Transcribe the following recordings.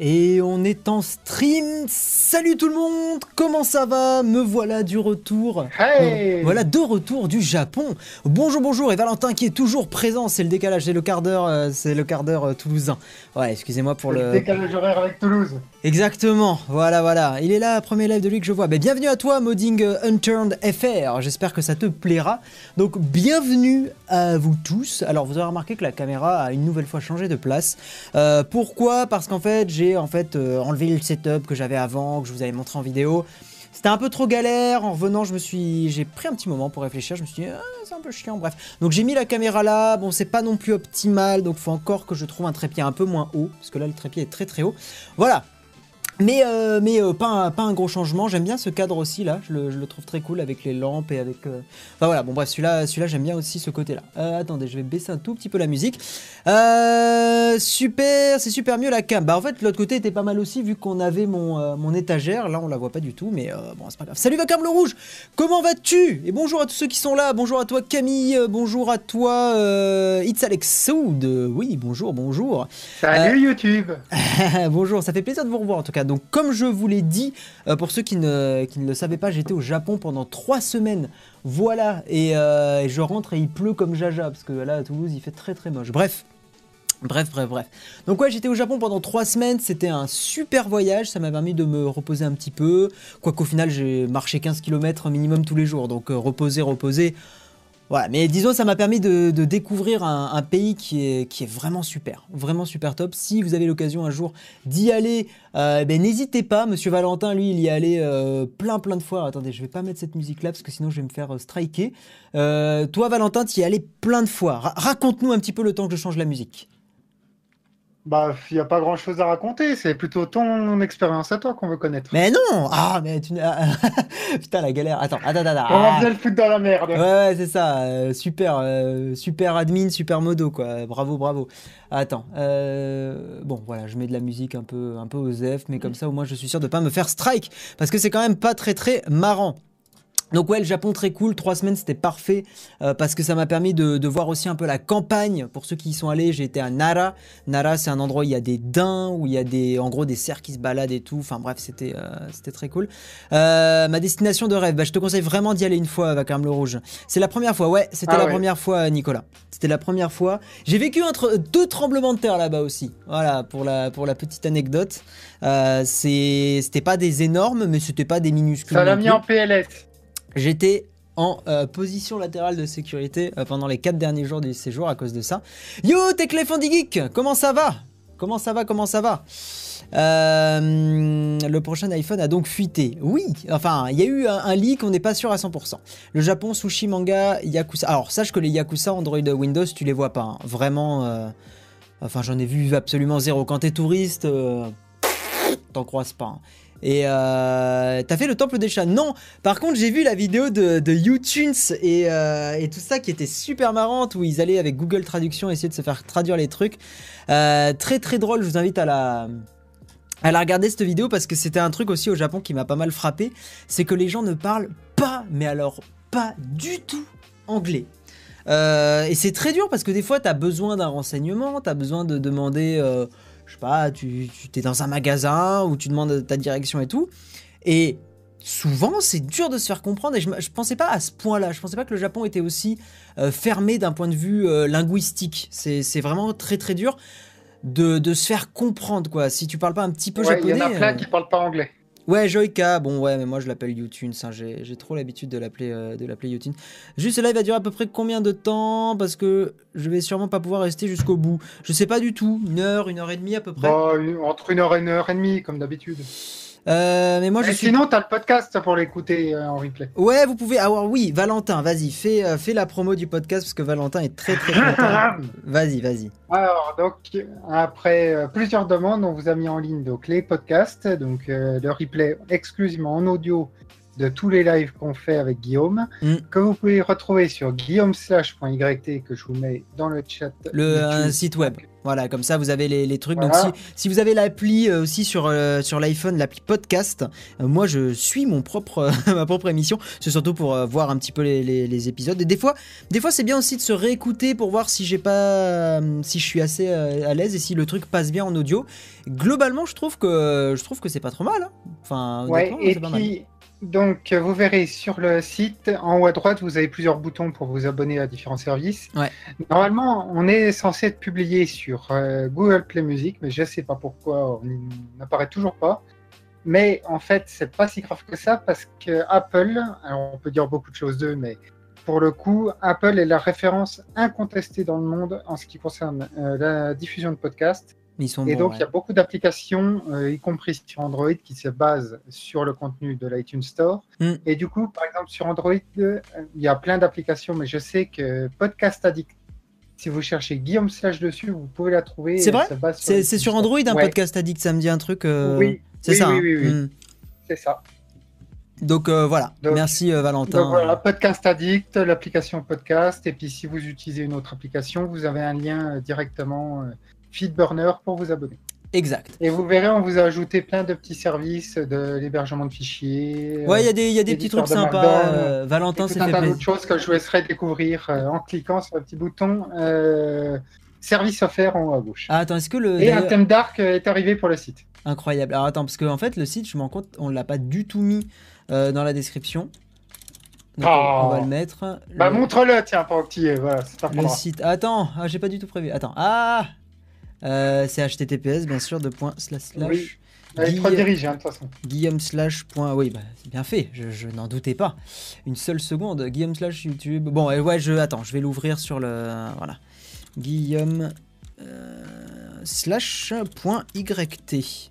Et on est en stream. Salut tout le monde, comment ça va? Me voilà du retour. Hey voilà de retour du Japon. Bonjour, bonjour. Et Valentin qui est toujours présent. C'est le décalage, c'est le quart d'heure, euh, c'est le quart d'heure euh, toulousain. Ouais, excusez-moi pour le le. décalage horaire avec Toulouse. Exactement. Voilà, voilà. Il est là, premier live de lui que je vois. Mais bienvenue à toi, Modding euh, Unturned FR. J'espère que ça te plaira. Donc, bienvenue à vous tous. Alors, vous avez remarqué que la caméra a une nouvelle fois changé de place. Euh, pourquoi? Parce qu'en fait, j'ai en fait euh, enlevé le setup que j'avais avant, que je vous avais montré en vidéo. C'était un peu trop galère. En revenant, je me suis, j'ai pris un petit moment pour réfléchir. Je me suis dit, ah, c'est un peu chiant. Bref, donc j'ai mis la caméra là. Bon, c'est pas non plus optimal. Donc, faut encore que je trouve un trépied un peu moins haut, parce que là, le trépied est très très haut. Voilà. Mais, euh, mais euh, pas, un, pas un gros changement. J'aime bien ce cadre aussi là. Je le, je le trouve très cool avec les lampes et avec. euh, Enfin voilà. Bon bref, celui-là, celui-là, j'aime bien aussi ce côté-là. Attendez, je vais baisser un tout petit peu la musique. Super, c'est super mieux la cam. Bah en fait, l'autre côté était pas mal aussi vu qu'on avait mon, mon étagère. Là, on la voit pas du tout, mais bon, c'est pas grave. Salut Vacarme le rouge. Comment vas-tu? Et bonjour à tous ceux qui sont là. Bonjour à toi Camille. Bonjour à toi It's Alex Soud. Oui, bonjour, bonjour. Salut YouTube Bonjour, ça fait plaisir de vous revoir en tout cas. Donc comme je vous l'ai dit, euh, pour ceux qui ne, qui le savaient pas, j'étais au Japon pendant trois semaines. Voilà, et, euh, et je rentre et il pleut comme jaja, parce que là à Toulouse il fait très très moche. Bref. Bref, bref, bref. Donc ouais, j'étais au Japon pendant trois semaines, c'était un super voyage, ça m'a permis de me reposer un petit peu, quoiqu'au final j'ai marché 15 km minimum tous les jours, donc euh, reposer, reposer, voilà, mais disons, ça m'a permis de, découvrir un, pays qui est, vraiment super, vraiment super top. Si vous avez l'occasion un jour d'y aller, euh, ben, n'hésitez pas. Monsieur Valentin, lui, il y est allé euh, plein plein de fois. Attendez, je vais pas mettre cette musique là parce que sinon je vais me faire euh, striker. Euh, toi, Valentin, tu y es allé plein de fois. Ra- Raconte-nous un petit peu le temps que je change la musique. Bah, il n'y a pas grand chose à raconter, c'est plutôt ton expérience à toi qu'on veut connaître. Mais non Ah, mais tu... Putain, la galère. Attends, attends, attends. Comment ah. faisait le foot dans la merde Ouais, ouais, c'est ça. euh, super, euh, super admin, super modo, quoi. Bravo, bravo. Attends. euh, bon, voilà, je mets de la musique un peu, un peu aux F, mais comme ça, au moins, je suis sûr de pas me faire strike. Parce que c'est quand même pas très, très marrant. Donc ouais, le Japon très cool, trois semaines c'était parfait euh, parce que ça m'a permis de, de voir aussi un peu la campagne. Pour ceux qui y sont allés, j'ai été à Nara. Nara c'est un endroit où il y a des daims, où il y a des, en gros des cerfs qui se baladent et tout. Enfin bref, c'était euh, c'était très cool. Euh, ma destination de rêve, bah, je te conseille vraiment d'y aller une fois avec le Rouge. C'est la première fois, ouais, c'était Ah la ouais. première fois Nicolas. C'était la première fois. J'ai vécu entre deux tremblements de terre là-bas aussi. Voilà pour la pour la petite anecdote. C'est c'était pas des énormes, mais c'était pas des minuscules. Ça l'a mis plus. en PLS. J'étais en euh, position latérale de sécurité euh, pendant les 4 derniers jours du séjour à cause de ça. Yo, Teclef Geek, comment ça va? Comment ça va Comment ça va? Le prochain iPhone a donc fuité. Oui, enfin, il y a eu un, leak, on n'est pas sûr à 100%. Le Japon, sushi, manga, Yakuza. Alors, sache que les Yakuza, Android, Windows, tu les vois pas. hein. Vraiment. euh, Enfin, j'en ai vu absolument zéro. Quand t'es touriste, t'en croises pas. hein. Et euh, t'as fait le temple des chats Non Par contre, j'ai vu la vidéo de, de YouTunes et, euh, et tout ça qui était super marrante où ils allaient avec Google Traduction essayer de se faire traduire les trucs. Euh, très très drôle, je vous invite à la, à la regarder cette vidéo parce que c'était un truc aussi au Japon qui m'a pas mal frappé. C'est que les gens ne parlent pas, mais alors pas du tout anglais. Et c'est très dur parce que des fois, tu as besoin d'un renseignement, tu as besoin de demander, je sais pas, tu, tu es dans un magasin où tu demandes ta direction et tout. Et souvent, c'est dur de se faire comprendre. Et je, je pensais pas à ce point-là. Je pensais pas que le Japon était aussi euh, fermé d'un point de vue euh, linguistique. C'est vraiment très très dur de, de se faire comprendre, quoi. Si tu parles pas un petit peu Ouais, il y japonais. en a plein euh, qui parlent pas anglais. Ouais, Joyka, bon ouais, mais moi je l'appelle YouTunes, hein, j'ai trop l'habitude de l'appeler euh. Juste là, il va durer à peu près combien de temps? Parce que je vais sûrement pas pouvoir rester jusqu'au bout. Je sais pas du tout, une heure, une heure et demie à peu près. Bah, entre une heure et une heure et demie, comme d'habitude. Euh, mais moi je Et suis. sinon, t'as le podcast pour l'écouter euh, en replay. Ouais, vous pouvez. Alors oui, Valentin, vas-y, fais, euh, fais la promo du podcast parce que Valentin est très très content. vas-y, vas-y. Alors, donc, après plusieurs demandes, on vous a mis en ligne donc, les podcasts, donc le replay exclusivement en audio de tous les lives qu'on fait avec Guillaume, Mm. que vous pouvez retrouver sur guillaumeslash.yt que je vous mets dans le chat. Le un site web. Voilà, comme ça vous avez les, les trucs. Donc si, si, vous avez l'appli euh, aussi sur, euh, sur l'iPhone, l'appli podcast, euh, moi je suis mon propre, ma propre émission. C'est surtout pour voir un petit peu les, les, les, épisodes. Et des fois, des fois c'est bien aussi de se réécouter pour voir si j'ai pas, si je suis assez à l'aise et si le truc passe bien en audio. Globalement, je trouve que je trouve que c'est pas trop mal. Hein. Enfin, ouais, et puis, donc, vous verrez sur le site, en haut à droite, vous avez plusieurs boutons pour vous abonner à différents services. Normalement, on est censé être publié sur euh, Google Play Music, mais je ne sais pas pourquoi on n'apparaît toujours pas. Mais en fait, c'est pas si grave que ça parce que Apple, alors on peut dire beaucoup de choses d'eux, mais pour le coup, Apple est la référence incontestée dans le monde en ce qui concerne euh, la diffusion de podcasts et donc, il y a beaucoup d'applications, euh, y compris sur Android, qui se basent sur le contenu de l'iTunes Store. Mm. Et du coup, par exemple, sur Android, euh, il y a plein d'applications, mais je sais que Podcast Addict, si vous cherchez Guillaume Slash dessus, vous pouvez la trouver. C'est vrai C'est sur, Android, un Podcast Addict, ça me dit un truc. Euh, oui, c'est ça. Oui, oui, oui. Mm. C'est ça. Donc voilà, merci Valentin. Donc voilà, Podcast Addict, l'application podcast. Et puis si vous utilisez une autre application, vous avez un lien directement Feedburner pour vous abonner. Exact. Et vous verrez, on vous a ajouté plein de petits services de l'hébergement de fichiers. Ouais, il y a des, y a des petits trucs sympas. Euh, Valentin, c'est fait plaisir. d'autres choses que je vous laisserai découvrir euh, en cliquant sur le petit bouton euh, service offert en haut à gauche. Ah, attends, est-ce que le. Et un thème dark est arrivé pour le site. Incroyable. Alors attends, parce qu'en en fait, le site, je m'en compte, on l'a pas du tout mis dans la description. Donc, on va le mettre. Bah, montre-le, tiens, pour que Voilà, Le site. Attends, ah, j'ai pas du tout prévu. Attends. Ah euh, c'est https bien sûr de point slash slash. Oui. Avec trois dirigeants hein, de toute façon. Guillaume slash point. Oui, bah, c'est bien fait. Je, n'en doutais pas. Une seule seconde. Guillaume slash YouTube. Bon, ouais, je attends. Je vais l'ouvrir sur le voilà. Guillaume euh, slash point yt.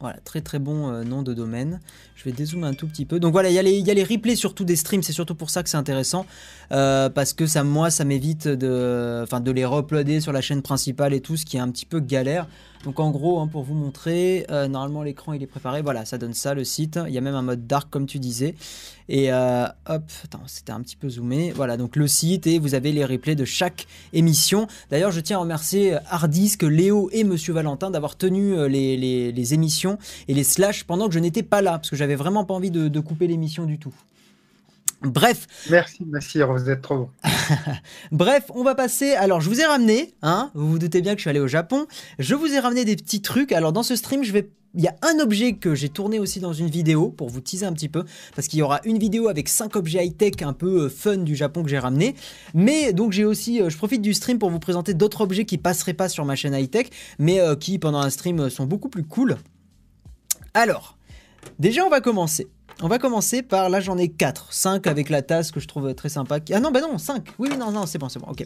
Voilà, très très bon euh, nom de domaine. Je vais dézoomer un tout petit peu. Donc voilà, il y, a les, replays surtout des streams, c'est surtout pour ça que c'est intéressant. Euh, parce que ça, moi, ça m'évite de, enfin, de les uploader sur la chaîne principale et tout, ce qui est un petit peu galère. Donc en gros, hein, pour vous montrer, euh, normalement l'écran il est préparé. Voilà, ça donne ça le site. Il y a même un mode dark comme tu disais. Et euh, hop, c'était un petit peu zoomé. Voilà, donc le site et vous avez les replays de chaque émission. D'ailleurs, je tiens à remercier Hardisk, Léo et Monsieur Valentin d'avoir tenu les, les, émissions et les slash pendant que je n'étais pas là, parce que j'avais vraiment pas envie de couper l'émission du tout. Bref. Merci, merci, vous êtes trop bon. Bref, on va passer. Alors, je vous ai ramené, hein, vous vous doutez bien que je suis allé au Japon. Je vous ai ramené des petits trucs. Alors, dans ce stream, je vais. Il y a un objet que j'ai tourné aussi dans une vidéo pour vous teaser un petit peu, parce qu'il y aura une vidéo avec 5 objets high-tech un peu euh, fun du Japon que j'ai ramené. Mais donc j'ai aussi, euh, je profite du stream pour vous présenter d'autres objets qui passeraient pas sur ma chaîne high-tech, mais euh, qui pendant un stream sont beaucoup plus cool. Alors, déjà on va commencer. On va commencer par, là j'en ai 4, 5 avec la tasse que je trouve très sympa. Ah non, bah non, 5. Oui, non, non, c'est bon, c'est bon, ok.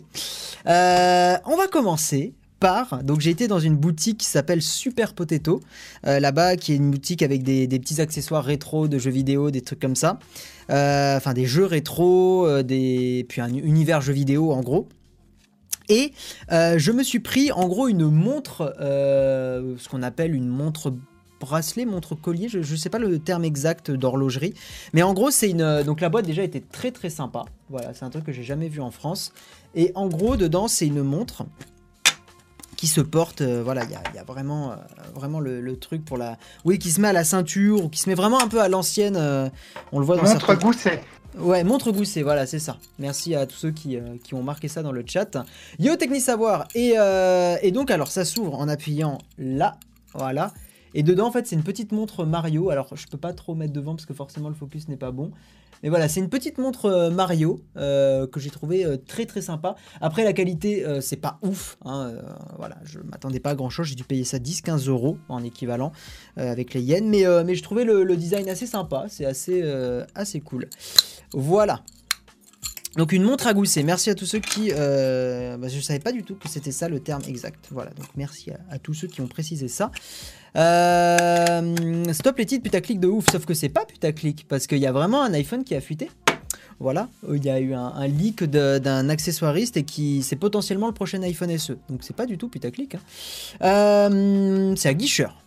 Euh, on va commencer par, donc j'ai été dans une boutique qui s'appelle Super Potato, euh, là-bas, qui est une boutique avec des, petits accessoires rétro de jeux vidéo, des trucs comme ça. Euh, enfin, des jeux rétro, puis un univers jeux vidéo en gros. Et je me suis pris en gros une montre, ce qu'on appelle une montre bracelet, montre collier, je ne sais pas le terme exact d'horlogerie, mais en gros c'est une euh, donc la boîte déjà était très très sympa. Voilà, c'est un truc que j'ai jamais vu en France. Et en gros dedans c'est une montre qui se porte, euh, voilà, il y, a, vraiment, euh, vraiment le, truc pour la, oui, qui se met à la ceinture ou qui se met vraiment un peu à l'ancienne. on le voit dans montre certains... gousset. Ouais, montre gousset, voilà, c'est ça. Merci à tous ceux qui, qui, ont marqué ça dans le chat. Yo Techni Savoir et, et donc alors ça s'ouvre en appuyant là, voilà. Et dedans, en fait, c'est une petite montre Mario. Alors, je peux pas trop mettre devant parce que forcément le focus n'est pas bon. Mais voilà, c'est une petite montre euh, Mario euh, que j'ai trouvé euh, très très sympa. Après, la qualité, c'est pas ouf. Hein, voilà, je m'attendais pas à grand chose. J'ai dû payer ça 10-15 euros en équivalent avec les yens. Mais, je trouvais le, design assez sympa. C'est assez cool. Voilà. Donc une montre à gousset. Merci à tous ceux qui... Bah, je ne savais pas du tout que c'était ça le terme exact. Voilà, donc merci à tous ceux qui ont précisé ça. Euh, stop les titres putaclic de ouf, sauf que c'est pas putaclic, parce qu'il y a vraiment un iPhone qui a fuité. Voilà, il y a eu un, leak d'un accessoiriste et qui c'est potentiellement le prochain iPhone SE. Donc c'est pas du tout putaclic. Hein. Euh, c'est à guicheur.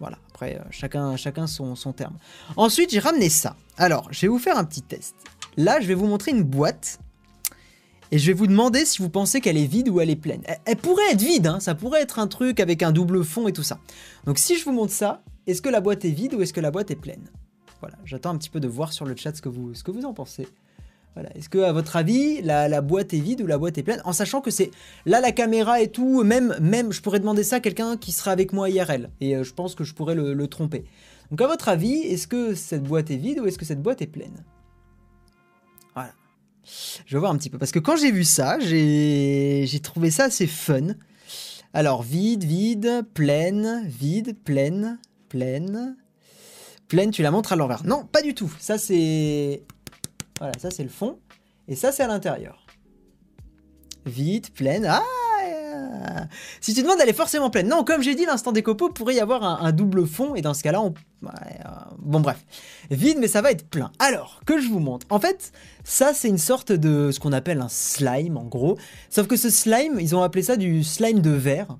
Voilà, après euh, chacun, chacun son terme. Ensuite, j'ai ramené ça. Alors, je vais vous faire un petit test. Là, je vais vous montrer une boîte. et je vais vous demander si vous pensez qu'elle est vide ou elle est pleine. Elle, pourrait être vide, hein, ça pourrait être un truc avec un double fond et tout ça. Donc si je vous montre ça, est-ce que la boîte est vide ou est-ce que la boîte est pleine? Voilà, j'attends un petit peu de voir sur le chat ce que vous, en pensez. Voilà. Est-ce que, à votre avis, la, boîte est vide ou la boîte est pleine? En sachant que c'est là la caméra et tout, même, même je pourrais demander ça à quelqu'un qui sera avec moi IRL. Et euh, je pense que je pourrais le, tromper. Donc, à votre avis, est-ce que cette boîte est vide ou est-ce que cette boîte est pleine? Je vais voir un petit peu. Parce que quand j'ai vu ça, j'ai trouvé ça assez fun. Alors, vide, vide, pleine, vide, pleine, pleine. Pleine, tu la montres à l'envers. Non, pas du tout. Ça, c'est voilà, ça c'est le fond. Et ça c'est à l'intérieur. Vite, pleine. Ah Si tu demandes, elle est forcément pleine. Non, comme j'ai dit, l'instant des copeaux pourrait y avoir un, double fond. Et dans ce cas-là, on... Euh, bon bref. Vide, mais ça va être plein. Alors, que je vous montre. En fait, ça c'est une sorte de ce qu'on appelle un slime, en gros. Sauf que ce slime, ils ont appelé ça du slime de verre.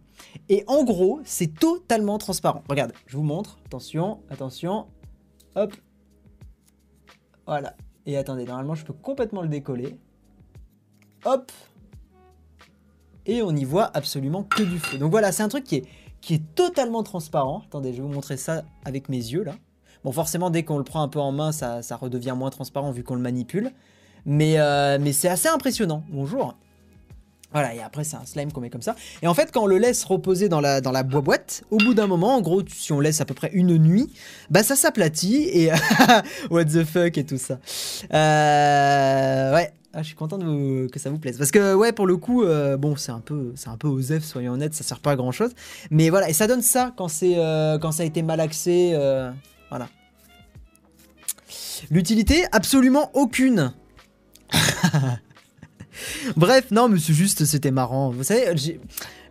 Et en gros, c'est totalement transparent. Regarde, je vous montre. Attention, attention. Hop. Voilà. Et attendez, normalement, je peux complètement le décoller. Hop Et on n'y voit absolument que du feu. Donc voilà, c'est un truc qui est, qui est totalement transparent. Attendez, je vais vous montrer ça avec mes yeux, là. Bon, forcément, dès qu'on le prend un peu en main, ça, redevient moins transparent vu qu'on le manipule. Mais, euh, mais c'est assez impressionnant. Bonjour. Voilà, et après c'est un slime qu'on met comme ça. Et en fait, quand on le laisse reposer dans la, dans la boîte, au bout d'un moment, en gros, si on laisse à peu près une nuit, bah ça s'aplatit et what the fuck et tout ça. Euh, ouais, ah, je suis content de que ça vous plaise. Parce que, ouais, pour le coup, euh, bon, c'est un peu, c'est un peu osef, soyons honnêtes, ça sert pas à grand chose. Mais voilà, et ça donne ça quand c'est, euh, quand ça a été malaxé, voilà. L'utilité, absolument aucune. Bref, non, mais c'est juste, c'était marrant. Vous savez,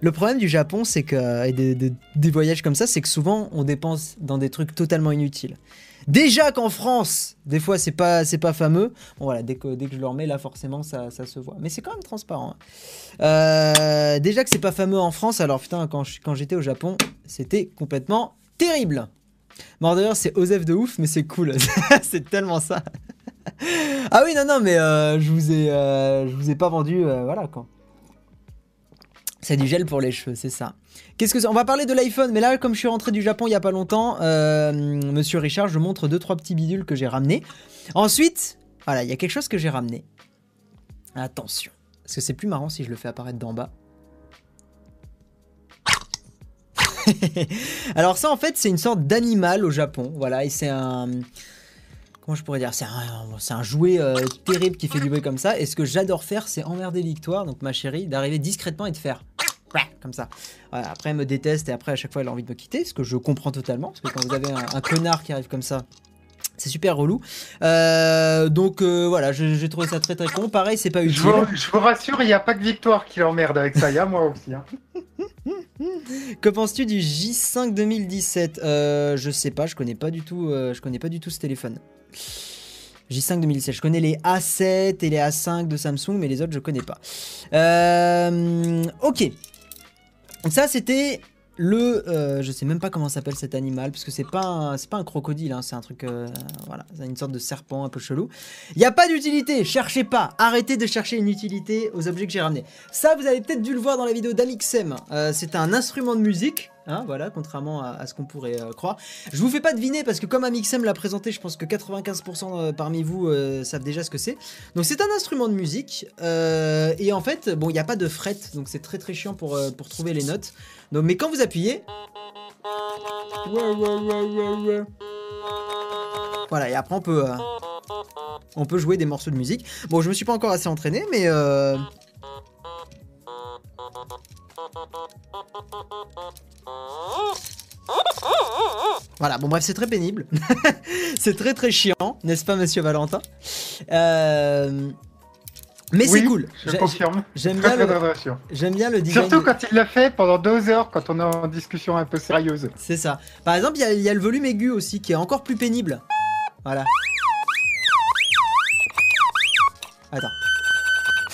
le problème du Japon, c'est que, et des, voyages comme ça, c'est que souvent, on dépense dans des trucs totalement inutiles. Déjà qu'en France, des fois, c'est pas, c'est pas fameux. Bon, voilà, dès que, dès que je le remets, là, forcément, ça, ça se voit. Mais c'est quand même transparent. Hein. Euh, déjà que c'est pas fameux en France, alors putain, quand, quand j'étais au Japon, c'était complètement terrible. Bon, d'ailleurs, c'est Osef de ouf, mais c'est cool. c'est tellement ça. ah oui, non, non, mais euh, je vous ai, euh, je vous ai pas vendu, voilà quoi. C'est du gel pour les cheveux, c'est ça. Qu'est-ce que On va parler de l'iPhone, mais là, comme je suis rentré du Japon il y a pas longtemps, Monsieur Richard, je montre deux trois petits bidules que j'ai ramenés. Ensuite, voilà, il y a quelque chose que j'ai ramené. Attention, parce que c'est plus marrant si je le fais apparaître d'en bas. Alors ça, en fait, c'est une sorte d'animal au Japon, voilà, et c'est un comment je pourrais dire, c'est un, jouet euh, terrible qui fait du bruit comme ça. Et ce que j'adore faire, c'est emmerder Victoire, donc ma chérie, d'arriver discrètement et de faire comme ça. après, elle me déteste et après, à chaque fois, elle a envie de me quitter, ce que je comprends totalement. Parce que quand vous avez un, connard qui arrive comme ça, c'est super relou. Euh, donc euh, voilà, j'ai trouvé ça très très con. Pareil, c'est pas utile. Je vous, rassure, il n'y a pas que Victoire qui l'emmerde avec ça, il y a moi aussi. Hein. que penses-tu du J5 2017 Je sais pas, je connais pas du tout, je connais pas du tout ce téléphone. J5 2017. Je connais les A7 et les A5 de Samsung, mais les autres, je connais pas. Euh, ok. Donc ça, c'était le... Euh, je sais même pas comment s'appelle cet animal, parce que c'est pas, pas un crocodile, hein, c'est un truc... Euh, voilà, c'est une sorte de serpent un peu chelou. Il n'y a pas d'utilité, cherchez pas. Arrêtez de chercher une utilité aux objets que j'ai ramenés. Ça, vous avez peut-être dû le voir dans la vidéo d'Amixem. c'est un instrument de musique Hein, voilà, contrairement à, ce qu'on pourrait euh, croire. Je vous fais pas deviner parce que comme Amixem l'a présenté, je pense que 95% euh, parmi vous euh, savent déjà ce que c'est. Donc c'est un instrument de musique et en fait, bon, il n'y a pas de fret, donc c'est très très chiant pour, trouver les notes. Donc, mais quand vous appuyez, voilà, et après on peut on peut jouer des morceaux de musique. Bon, je me suis pas encore assez entraîné, mais voilà, bon bref, c'est très pénible. c'est très très chiant, n'est-ce pas, monsieur Valentin? Euh, Mais c'est cool. Je confirme. J'aime bien, le... J'aime bien le design. Surtout quand il l'a fait pendant deux heures, quand on est en discussion un peu sérieuse. C'est ça. Par exemple, il y, a le volume aigu aussi, qui est encore plus pénible. Voilà. Attends.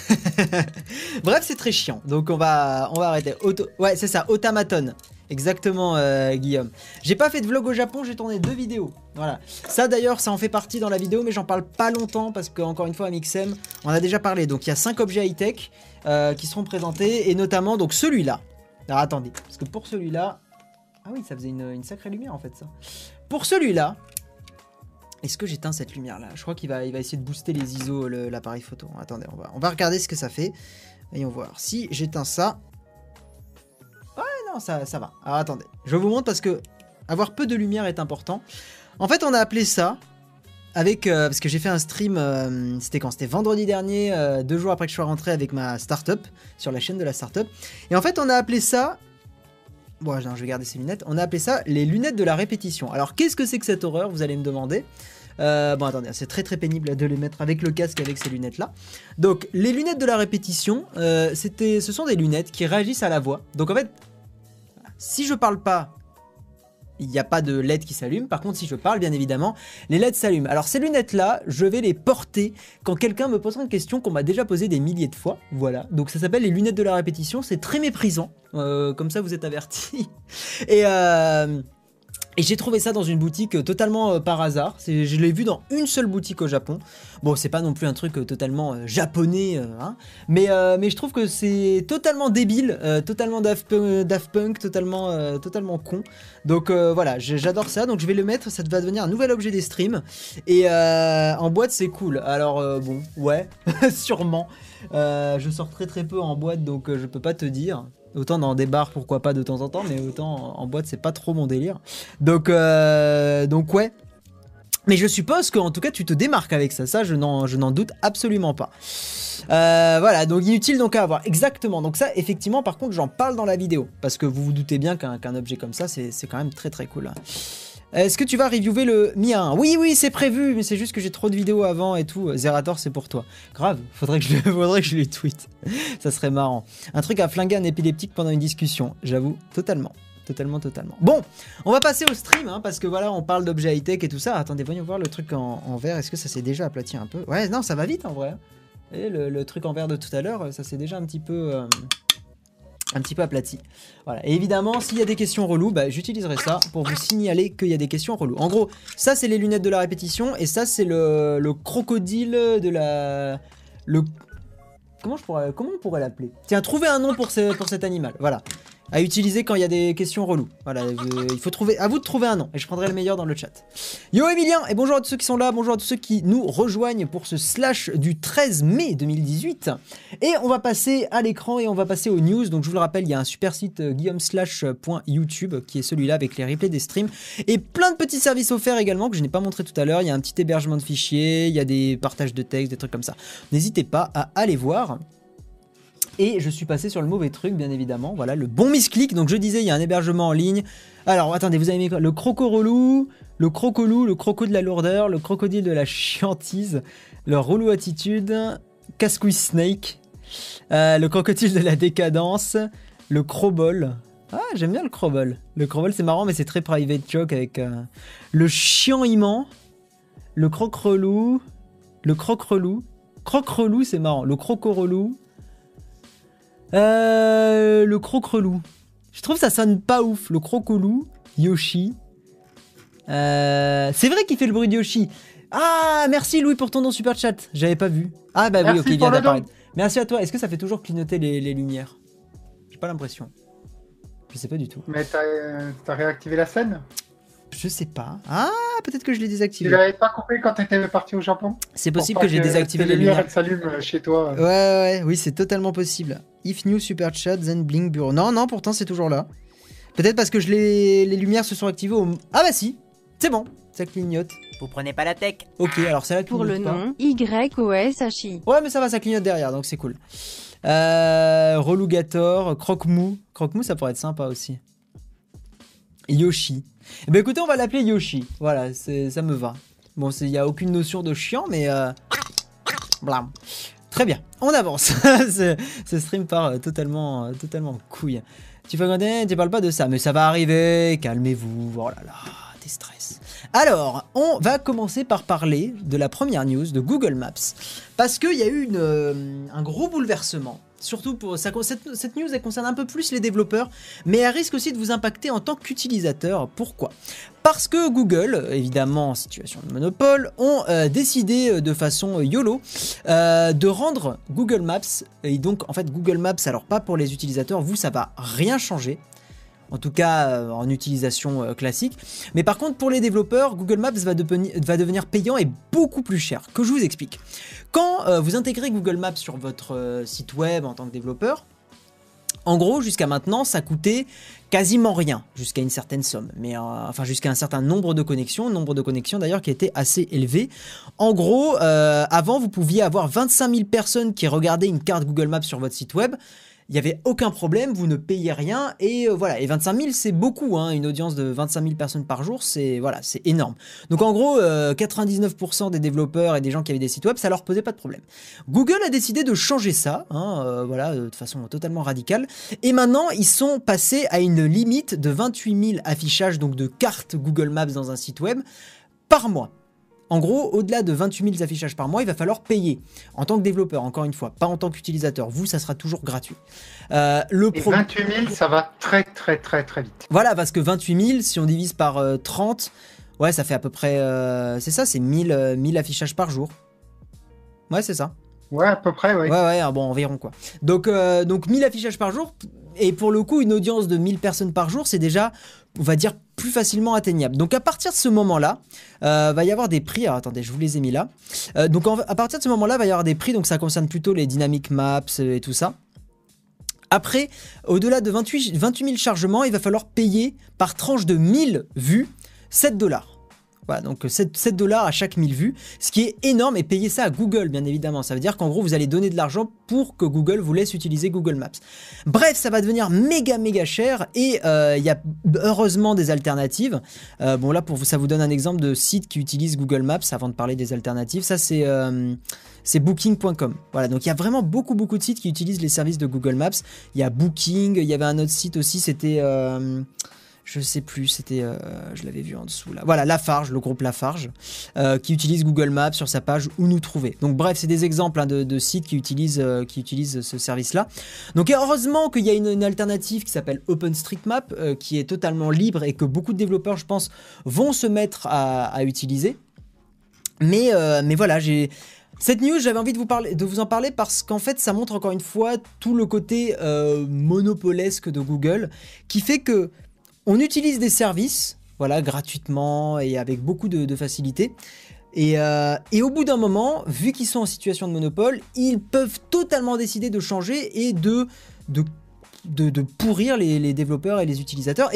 Bref, c'est très chiant. Donc on va, on va arrêter. Auto... Ouais, c'est ça, automaton. Exactement, euh, Guillaume. J'ai pas fait de vlog au Japon, j'ai tourné deux vidéos. Voilà. Ça d'ailleurs, ça en fait partie dans la vidéo, mais j'en parle pas longtemps parce que encore une fois, Mixem, on a déjà parlé. Donc il y a cinq objets high-tech euh, qui seront présentés et notamment donc celui-là. Alors attendez, parce que pour celui-là, ah oui, ça faisait une, sacrée lumière en fait ça. Pour celui-là, est-ce que j'éteins cette lumière là Je crois qu'il va, il va essayer de booster les ISO l'appareil photo. Attendez, on va, on va regarder ce que ça fait. Voyons voir. Si j'éteins ça, ça, va. Alors attendez, je vous montre parce que avoir peu de lumière est important. En fait, on a appelé ça avec euh, parce que j'ai fait un stream, euh, c'était quand? C'était vendredi dernier, euh, deux jours après que je sois rentré avec ma startup sur la chaîne de la startup. Et en fait, on a appelé ça. Bon, je vais garder ces lunettes. On a appelé ça les lunettes de la répétition. Alors, qu'est-ce que c'est que cette horreur? Vous allez me demander. Bon, attendez, c'est très très pénible de les mettre avec le casque avec ces lunettes là. Donc, les lunettes de la répétition, c'était, ce sont des lunettes qui réagissent à la voix. Donc, en fait, si je parle pas, il n'y a pas de LED qui s'allume. Par contre, si je parle, bien évidemment, les LED s'allument. Alors ces lunettes-là, je vais les porter quand quelqu'un me posera une question qu'on m'a déjà posée des milliers de fois. Voilà. Donc ça s'appelle les lunettes de la répétition. C'est très méprisant. Euh, comme ça, vous êtes avertis. Et euh, et j'ai trouvé ça dans une boutique euh, totalement euh, par hasard. Je l'ai vu dans une seule boutique au Japon. Bon, c'est pas non plus un truc euh, totalement japonais, hein. mais, mais je trouve que c'est totalement débile, totalement Daft Punk, totalement, totalement con. Donc voilà, j'adore ça. Donc je vais le mettre, ça va devenir un nouvel objet des streams. Et en boîte, c'est cool. Alors bon, ouais, sûrement. je sors très très peu en boîte, donc je peux pas te dire. Autant dans des bars, pourquoi pas de temps en temps, mais autant en boîte, c'est pas trop mon délire. Donc, euh, donc ouais. Mais je suppose qu'en tout cas, tu te démarques avec ça. Ça, je n'en doute absolument pas. Euh, voilà, donc inutile donc à avoir. Exactement. Donc ça, effectivement, par contre, j'en parle dans la vidéo. Parce que vous vous doutez bien qu'un objet comme ça, c'est quand même très très cool. Est-ce que tu vas reviewer le Mi 1 Oui, oui, c'est prévu, mais c'est juste que j'ai trop de vidéos avant et tout. Zerator, c'est pour toi. Grave, faudrait que je, lui tweet. Ça serait marrant. Un truc à flinguer un épileptique pendant une discussion, j'avoue, totalement. Totalement, totalement. Bon, on va passer au stream, hein, parce que voilà, on parle d'objets high-tech et tout ça. Attendez, voyons voir le truc en, vert. Est-ce que ça s'est déjà aplati un peu? Ouais, non, ça va vite en vrai. Et le, truc en vert de tout à l'heure, ça s'est déjà un petit peu... Euh, un petit peu aplati. Voilà. Et évidemment, s'il y a des questions reloues, bah, j'utiliserai ça pour vous signaler qu'il y a des questions reloues. En gros, ça c'est les lunettes de la répétition et ça c'est le, le, crocodile de la... Le... Comment, on pourrait l'appeler? Tiens, trouver un nom pour cet animal. Voilà à utiliser quand il y a des questions reloues. Voilà, il faut trouver, à vous de trouver un nom et je prendrai le meilleur dans le chat. Yo Emilien et bonjour à tous ceux qui sont là, bonjour à tous ceux qui nous rejoignent pour ce slash du 13 mai 2018. Et on va passer à l'écran et on va passer aux news. Donc je vous le rappelle, il y a un super site euh, guillaumeslash.youtube qui est celui-là avec les replays des streams et plein de petits services offerts également que je n'ai pas montré tout à l'heure. Il y a un petit hébergement de fichiers, il y a des partages de textes, des trucs comme ça. N'hésitez pas à aller voir. Et je suis passé sur le mauvais truc, bien évidemment. Voilà, le bon misclick. Donc je disais, il y a un hébergement en ligne. Alors, attendez, vous avez mis quoi? Le croco-relou, le crocolou, le croco de la lourdeur, le crocodile de la chiantise, le relou attitude, cascouille snake, euh, le crocodile de la décadence, le crobol. Ah, j'aime bien le crobol. Le crobol, c'est marrant, mais c'est très private joke avec euh, le chiant aimant, le croc-relou, le croc-relou. Croc-relou, c'est marrant. Le croco-relou, euh, le croc-relou. Je trouve ça sonne pas ouf. Le crocolou, Yoshi. Euh, c'est vrai qu'il fait le bruit de Yoshi. Ah, merci Louis pour ton nom super chat. J'avais pas vu. Ah bah oui, ok, il vient d'apparaître. Merci à toi. Est-ce que ça fait toujours clignoter les, lumières? J'ai pas l'impression. Je sais pas du tout. Mais t'as réactivé la scène? Je sais pas. Ah, peut-être que je l'ai désactivé. Tu l'avais pas coupé quand tu étais parti au Japon C'est possible que j'ai désactivé les lumières. s'allument chez toi. Ouais, ouais, oui, c'est totalement possible. If new super chat, then blink bureau. Non, non, pourtant c'est toujours là. Peut-être parce que je les... les lumières se sont activées au. Ah bah si, c'est bon, ça clignote. Vous prenez pas la tech. Ok, alors ça la Pour le nom, Y-O-S-H-I. Ouais, mais ça va, ça clignote derrière, donc c'est cool. Euh, Relougator, Croque-Mou. Croque-Mou, ça pourrait être sympa aussi. Yoshi. Eh ben écoutez, on va l'appeler Yoshi. Voilà, ça me va. Bon, il n'y a aucune notion de chiant, mais... Euh... Blam. Très bien, on avance. ce, stream part euh, totalement, euh, totalement couille. Tu fais tu parles pas de ça, mais ça va arriver, calmez-vous. Oh là là, des stress. Alors, on va commencer par parler de la première news de Google Maps. Parce qu'il y a eu euh, un gros bouleversement Surtout pour cette, news, elle concerne un peu plus les développeurs, mais elle risque aussi de vous impacter en tant qu'utilisateur. Pourquoi? Parce que Google, évidemment en situation de monopole, ont euh, décidé euh, de façon YOLO euh, de rendre Google Maps, et donc en fait Google Maps, alors pas pour les utilisateurs, vous ça va rien changer, en tout cas euh, en utilisation euh, classique. Mais par contre, pour les développeurs, Google Maps va, devenir payant et beaucoup plus cher. Que je vous explique. Quand euh, vous intégrez Google Maps sur votre site web en tant que développeur, en gros, jusqu'à maintenant, ça coûtait quasiment rien, jusqu'à une certaine somme, mais enfin jusqu'à un certain nombre de connexions, nombre de connexions d'ailleurs qui était assez élevé. En gros, avant, vous pouviez avoir 25 000 personnes qui regardaient une carte Google Maps sur votre site web il n'y avait aucun problème, vous ne payez rien, et euh, voilà, et 25 000 c'est beaucoup, hein, une audience de 25 000 personnes par jour, c'est voilà, c'est énorme. Donc en gros, 99% euh, des développeurs et des gens qui avaient des sites web, ça leur posait pas de problème. Google a décidé de changer ça, hein, euh, voilà, de façon totalement radicale, et maintenant ils sont passés à une limite de 28 000 affichages, donc de cartes Google Maps dans un site web, par mois. En gros, au-delà de 28 000 affichages par mois, il va falloir payer en tant que développeur, encore une fois, pas en tant qu'utilisateur. Vous, ça sera toujours gratuit. Euh, le Et 28 000, ça va très très très très vite. Voilà, parce que 28 000, si on divise par 30, euh, ouais, ça fait à peu près, euh, c'est ça, c'est 1000, 1000 affichages par jour. Ouais, c'est ça. Ouais, à peu près, ouais. Ouais, ouais, ah bon, environ quoi. Donc, donc 1000 affichages par jour, et pour le coup, une audience de 1000 personnes par jour, c'est déjà, on va dire, plus facilement atteignable. Donc à partir de ce moment-là, euh, va y avoir des prix. Alors attendez, je vous les ai mis là. Euh, donc à partir de ce moment-là, va y avoir des prix. Donc ça concerne plutôt les dynamic maps et tout ça. Après, au-delà de 28, 28 000 chargements, il va falloir payer par tranche de 1000 vues 7 dollars. Voilà, donc 7, dollars à chaque 1000 vues, ce qui est énorme et payer ça à Google, bien évidemment. Ça veut dire qu'en gros, vous allez donner de l'argent pour que Google vous laisse utiliser Google Maps. Bref, ça va devenir méga méga cher et euh, il y a heureusement des alternatives. Euh, bon, là, pour vous, ça vous donne un exemple de site qui utilise Google Maps avant de parler des alternatives. Ça, c'est. Euh, c'est booking.com. Voilà, donc il y a vraiment beaucoup beaucoup de sites qui utilisent les services de Google Maps. Il y a Booking, il y avait un autre site aussi, c'était je sais plus, c'était, euh, je l'avais vu en dessous là. Voilà, Lafarge, le groupe Lafarge, euh, qui utilise Google Maps sur sa page où nous trouver. Donc bref, c'est des exemples hein, de, sites qui utilisent, euh, qui utilisent ce service-là. Donc heureusement qu'il y a une, alternative qui s'appelle OpenStreetMap, qui est totalement libre et que beaucoup de développeurs, je pense, vont se mettre à, utiliser. Mais, mais voilà, j'ai cette news, j'avais envie de vous, parler, de vous en parler parce qu'en fait, ça montre encore une fois tout le côté monopolesque de Google qui fait que on utilise des services, voilà, gratuitement et avec beaucoup de, facilité. Euh, et, au bout d'un moment, vu qu'ils sont en situation de monopole, ils peuvent totalement décider de changer et de, pourrir les, développeurs et les utilisateurs.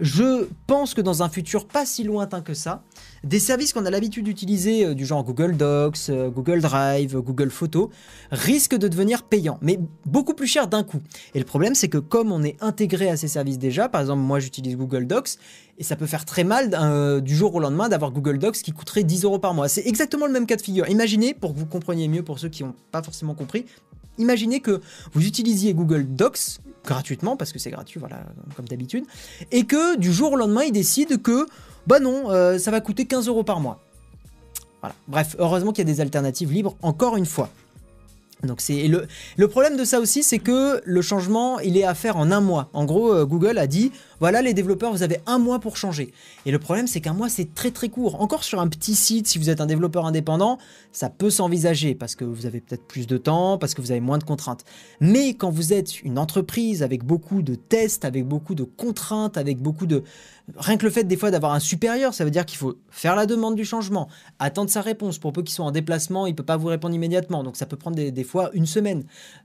Je pense que dans un futur pas si lointain que ça, des services qu'on a l'habitude d'utiliser, euh, du genre Google Docs, euh, Google Drive, Google Photos, risquent de devenir payants, mais beaucoup plus cher d'un coup. Et le problème, c'est que comme on est intégré à ces services déjà, par exemple, moi j'utilise Google Docs, et ça peut faire très mal euh, du jour au lendemain d'avoir Google Docs qui coûterait 10 euros par mois. C'est exactement le même cas de figure. Imaginez, pour que vous compreniez mieux pour ceux qui n'ont pas forcément compris, imaginez que vous utilisiez Google Docs gratuitement, parce que c'est gratuit, voilà, comme d'habitude, et que du jour au lendemain, ils décident que, bah non, euh, ça va coûter 15 euros par mois. Voilà. Bref, heureusement qu'il y a des alternatives libres, encore une fois. Donc c'est le, problème de ça aussi, c'est que le changement, il est à faire en un mois. En gros, euh, Google a dit, voilà les développeurs, vous avez un mois pour changer. Et le problème, c'est qu'un mois, c'est très très court. Encore sur un petit site, si vous êtes un développeur indépendant, ça peut s'envisager parce que vous avez peut-être plus de temps, parce que vous avez moins de contraintes. Mais quand vous êtes une entreprise avec beaucoup de tests, avec beaucoup de contraintes, avec beaucoup de, Rien que le fait des fois d'avoir un supérieur, ça veut dire qu'il faut faire la demande du changement, attendre sa réponse. Pour peu qu'il soit en déplacement, il ne peut pas vous répondre immédiatement. Donc ça peut prendre des, fois une semaine.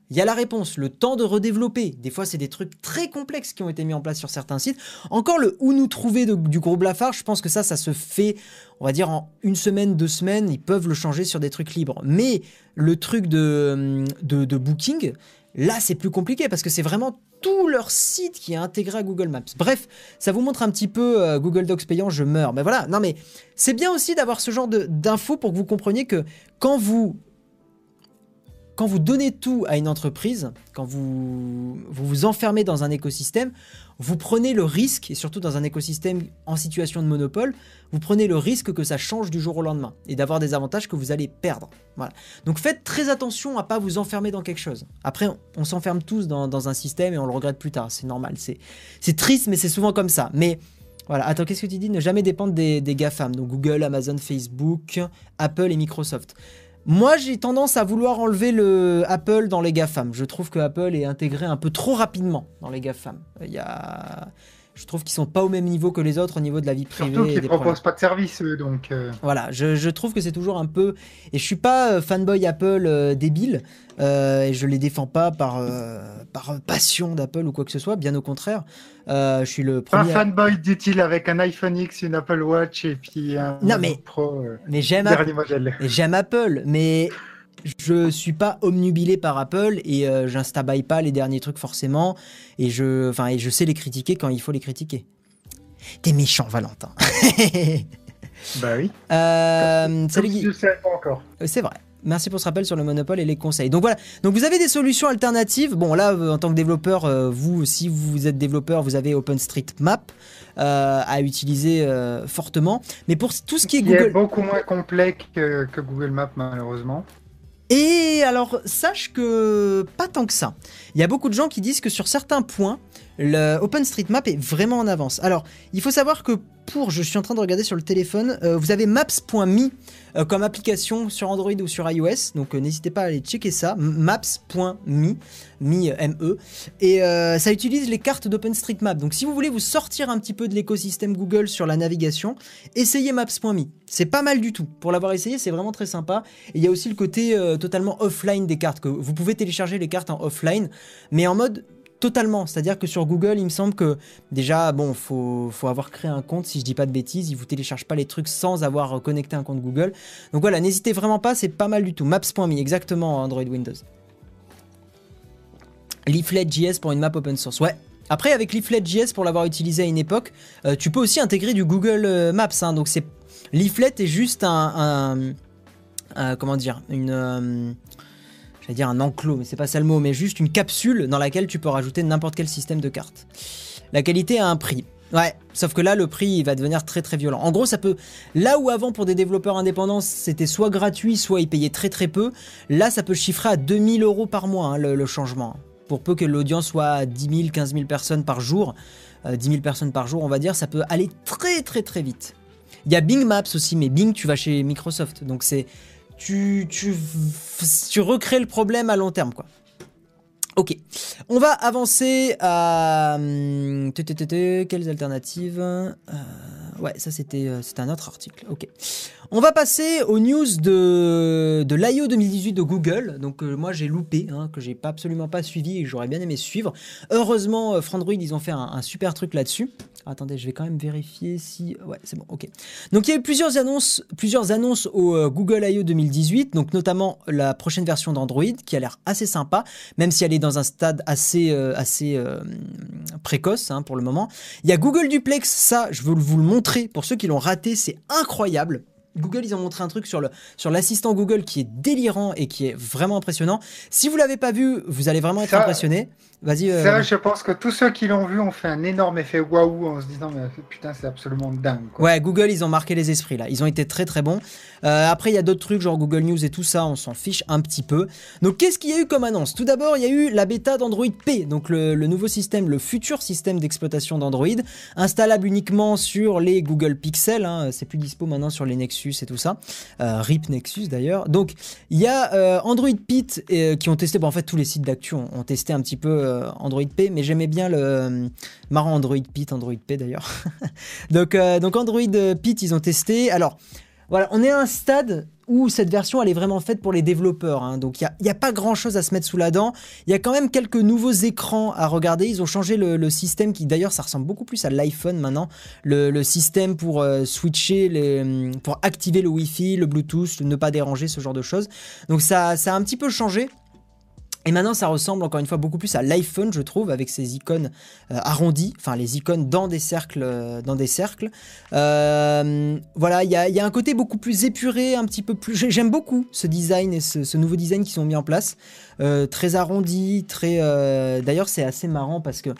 Il y a la réponse, le temps de redévelopper. Des fois, c'est des trucs très complexes qui ont été mis en place sur certains sites. Encore le où nous trouver du gros blafard, je pense que ça, ça se fait, on va dire, en une semaine, deux semaines. Ils peuvent le changer sur des trucs libres. Mais le truc de, de booking, Là, c'est plus compliqué parce que c'est vraiment tout leur site qui est intégré à Google Maps. Bref, ça vous montre un petit peu euh, Google Docs payant, je meurs. Mais voilà, non mais c'est bien aussi d'avoir ce genre d'infos pour que vous compreniez que quand vous quand vous donnez tout à une entreprise, quand vous, vous enfermez dans un écosystème, vous prenez le risque, et surtout dans un écosystème en situation de monopole, vous prenez le risque que ça change du jour au lendemain et d'avoir des avantages que vous allez perdre. Voilà. Donc faites très attention à pas vous enfermer dans quelque chose. Après, on, s'enferme tous dans, un système et on le regrette plus tard. C'est normal. C'est triste, mais c'est souvent comme ça. Mais voilà. Attends, qu'est-ce que tu dis? Ne jamais dépendre des, des GAFAM. Donc Google, Amazon, Facebook, Apple et Microsoft. Moi, j'ai tendance à vouloir enlever le Apple dans les GAFAM. Je trouve que Apple est intégré un peu trop rapidement dans les GAFAM. Il y a je trouve qu'ils sont pas au même niveau que les autres au niveau de la vie privée. Surtout qu'ils proposent pas de service, donc. Euh. Voilà, je, trouve que c'est toujours un peu. Et je suis pas euh, fanboy Apple euh, débile, et je les défends pas par, par passion d'Apple ou quoi que ce soit, bien au contraire. je suis le premier. Un fanboy dit-il avec un iPhone X, une Apple Watch et puis un non, mais, Pro. mais j'aime J'aime Apple, mais je suis pas omnubilé par Apple et euh, j'instabaille pas les derniers trucs forcément et je, enfin, et je sais les critiquer quand il faut les critiquer. T'es méchant, Valentin. bah oui. Euh, salut Je sais pas encore. Euh, c'est vrai. Merci pour ce rappel sur le monopole et les conseils. Donc voilà, donc vous avez des solutions alternatives. Bon là, en tant que développeur, vous, si vous êtes développeur, vous avez OpenStreetMap à utiliser fortement. Mais pour tout ce qui est Google... est beaucoup moins complet que Google Maps malheureusement. Et alors, sache que pas tant que ça. Il y a beaucoup de gens qui disent que sur certains points, le OpenStreetMap est vraiment en avance. Alors, il faut savoir que pour, je suis en train de regarder sur le téléphone, euh, vous avez maps.me euh, comme application sur Android ou sur iOS, donc euh, n'hésitez pas à aller checker ça, maps.me, ME, et ça utilise les cartes d'OpenStreetMap. Donc si vous voulez vous sortir un petit peu de l'écosystème Google sur la navigation, essayez maps.me. C'est pas mal du tout. Pour l'avoir essayé, c'est vraiment très sympa. Et il y a aussi le côté totalement offline des cartes, que vous pouvez télécharger les cartes en offline, mais en mode totalement. C'est-à-dire que sur Google, il me semble que déjà, bon, faut, faut avoir créé un compte, si je dis pas de bêtises, il vous télécharge pas les trucs sans avoir connecté un compte Google. Donc voilà, n'hésitez vraiment pas, c'est pas mal du tout. Maps.me, exactement, Android Windows. Leaflet.js pour une map open source. Ouais. Après, avec Leaflet.js, pour l'avoir utilisé à une époque, euh, tu peux aussi intégrer du Google euh, Maps. Hein. donc c'est Leaflet est juste un, comment dire, une euh, j'allais dire un enclos, mais c'est pas ça le mot, mais juste une capsule dans laquelle tu peux rajouter n'importe quel système de cartes. La qualité a un prix. Ouais, sauf que là, le prix, va devenir très très violent. En gros, ça peut. Là où avant, pour des développeurs indépendants, c'était soit gratuit, soit ils payaient très très peu, là, ça peut chiffrer à 2000 euros par mois, hein, le, changement. Pour peu que l'audience soit à 10 000, 15 000 personnes par jour, 10 euh, 000 personnes par jour, on va dire, ça peut aller très très très vite. Il y a Bing Maps aussi, mais Bing, tu vas chez Microsoft. Donc c'est tu, tu, tu recrées le problème à long terme, quoi. Ok, on va avancer à... Hum, quelles alternatives? Euh, Ouais, ça c'était euh, un autre article. Ok. On va passer aux news de, de l'IO 2018 de Google. Donc euh, moi j'ai loupé, hein, que j'ai pas absolument pas suivi et j'aurais bien aimé suivre. Heureusement, Frandroid, ils ont fait un super truc là-dessus. Attendez, je vais quand même vérifier si. Ouais, c'est bon, ok. Donc il y a eu plusieurs annonces, plusieurs annonces au euh, Google I.O. 2018, donc notamment la prochaine version d'Android qui a l'air assez sympa, même si elle est dans un stade assez, euh, assez euh, précoce hein, pour le moment. Il y a Google Duplex, ça, je veux vous le montrer pour ceux qui l'ont raté, c'est incroyable. Google, ils ont montré un truc sur le sur l'assistant Google qui est délirant et qui est vraiment impressionnant. Si vous l'avez pas vu, vous allez vraiment être impressionné. Vas-y. Euh, ça, je pense que tous ceux qui l'ont vu ont fait un énorme effet waouh en se disant mais putain c'est absolument dingue. Ouais, Google, ils ont marqué les esprits là. Ils ont été très très bons. Euh, après, il y a d'autres trucs genre Google News et tout ça, on s'en fiche un petit peu. Donc, qu'est-ce qu'il y a eu comme annonce? Tout d'abord, il y a eu la bêta d'Android P, donc le, nouveau système, le futur système d'exploitation d'Android, installable uniquement sur les Google Pixel. Hein. c'est plus dispo maintenant sur les Nexus et tout ça. Euh, RIP Nexus d'ailleurs. Donc, il y a Android Pit qui ont testé. Bon, en fait, tous les sites d'actu ont, ont, testé un petit peu euh, Android P, mais j'aimais bien le euh, marrant Android Pit, Android P d'ailleurs. donc, euh, donc Android Pit, ils ont testé. Alors, voilà, on est à un stade où cette version elle est vraiment faite pour les développeurs. Hein. donc il n'y a, pas grand chose à se mettre sous la dent. Il y a quand même quelques nouveaux écrans à regarder. Ils ont changé le, système qui d'ailleurs ça ressemble beaucoup plus à l'iPhone maintenant. Le, système pour switcher, pour activer le Wi-Fi, le Bluetooth, ne pas déranger, ce genre de choses. Donc ça, ça a un petit peu changé. Et maintenant, ça ressemble encore une fois beaucoup plus à l'iPhone, je trouve, avec ses icônes euh, arrondies, enfin les icônes dans des cercles. Euh, dans des cercles. Euh, voilà, il y a, un côté beaucoup plus épuré, un petit peu plus. J'aime beaucoup ce design et ce, nouveau design qui sont mis en place, très arrondi, très. D'ailleurs, c'est assez marrant parce que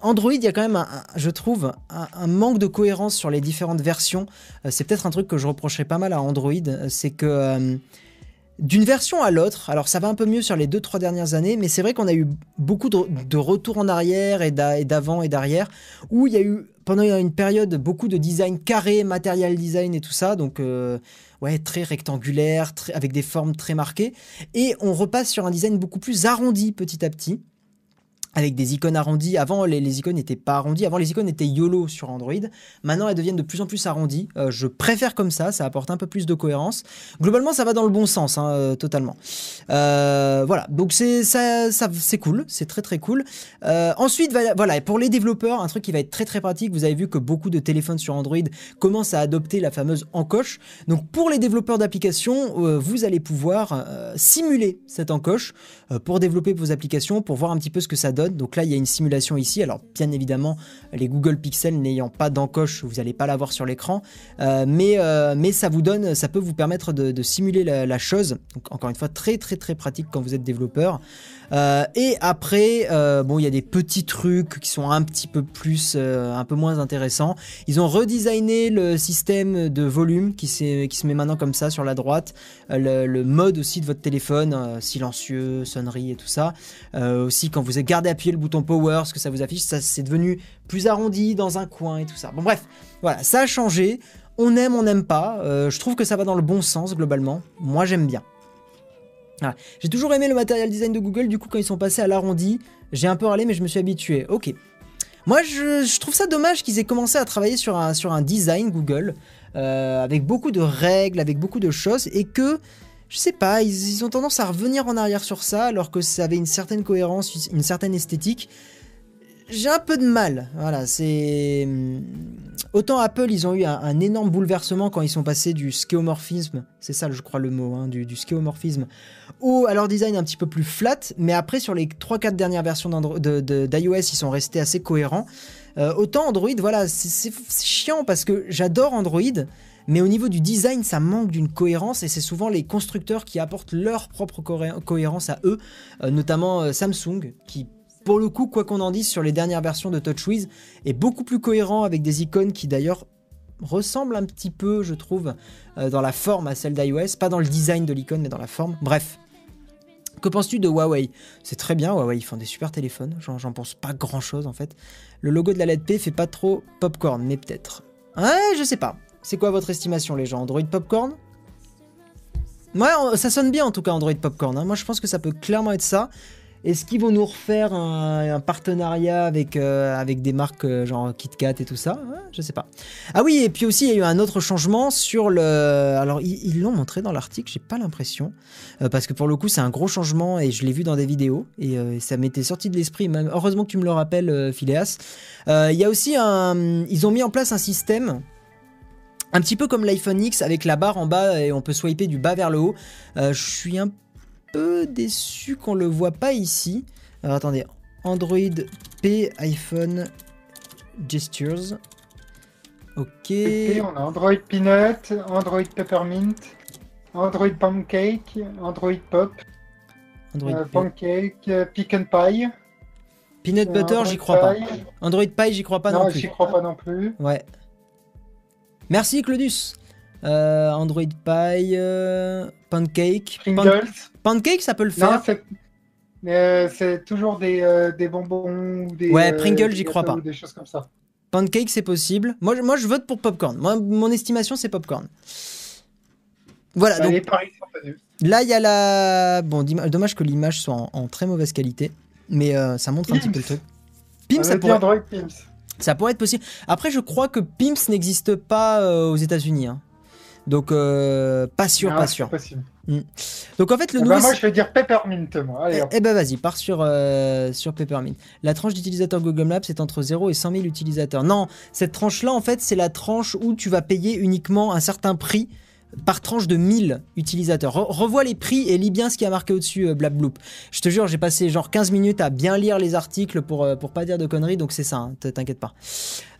Android, il y a quand même, je trouve, un, manque de cohérence sur les différentes versions. c'est peut-être un truc que je reprocherais pas mal à Android, c'est que d'une version à l'autre, alors ça va un peu mieux sur les 2-3 dernières années, mais c'est vrai qu'on a eu beaucoup de, retours en arrière et d'avant et d'arrière, où il y a eu pendant une période beaucoup de design carré, matériel design et tout ça, donc euh, ouais, très rectangulaire, avec des formes très marquées, et on repasse sur un design beaucoup plus arrondi petit à petit avec des icônes arrondies. Avant, les, icônes n'étaient pas arrondies. Avant, les icônes étaient YOLO sur Android. Maintenant, elles deviennent de plus en plus arrondies. Euh, je préfère comme ça, ça apporte un peu plus de cohérence. Globalement, ça va dans le bon sens, hein, euh, totalement. Euh, voilà, donc c'est ça, c'est cool, c'est très très cool. ensuite, voilà, pour les développeurs, un truc qui va être très très pratique. Vous avez vu que beaucoup de téléphones sur Android commencent à adopter la fameuse encoche. Donc, pour les développeurs d'applications, vous allez pouvoir simuler cette encoche pour développer vos applications, pour voir un petit peu ce que ça donne donc là, il y a une simulation ici. Alors, bien évidemment, les Google Pixel n'ayant pas d'encoche, vous n'allez pas l'avoir sur l'écran. Euh, mais, euh, mais ça vous donne, ça peut vous permettre de, simuler la, chose. Donc, encore une fois, très, très, très pratique quand vous êtes développeur. Euh, et après, bon, il y a des petits trucs qui sont un petit peu plus, un peu moins intéressants. Ils ont redesigné le système de volume qui, qui se met maintenant comme ça sur la droite. Le, mode aussi de votre téléphone, silencieux, sonnerie et tout ça. aussi, quand vous gardé appuyer le bouton power, ce que ça vous affiche, ça c'est devenu plus arrondi dans un coin et tout ça. Bon bref, voilà, ça a changé. On aime, on n'aime pas. Euh, je trouve que ça va dans le bon sens globalement. Moi j'aime bien. J'ai toujours aimé le matériel design de Google, du coup quand ils sont passés à l'arrondi, j'ai un peu râlé mais je me suis habitué. Ok. Moi je, trouve ça dommage qu'ils aient commencé à travailler sur un, design Google, euh, avec beaucoup de règles, avec beaucoup de choses, et que je sais pas, ils, ont tendance à revenir en arrière sur ça alors que ça avait une certaine cohérence, une certaine esthétique. J'ai un peu de mal. Voilà, c'est. Autant Apple, ils ont eu un, énorme bouleversement quand ils sont passés du skéomorphisme, c'est ça, je crois, le mot, hein, du, du au à leur design un petit peu plus flat. Mais après, sur les 3-4 dernières versions d'iOS, ils sont restés assez cohérents. Euh, autant Android, voilà, c'est chiant parce que j'adore Android. Mais au niveau du design, ça manque d'une cohérence et c'est souvent les constructeurs qui apportent leur propre cohérence à eux, euh, notamment euh, Samsung, qui pour le coup, quoi qu'on en dise sur les dernières versions de TouchWiz, est beaucoup plus cohérent avec des icônes qui d'ailleurs ressemblent un petit peu, je trouve, euh, dans la forme à celle d'iOS, pas dans le design de l'icône, mais dans la forme. Bref. Que penses-tu de Huawei? C'est très bien, Huawei, ils font des super téléphones, j'en pense pas grand-chose en fait. Le logo de la LED P fait pas trop popcorn, mais peut-être. Ouais, je sais pas. C'est quoi votre estimation, les gens? Android Popcorn? Ouais, ça sonne bien en tout cas, Android Popcorn. Hein. Moi, je pense que ça peut clairement être ça. Est-ce qu'ils vont nous refaire un, partenariat avec, euh, avec des marques euh, genre KitKat et tout ça Je sais pas. Ah oui, et puis aussi, il y a eu un autre changement sur le. Alors, ils l'ont montré dans l'article, j'ai pas l'impression. Euh, parce que pour le coup, c'est un gros changement et je l'ai vu dans des vidéos. Et ça m'était sorti de l'esprit. Même... Heureusement que tu me le rappelles, Phileas. Il y a aussi un. Ils ont mis en place un système un petit peu comme l'iPhone X avec la barre en bas et on peut swiper du bas vers le haut. Je suis un peu déçu qu'on le voit pas ici. Alors attendez, Android P iPhone Gestures. Ok. on a Android Peanut, Android Peppermint, Android Pancake, Android Pop, Android euh, Pancake, euh, Pick and Pie. Peanut Butter, j'y crois pas. Android Pie, j'y crois pas non, non plus. j'y crois pas non plus. Ouais. Merci Claudius. Euh, Android Pie, euh, Pancake. Pringles. pancake, ça peut le faire. mais euh, c'est toujours des, des, bonbons ou des. Ouais, Pringles, j'y crois pas. Des choses comme ça. Pancake, c'est possible. Moi, moi, je vote pour Popcorn. Moi, mon estimation, c'est Popcorn. Voilà. Bah, donc, là, il y a la. Bon, dommage que l'image soit en, très mauvaise qualité, mais ça montre un petit peu le truc. Ça pourrait... Android Pims. Ça pourrait être possible. Après, je crois que Pimps n'existe pas euh, aux États-Unis. Hein. Donc, euh, pas sûr, pas sûr. Hmm. Donc, en fait, le ah nouveau. Bah moi, je vais dire Peppermint, moi. Allez, eh, eh ben, vas-y, pars sur, euh, sur Peppermint. La tranche d'utilisateurs Google Maps est entre 0 et 100 000 utilisateurs. Non, cette tranche-là, en fait, c'est la tranche où tu vas payer uniquement un certain prix par tranche de 1000 utilisateurs. revois les prix et lis bien ce qui a marqué au-dessus euh, Blabloop. Je te jure, j'ai passé genre 15 minutes à bien lire les articles pour, euh, pour pas dire de conneries, donc c'est ça, hein, t'inquiète pas.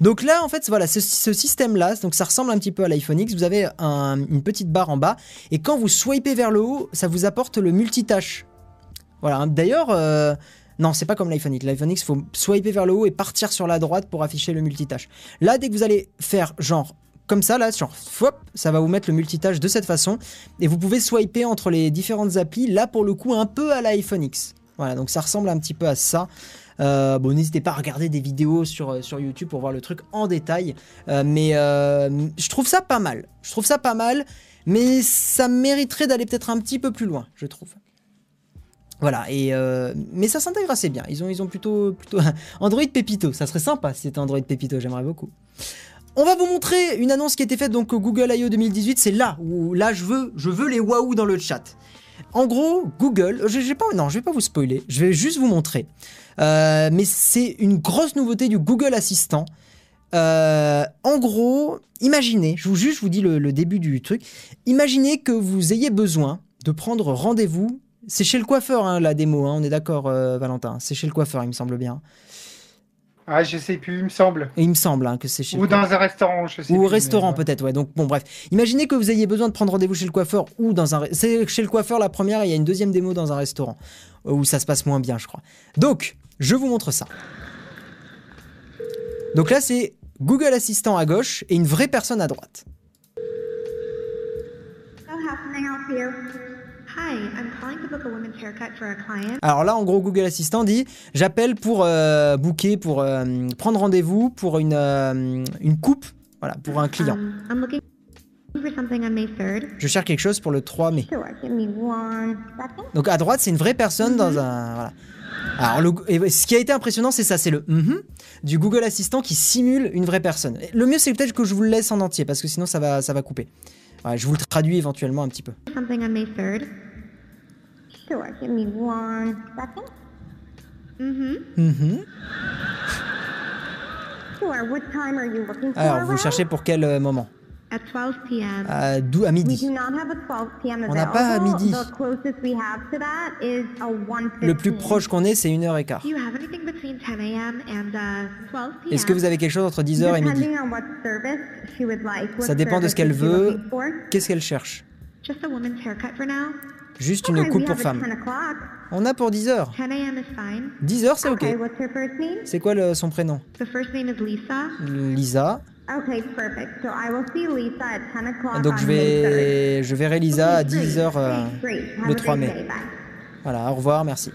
Donc là, en fait, voilà, ce, système-là, donc ça ressemble un petit peu à l'iPhone X. Vous avez une petite barre en bas, et quand vous swipez vers le haut, ça vous apporte le multitâche. Voilà, hein. d'ailleurs... Euh, non, c'est pas comme l'iPhone X. L'iPhone X, faut swiper vers le haut et partir sur la droite pour afficher le multitâche. Là, dès que vous allez faire genre comme ça, là, genre, ça va vous mettre le multitâche de cette façon. Et vous pouvez swiper entre les différentes applis, là pour le coup, un peu à l'iPhone X. Voilà, donc ça ressemble un petit peu à ça. Euh, bon, n'hésitez pas à regarder des vidéos sur, euh, YouTube pour voir le truc en détail. Euh, mais je trouve ça pas mal. Je trouve ça pas mal, mais ça mériterait d'aller peut-être un petit peu plus loin, je trouve. Voilà, et mais ça s'intègre assez bien. Ils ont, ils plutôt, plutôt Android Pépito. Ça serait sympa si c'était Android Pépito, j'aimerais beaucoup. On va vous montrer une annonce qui a été faite donc au Google I.O. 2018. C'est là où là je veux, je veux les waouh dans le chat. En gros, Google, je, pas, non, je vais pas vous spoiler, je vais juste vous montrer. Euh, mais c'est une grosse nouveauté du Google Assistant. Euh, en gros, imaginez, je vous juste vous dis le, début du truc. Imaginez que vous ayez besoin de prendre rendez-vous. C'est chez le coiffeur hein, la démo, hein, on est d'accord, euh, Valentin. C'est chez le coiffeur, il me semble bien. Ah, je sais plus, il me semble. il me semble hein, que c'est chez Ou dans un restaurant, je sais Ou au restaurant peut-être, ouais. Donc bon, bref. Imaginez que vous ayez besoin de prendre rendez-vous chez le coiffeur ou dans un. C'est chez le coiffeur la première, et il y a une deuxième démo dans un restaurant où ça se passe moins bien, je crois. Donc, je vous montre ça. Donc là, c'est Google Assistant à gauche et une vraie personne à droite. Alors là, en gros, Google Assistant dit J'appelle pour euh, booker, pour euh, prendre rendez-vous pour une, euh, une coupe, voilà, pour un client. Um, Je cherche quelque chose pour le 3 mai. Donc à droite, c'est une vraie personne dans mm-hmm. un. Voilà. Alors, ce qui a été impressionnant, c'est ça, c'est le mm du Google Assistant qui simule une vraie personne. Le mieux, c'est peut-être que je vous le laisse en entier, parce que sinon, ça va, ça va couper. je vous le traduis éventuellement un petit peu. Sure, give me one second. Mm-hmm. Mm-hmm. Sure, what time are you looking for? Alors, vous cherchez pour quel euh, moment? At 12 p.m. À, à midi. We do not have a 12 p.m. On n'a pas à midi. The closest we have to that is a 1:15. Le plus proche qu'on ait, c'est 1h15. Do you have anything between 10 a.m. and uh, 12 p.m.? Est-ce que vous avez quelque chose entre 10h et midi? On what service she would like. Ça dépend de ce qu'elle veut. Qu'est-ce qu'elle cherche? Just a woman's haircut for now. Juste une coupe pour femme. On a pour 10 heures. 10 heures, c'est ok. C'est quoi son prénom? Lisa. Donc je vais, je verrai Lisa à 10 heures euh, le 3 mai. Voilà, au revoir, merci.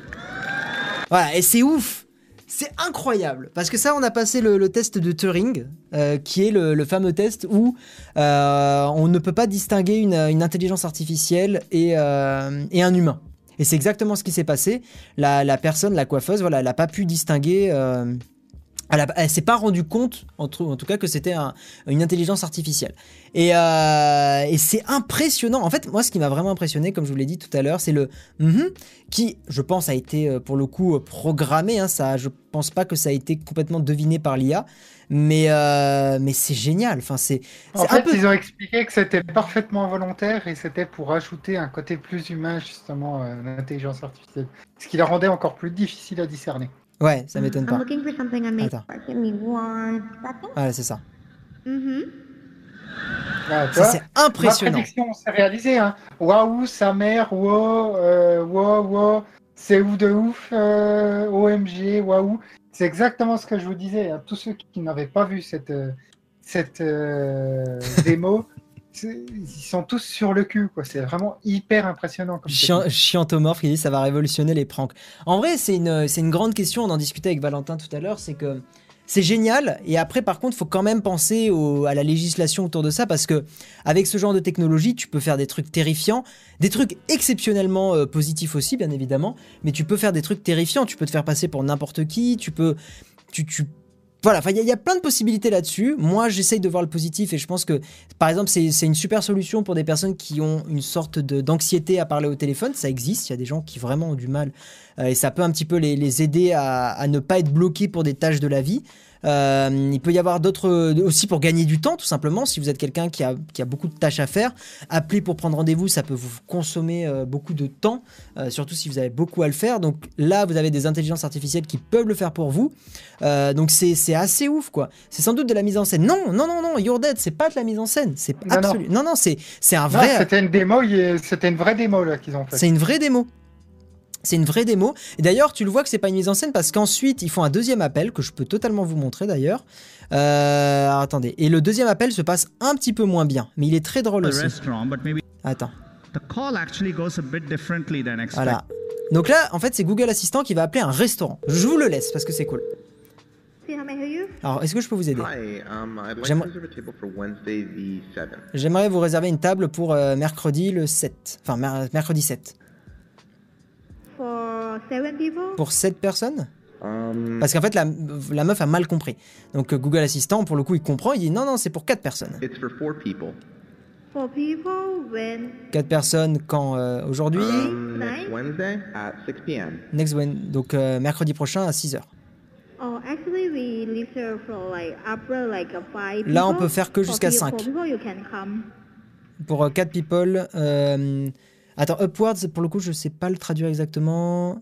Voilà, et c'est ouf c'est incroyable parce que ça, on a passé le, test de Turing, euh, qui est le, fameux test où euh, on ne peut pas distinguer une, intelligence artificielle euh, et, un humain. Et c'est exactement ce qui s'est passé. La, personne, la coiffeuse, voilà, elle n'a pas pu distinguer elle, ne s'est pas rendu compte, en, tout cas, que c'était une intelligence artificielle. Euh, et, c'est impressionnant. En fait, moi, ce qui m'a vraiment impressionné, comme je vous l'ai dit tout à l'heure, c'est le mm qui, je pense, a été euh, pour le coup euh, programmé. Hein, ça, je pense pas que ça a été complètement deviné par l'IA, mais mais c'est génial. Enfin, c'est. En fait, ils ont expliqué que c'était parfaitement volontaire et c'était pour ajouter un côté plus humain justement à l'intelligence artificielle, ce qui la rendait encore plus difficile à discerner. Ouais, ça m'étonne pas. Attends. Voilà, c'est ça. Mm-hmm. Ah, ça, c'est impressionnant. Ma prédiction s'est réalisée. Hein. Waouh, sa mère, wow, euh, wow, wow, c'est ouf de ouf, euh, OMG, waouh. C'est exactement ce que je vous disais. Tous ceux qui n'avaient pas vu cette, euh, cette euh, démo, ils sont tous sur le cul, quoi. C'est vraiment hyper impressionnant. Comme Chiantomorphe qui dit ça va révolutionner les pranks. En vrai, c'est une, c'est une grande question. On en discutait avec Valentin tout à l'heure. C'est que c'est génial. Et après, par contre, il faut quand même penser à la législation autour de ça parce que avec ce genre de technologie, tu peux faire des trucs terrifiants, des trucs exceptionnellement euh, positifs aussi, bien évidemment. Mais tu peux faire des trucs terrifiants. Tu peux te faire passer pour n'importe qui. Tu peux, tu, tu voilà, il y, a plein de possibilités là-dessus. Moi, j'essaye de voir le positif et je pense que, par exemple, c'est une super solution pour des personnes qui ont une sorte d'anxiété à parler au téléphone. Ça existe, il y a des gens qui vraiment ont du mal euh, et ça peut un petit peu les, aider à, ne pas être bloqués pour des tâches de la vie. Euh, il peut y avoir d'autres aussi pour gagner du temps, tout simplement. Si vous êtes quelqu'un qui a, qui a, beaucoup de tâches à faire, appeler pour prendre rendez-vous, ça peut vous consommer euh, beaucoup de temps, euh, surtout si vous avez beaucoup à le faire. Donc là, vous avez des intelligences artificielles qui peuvent le faire pour vous. donc c'est assez ouf, quoi. C'est sans doute de la mise en scène. Non, non, non, non, You're Dead, c'est pas de la mise en scène. C'est absolu. Non, non, c'est un vrai. C'était une démo, c'était une vraie démo là qu'ils ont fait. C'est une vraie démo. C'est une vraie démo. Et d'ailleurs, tu le vois que c'est pas une mise en scène parce qu'ensuite, ils font un deuxième appel que je peux totalement vous montrer d'ailleurs. Euh, attendez. Et le deuxième appel se passe un petit peu moins bien, mais il est très drôle aussi. Attends. Voilà. Donc là, en fait, c'est Google Assistant qui va appeler un restaurant. Je vous le laisse parce que c'est cool. Alors, est-ce que je peux vous aider? Um, J'aimerais vous réserver une table pour euh, mercredi le 7. Enfin, mercredi 7. Pour 7 personnes um, Parce qu'en fait, la, la, meuf a mal compris. Donc euh, Google Assistant, pour le coup, il comprend. Il dit non, non, c'est pour 4 personnes. 4 personnes quand euh, aujourd'hui um, Next Wednesday at 6 p.m. Next Wednesday, donc euh, mercredi prochain à 6 heures. Oh, actually, we leave for like after like five Là, on peut faire que jusqu'à 5. Pour 4 people. Euh, attends, Upwards, pour le coup, je sais pas le traduire exactement.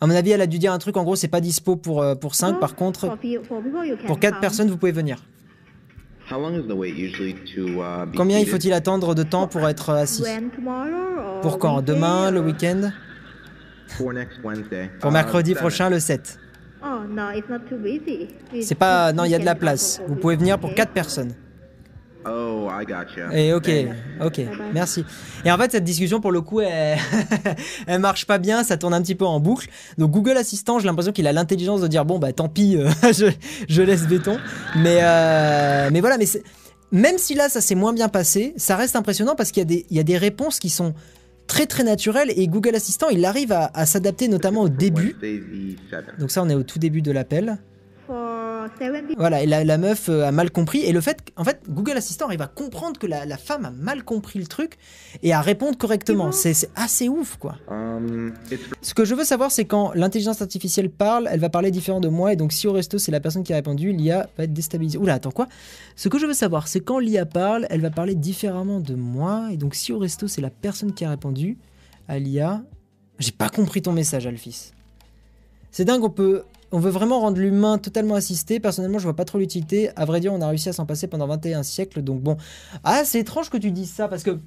À mon avis, elle a dû dire un truc, en gros, c'est pas dispo pour, euh, pour 5, par contre, pour 4 personnes, vous pouvez venir. Uh, Combien il faut-il attendre de temps pour être assis? Pour quand? Demain, le week-end? Pour mercredi uh, prochain, le 7. C'est pas... Non, il y a de la place. Vous pouvez venir pour 4 personnes. Oh, I gotcha. Et ok, ok, merci. Et en fait, cette discussion, pour le coup, elle, elle marche pas bien, ça tourne un petit peu en boucle. Donc, Google Assistant, j'ai l'impression qu'il a l'intelligence de dire bon, bah tant pis, euh, je, je, laisse béton. Mais, euh, mais voilà, mais même si là, ça s'est moins bien passé, ça reste impressionnant parce qu'il y, a des, il y a des réponses qui sont très très naturelles et Google Assistant, il arrive à, à s'adapter notamment au début. Donc, ça, on est au tout début de l'appel. Voilà, et la, meuf euh, a mal compris. Et le fait, en fait, Google Assistant arrive à comprendre que la, femme a mal compris le truc et à répondre correctement. C'est assez ouf, quoi. Um, Ce que je veux savoir, c'est quand l'intelligence artificielle parle, elle va parler différent de moi. Et donc, si au resto, c'est la personne qui a répondu, l'IA va être déstabilisée. Oula, attends, quoi? Ce que je veux savoir, c'est quand l'IA parle, elle va parler différemment de moi. Et donc, si au resto, c'est la personne qui a répondu à l'IA. J'ai pas compris ton message, Alphys. C'est dingue, on peut on veut vraiment rendre l'humain totalement assisté. Personnellement, je vois pas trop l'utilité. À vrai dire, on a réussi à s'en passer pendant 21 siècles. Donc bon. Ah, c'est étrange que tu dises ça parce que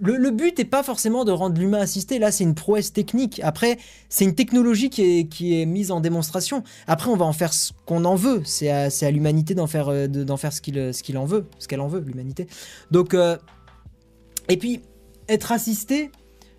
le, but n'est pas forcément de rendre l'humain assisté. Là, c'est une prouesse technique. Après, c'est une technologie qui est, mise en démonstration. Après, on va en faire ce qu'on en veut. C'est à, l'humanité d'en faire, euh, faire ce qu'il, en veut, ce qu'elle en veut, l'humanité. Donc, euh, et puis, être assisté,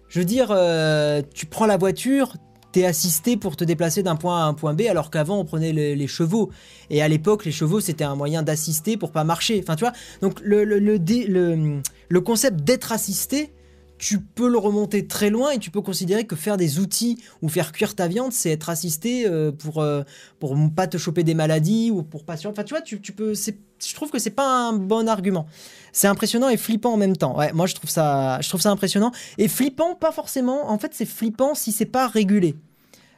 je veux dire, euh, tu prends la voiture, t'es assisté pour te déplacer d'un point A à un point B, alors qu'avant on prenait les chevaux. Et à l'époque, les chevaux c'était un moyen d'assister pour pas marcher. Enfin, tu vois. Donc le, le, le, le concept d'être assisté, tu peux le remonter très loin et tu peux considérer que faire des outils ou faire cuire ta viande, c'est être assisté euh, pour euh, pour pas te choper des maladies ou pour pas. Enfin, tu vois, tu, tu peux. Je trouve que c'est pas un bon argument. C'est impressionnant et flippant en même temps. Ouais, moi je trouve ça, je trouve ça impressionnant et flippant, pas forcément. En fait, c'est flippant si c'est pas régulé.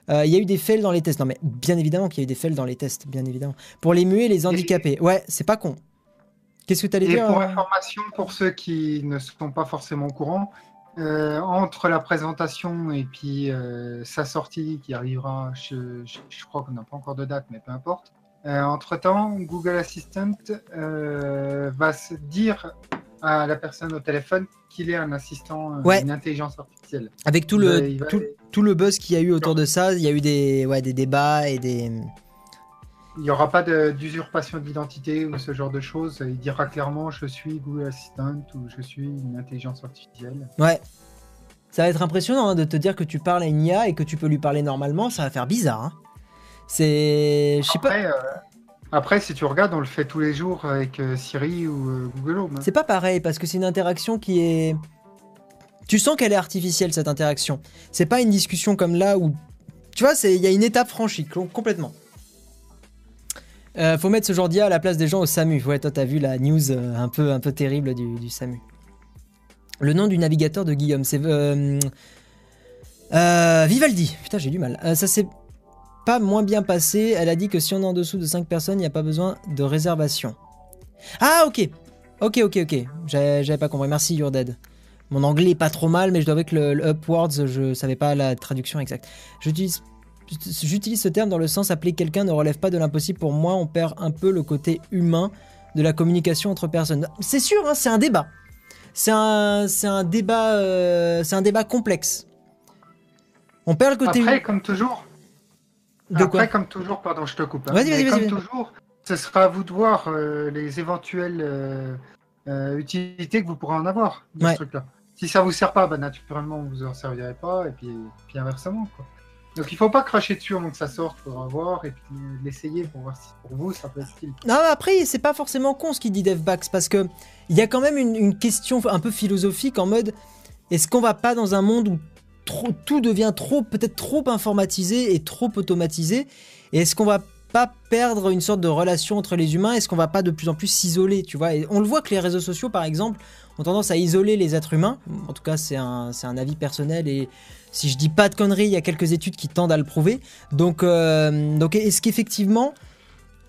Euh, il y a eu des fails dans les tests. Non, mais bien évidemment qu'il y a eu des fails dans les tests, bien évidemment. Pour les muets et les handicapés. Ouais, c'est pas con. Qu'est-ce que tu allais dire Pour information, pour ceux qui ne sont pas forcément au courant, euh, entre la présentation et puis euh, sa sortie qui arrivera, je, je, crois qu'on n'a pas encore de date, mais peu importe. Euh, entre-temps, Google Assistant va se dire à la personne au téléphone qu'il est un assistant, une intelligence artificielle. Avec tout le, tout, le buzz qu'il y a eu autour de ça, il y a eu des, ouais, des débats et des... Il n'y aura pas d'usurpation d'identité ou ce genre de choses. Il dira clairement je suis Google Assistant ou je suis une intelligence artificielle. Ouais. Ça va être impressionnant hein, de te dire que tu parles à une IA et que tu peux lui parler normalement. Ça va faire bizarre. Hein. C'est. Je sais pas. Euh, après, si tu regardes, on le fait tous les jours avec euh, Siri ou euh, Google Home. Hein. C'est pas pareil parce que c'est une interaction qui est. Tu sens qu'elle est artificielle cette interaction. C'est pas une discussion comme là où. Tu vois, il y a une étape franchie complètement. Faut mettre ce genre d'IA à la place des gens au SAMU. Ouais, toi, t'as vu la news un, peu, un peu terrible du, SAMU. Le nom du navigateur de Guillaume, c'est. Euh, Vivaldi. Putain, j'ai du mal. ça, c'est. Pas moins bien passé. Elle a dit que si on est en dessous de 5 personnes, il n'y a pas besoin de réservation. Ah, ok. Ok, ok, ok. J'avais pas compris. Merci, You're Dead. Mon anglais est pas trop mal, mais je dois avouer que le, upwards, je savais pas la traduction exacte. J'utilise J'utilise ce terme dans le sens appeler quelqu'un ne relève pas de l'impossible. Pour moi, on perd un peu le côté humain de la communication entre personnes. C'est sûr, hein, c'est un débat. C'est un, un débat, euh, c'est un débat complexe. On perd le côté. Après, comme toujours. De Après, comme toujours, pardon, je te coupe. Hein. Vas-y, vas-y, vas-y. Comme toujours, ce sera à vous de voir euh, les éventuelles euh, utilités que vous pourrez en avoir de ce truc-là. Si ça vous sert pas, bah, naturellement, vous en servirez pas, et puis, puis inversement. Quoi. Donc il faut pas cracher dessus avant que ça sorte, faudra voir et puis l'essayer pour voir si pour vous ça peut être style. Non, après c'est pas forcément con ce qu'il dit DevBax parce que il y a quand même une, question un peu philosophique en mode est-ce qu'on va pas dans un monde où tout devient trop peut-être trop informatisé et trop automatisé et est-ce qu'on va pas perdre une sorte de relation entre les humains? Est-ce qu'on va pas de plus en plus s'isoler, On le voit que les réseaux sociaux, par exemple, ont tendance à isoler les êtres humains. En tout cas, c'est un, avis personnel et si je dis pas de conneries, il y a quelques études qui tendent à le prouver. Donc, euh, est-ce qu'effectivement,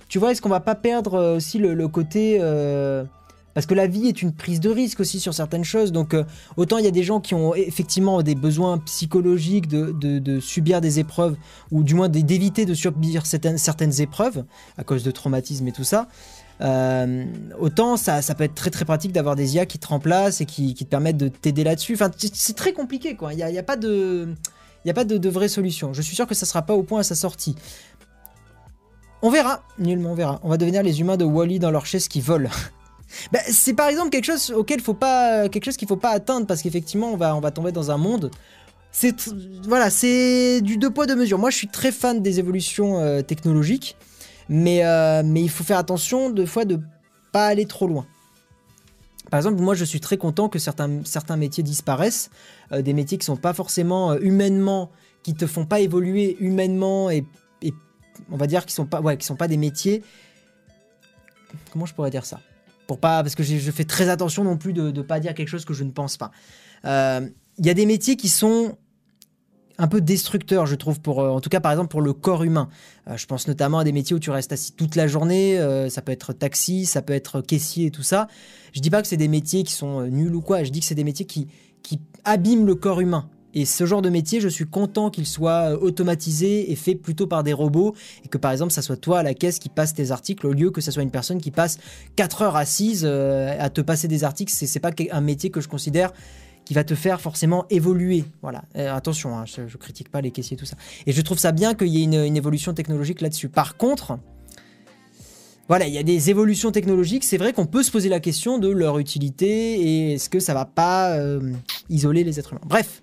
tu vois, est-ce qu'on va pas perdre euh, aussi le, côté... Euh, parce que la vie est une prise de risque aussi sur certaines choses. Donc autant il y a des gens qui ont effectivement des besoins psychologiques de, subir des épreuves, ou du moins d'éviter de subir certaines, épreuves à cause de traumatisme et tout ça. Euh, autant ça, peut être très très pratique d'avoir des IA qui te remplacent et qui, te permettent de t'aider là-dessus. Enfin, c'est très compliqué quoi. Il n'y a, pas de, vraie solution. Je suis sûr que ça sera pas au point à sa sortie. On verra, nullement on verra. On va devenir les humains de Wally dans leur chaise qui volent. Ben, c'est par exemple quelque chose auquel faut pas, quelque chose qu'il faut pas atteindre parce qu'effectivement on va, on va tomber dans un monde. C'est voilà, c'est du deux poids deux mesures. Moi, je suis très fan des évolutions euh, technologiques. Mais, euh, mais il faut faire attention de fois de pas aller trop loin. Par exemple, moi je suis très content que certains, certains métiers disparaissent, euh, des métiers qui sont pas forcément humainement, qui te font pas évoluer humainement et, on va dire qui sont pas, sont pas des métiers. Comment je pourrais dire ça? Pour pas, parce que je fais très attention non plus de ne pas dire quelque chose que je ne pense pas. Il y a des métiers qui sont un peu destructeur, je trouve, pour, euh, en tout cas par exemple pour le corps humain. Euh, je pense notamment à des métiers où tu restes assis toute la journée, euh, ça peut être taxi, ça peut être caissier et tout ça. Je dis pas que c'est des métiers qui sont nuls ou quoi, je dis que c'est des métiers qui, qui abîment le corps humain. Et ce genre de métier, je suis content qu'il soit automatisé et fait plutôt par des robots et que par exemple, ça soit toi à la caisse qui passe tes articles au lieu que ça soit une personne qui passe 4 heures assise à te passer des articles. C'est pas un métier que je considère qui va te faire forcément évoluer. Voilà. Euh, attention, hein, je, ne critique pas les caissiers tout ça. Et je trouve ça bien qu'il y ait une, évolution technologique là-dessus. Par contre, voilà, il y a des évolutions technologiques. C'est vrai qu'on peut se poser la question de leur utilité et est-ce que ça va pas euh, isoler les êtres humains. Bref,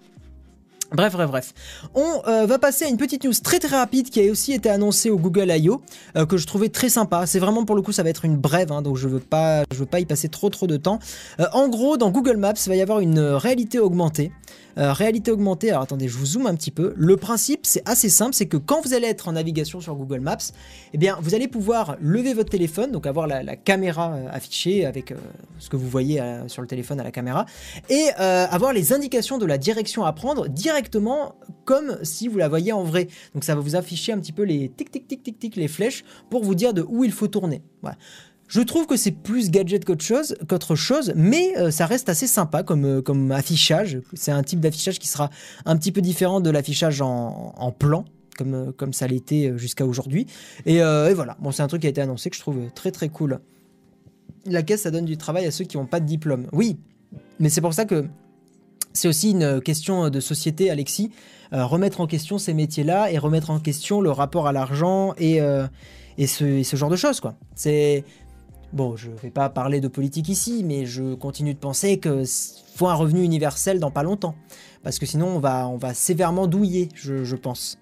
Bref, bref, bref. On euh, va passer à une petite news très très rapide qui a aussi été annoncée au Google I.O. Euh, que je trouvais très sympa. C'est vraiment pour le coup, ça va être une brève, hein, donc je veux pas, veux pas y passer trop trop de temps. Euh, en gros, dans Google Maps, il va y avoir une réalité augmentée. Réalité augmentée, alors attendez, je vous zoome un petit peu. Le principe, c'est assez simple, c'est que quand vous allez être en navigation sur Google Maps, eh bien, vous allez pouvoir lever votre téléphone, donc avoir la, caméra affichée avec ce que vous voyez sur le téléphone à la caméra, et avoir les indications de la direction à prendre directement comme si vous la voyez en vrai. Donc ça va vous afficher un petit peu les tic tic tic tic tic les flèches pour vous dire de où il faut tourner. Je trouve que c'est plus gadget qu'autre chose, qu'autre chose, mais euh, ça reste assez sympa comme, euh, comme affichage. C'est un type d'affichage qui sera un petit peu différent de l'affichage en, plan, comme, euh, comme ça l'était jusqu'à aujourd'hui. Et, voilà, bon, c'est un truc qui a été annoncé que je trouve très très cool. La caisse, ça donne du travail à ceux qui n'ont pas de diplôme. Oui, mais c'est pour ça que c'est aussi une question de société, Alexis. Remettre en question ces métiers-là et remettre en question le rapport à l'argent et, et, ce, ce, genre de choses. quoi. C'est Bon, je ne vais pas parler de politique ici, mais je continue de penser qu'il faut un revenu universel dans pas longtemps. Parce que sinon, on va, on va sévèrement douiller, je, pense.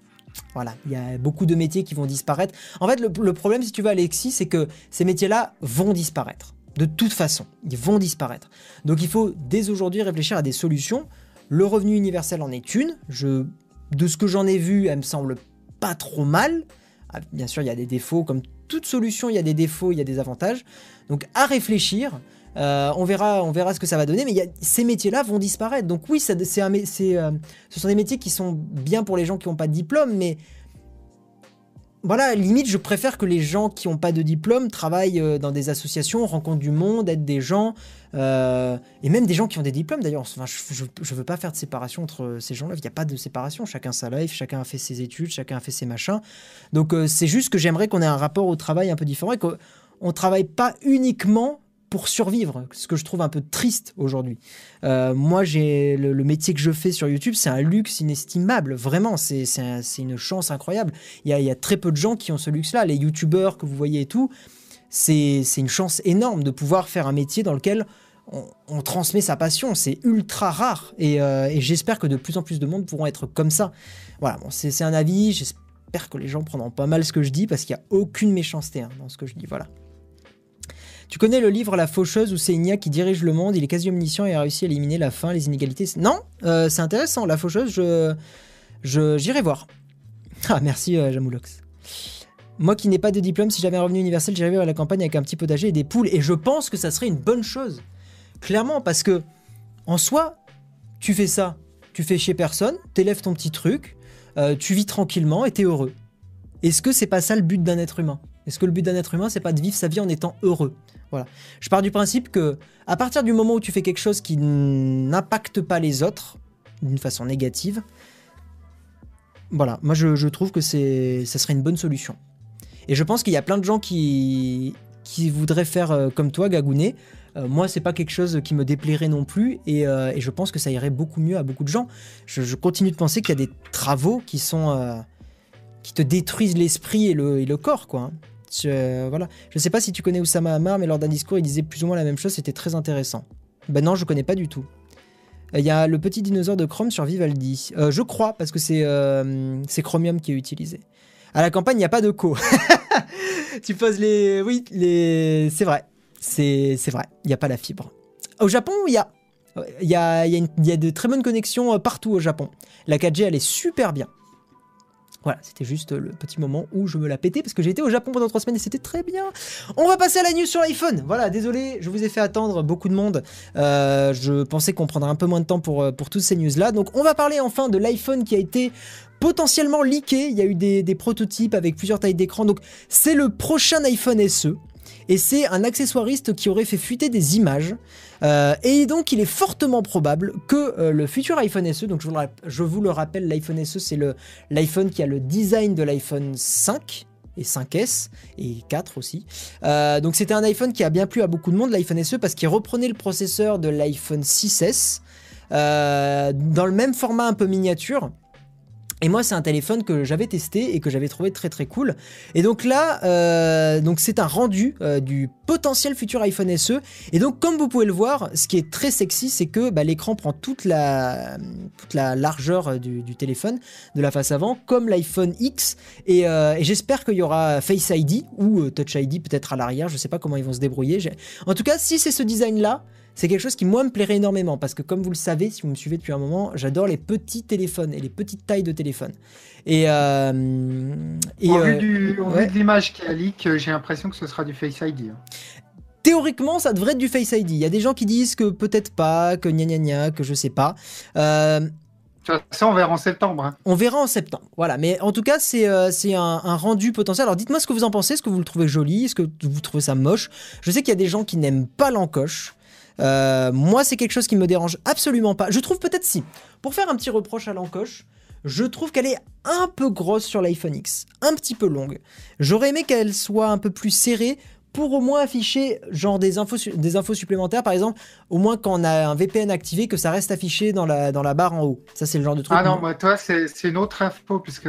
Voilà, il y a beaucoup de métiers qui vont disparaître. En fait, le, problème, si tu veux, Alexis, c'est que ces métiers-là vont disparaître. De toute façon, ils vont disparaître. Donc il faut dès aujourd'hui réfléchir à des solutions. Le revenu universel en est une. De ce que j'en ai vu, elle me semble pas trop mal. Ah, bien sûr, il y a des défauts. Comme toute solution, il y a des défauts, il y a des avantages. Donc à réfléchir. Euh, on, verra, on verra ce que ça va donner, mais ces métiers-là vont disparaître. Donc oui, c'est, euh, ce sont des métiers qui sont bien pour les gens qui n'ont pas de diplôme, mais voilà, limite, je préfère que les gens qui n'ont pas de diplôme travaillent euh, dans des associations, rencontrent du monde, aident des gens, euh, et même des gens qui ont des diplômes d'ailleurs. Enfin, je ne veux pas faire de séparation entre ces gens-là. Il n'y a pas de séparation. Chacun sa life, chacun a fait ses études, chacun a fait ses machins. Donc, euh, c'est juste que j'aimerais qu'on ait un rapport au travail un peu différent et qu'on ne travaille pas uniquement pour survivre, ce que je trouve un peu triste aujourd'hui. Euh, moi, j'ai le, métier que je fais sur YouTube, c'est un luxe inestimable, vraiment, c'est une chance incroyable. Il y, a, très peu de gens qui ont ce luxe-là, les YouTubeurs que vous voyez et tout, c'est une chance énorme de pouvoir faire un métier dans lequel on, transmet sa passion, c'est ultra rare, euh, et, j'espère que de plus en plus de monde pourront être comme ça. Voilà, c'est un avis, j'espère que les gens prendront pas mal ce que je dis, parce qu'il n'y a aucune méchanceté hein, dans ce que je dis, voilà. Tu connais le livre La Faucheuse où c'est Igna qui dirige le monde, il est quasi omniscient et a réussi à éliminer la faim, les inégalités. Non, euh, c'est intéressant. La Faucheuse, je, j'irai voir. Ah merci euh, Jamoulox. Moi qui n'ai pas de diplôme, si j'avais revenu universel, j'irais vivre à la campagne avec un petit potager et des poules. Et je pense que ça serait une bonne chose. Clairement, parce que en soi, tu fais ça, tu fais chez personne, t'élèves ton petit truc, euh, tu vis tranquillement et t'es heureux. Est-ce que c'est pas ça le but d'un être humain? Est-ce que le but d'un être humain, c'est pas de vivre sa vie en étant heureux voilà. Je pars du principe que à partir du moment où tu fais quelque chose qui n'impacte pas les autres d'une façon négative, voilà, moi je, trouve que c'est, ça serait une bonne solution. Et je pense qu'il y a plein de gens qui, qui voudraient faire euh, comme toi, Gagounet. Euh, moi, c'est pas quelque chose qui me déplairait non plus, et, euh, je pense que ça irait beaucoup mieux à beaucoup de gens. Je, continue de penser qu'il y a des travaux qui sont qui te détruisent l'esprit et le, et le corps, quoi. Hein. Je, voilà. Je sais pas si tu connais Oussama Hamar, mais lors d'un discours, il disait plus ou moins la même chose, c'était très intéressant. Ben non, je connais pas du tout. Il y a le petit dinosaure de Chrome sur Vivaldi. Euh, je crois, parce que euh, c'est Chromium qui est utilisé. À la campagne, il n'y a pas de co. tu poses les. Oui, les. C'est vrai. C'est vrai. Il n'y a pas la fibre. Au Japon, il y a. Il y a, y, a de très bonnes connexions euh, partout au Japon. La 4G, elle est super bien. Voilà, c'était juste le petit moment où je me la pétais parce que j'ai au Japon pendant trois semaines et c'était très bien. On va passer à la news sur l'iPhone. Voilà, désolé, je vous ai fait attendre beaucoup de monde. Euh, je pensais qu'on prendrait un peu moins de temps pour, euh, pour toutes ces news-là. Donc on va parler enfin de l'iPhone qui a été potentiellement leaké. Il y a eu des prototypes avec plusieurs tailles d'écran. Donc c'est le prochain iPhone SE et c'est un accessoiriste qui aurait fait fuiter des images. Euh, et donc, il est fortement probable que euh, le futur iPhone SE, donc je vous le, rappelle, l'iPhone SE, c'est l'iPhone qui a le design de l'iPhone 5 et 5S et 4 aussi. Euh, donc c'était un iPhone qui a bien plu à beaucoup de monde, l'iPhone SE, parce qu'il reprenait le processeur de l'iPhone 6S dans le même format un peu miniature. Et moi, c'est un téléphone que j'avais testé et que j'avais trouvé très très cool. Et donc là, euh, c'est un rendu euh, du potentiel futur iPhone SE. Et donc, comme vous pouvez le voir, ce qui est très sexy, c'est que bah, l'écran prend toute la, toute la largeur euh, du, téléphone de la face avant, comme l'iPhone X. Et, j'espère qu'il y aura Face ID ou Touch ID peut-être à l'arrière. Je sais pas comment ils vont se débrouiller. En tout cas, si c'est ce design-là, c'est quelque chose qui moi me plairait énormément parce que comme vous le savez, si vous me suivez depuis un moment, j'adore les petits téléphones et les petites tailles de téléphone. Et, euh, et au, vu, du, de l'image qui a leak, euh, j'ai l'impression que ce sera du Face ID. Hein. Théoriquement, ça devrait être du Face ID. Il y a des gens qui disent que peut-être pas, que gna gna gna, que je sais pas. Euh, ça, on verra en septembre. Hein. On verra en septembre. Voilà. Mais en tout cas, c'est un, un, rendu potentiel. Alors dites-moi ce que vous en pensez. Est-ce que vous le trouvez joli? Est-ce que vous trouvez ça moche? Je sais qu'il y a des gens qui n'aiment pas l'encoche. Euh, moi, c'est quelque chose qui me dérange absolument pas. Je trouve peut-être si. Pour faire un petit reproche à l'encoche, je trouve qu'elle est un peu grosse sur l'iPhone X, un petit peu longue. J'aurais aimé qu'elle soit un peu plus serrée pour au moins afficher genre des infos, des infos supplémentaires, par exemple, au moins quand on a un VPN activé, que ça reste affiché dans la, dans la barre en haut. Ça, c'est le genre de truc. Ah non, moi, toi, c'est une autre info, puisque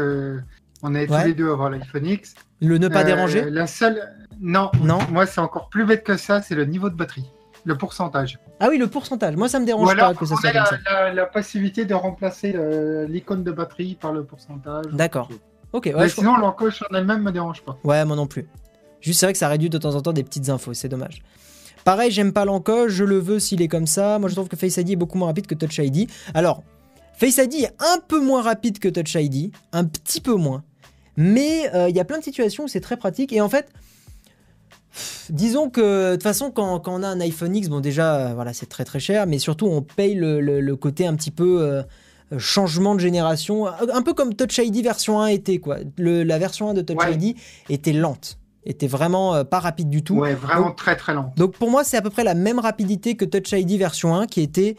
on est tous les deux avoir l'iPhone X. Le ne pas euh, déranger La seule. Non, non. moi, c'est encore plus bête que ça, c'est le niveau de batterie. Le pourcentage. Ah oui, le pourcentage. Moi, ça me dérange pas que ça soit comme ça. La, la, possibilité de remplacer l'icône de batterie par le pourcentage. D'accord. Ok. Ouais, sinon, l'encoche en elle-même me dérange pas. Ouais, moi non plus. Juste, c'est vrai que ça réduit de temps en temps des petites infos. C'est dommage. Pareil, j'aime pas l'encoche. Je le veux s'il est comme ça. Moi, je trouve que Face ID est beaucoup moins rapide que Touch ID. Alors, Face ID est un peu moins rapide que Touch ID. Un petit peu moins. Mais euh, il y a plein de situations où c'est très pratique. Et en fait, Disons que de toute façon, quand, on a un iPhone X, bon déjà, euh, voilà, c'est très très cher, mais surtout on paye le, côté un petit peu, euh, changement de génération, un peu comme Touch ID version 1 était quoi. la version 1 de Touch ID était lente, était vraiment pas rapide du tout. Ouais, vraiment très très lent. Donc pour moi, c'est à peu près la même rapidité que Touch ID version 1 qui était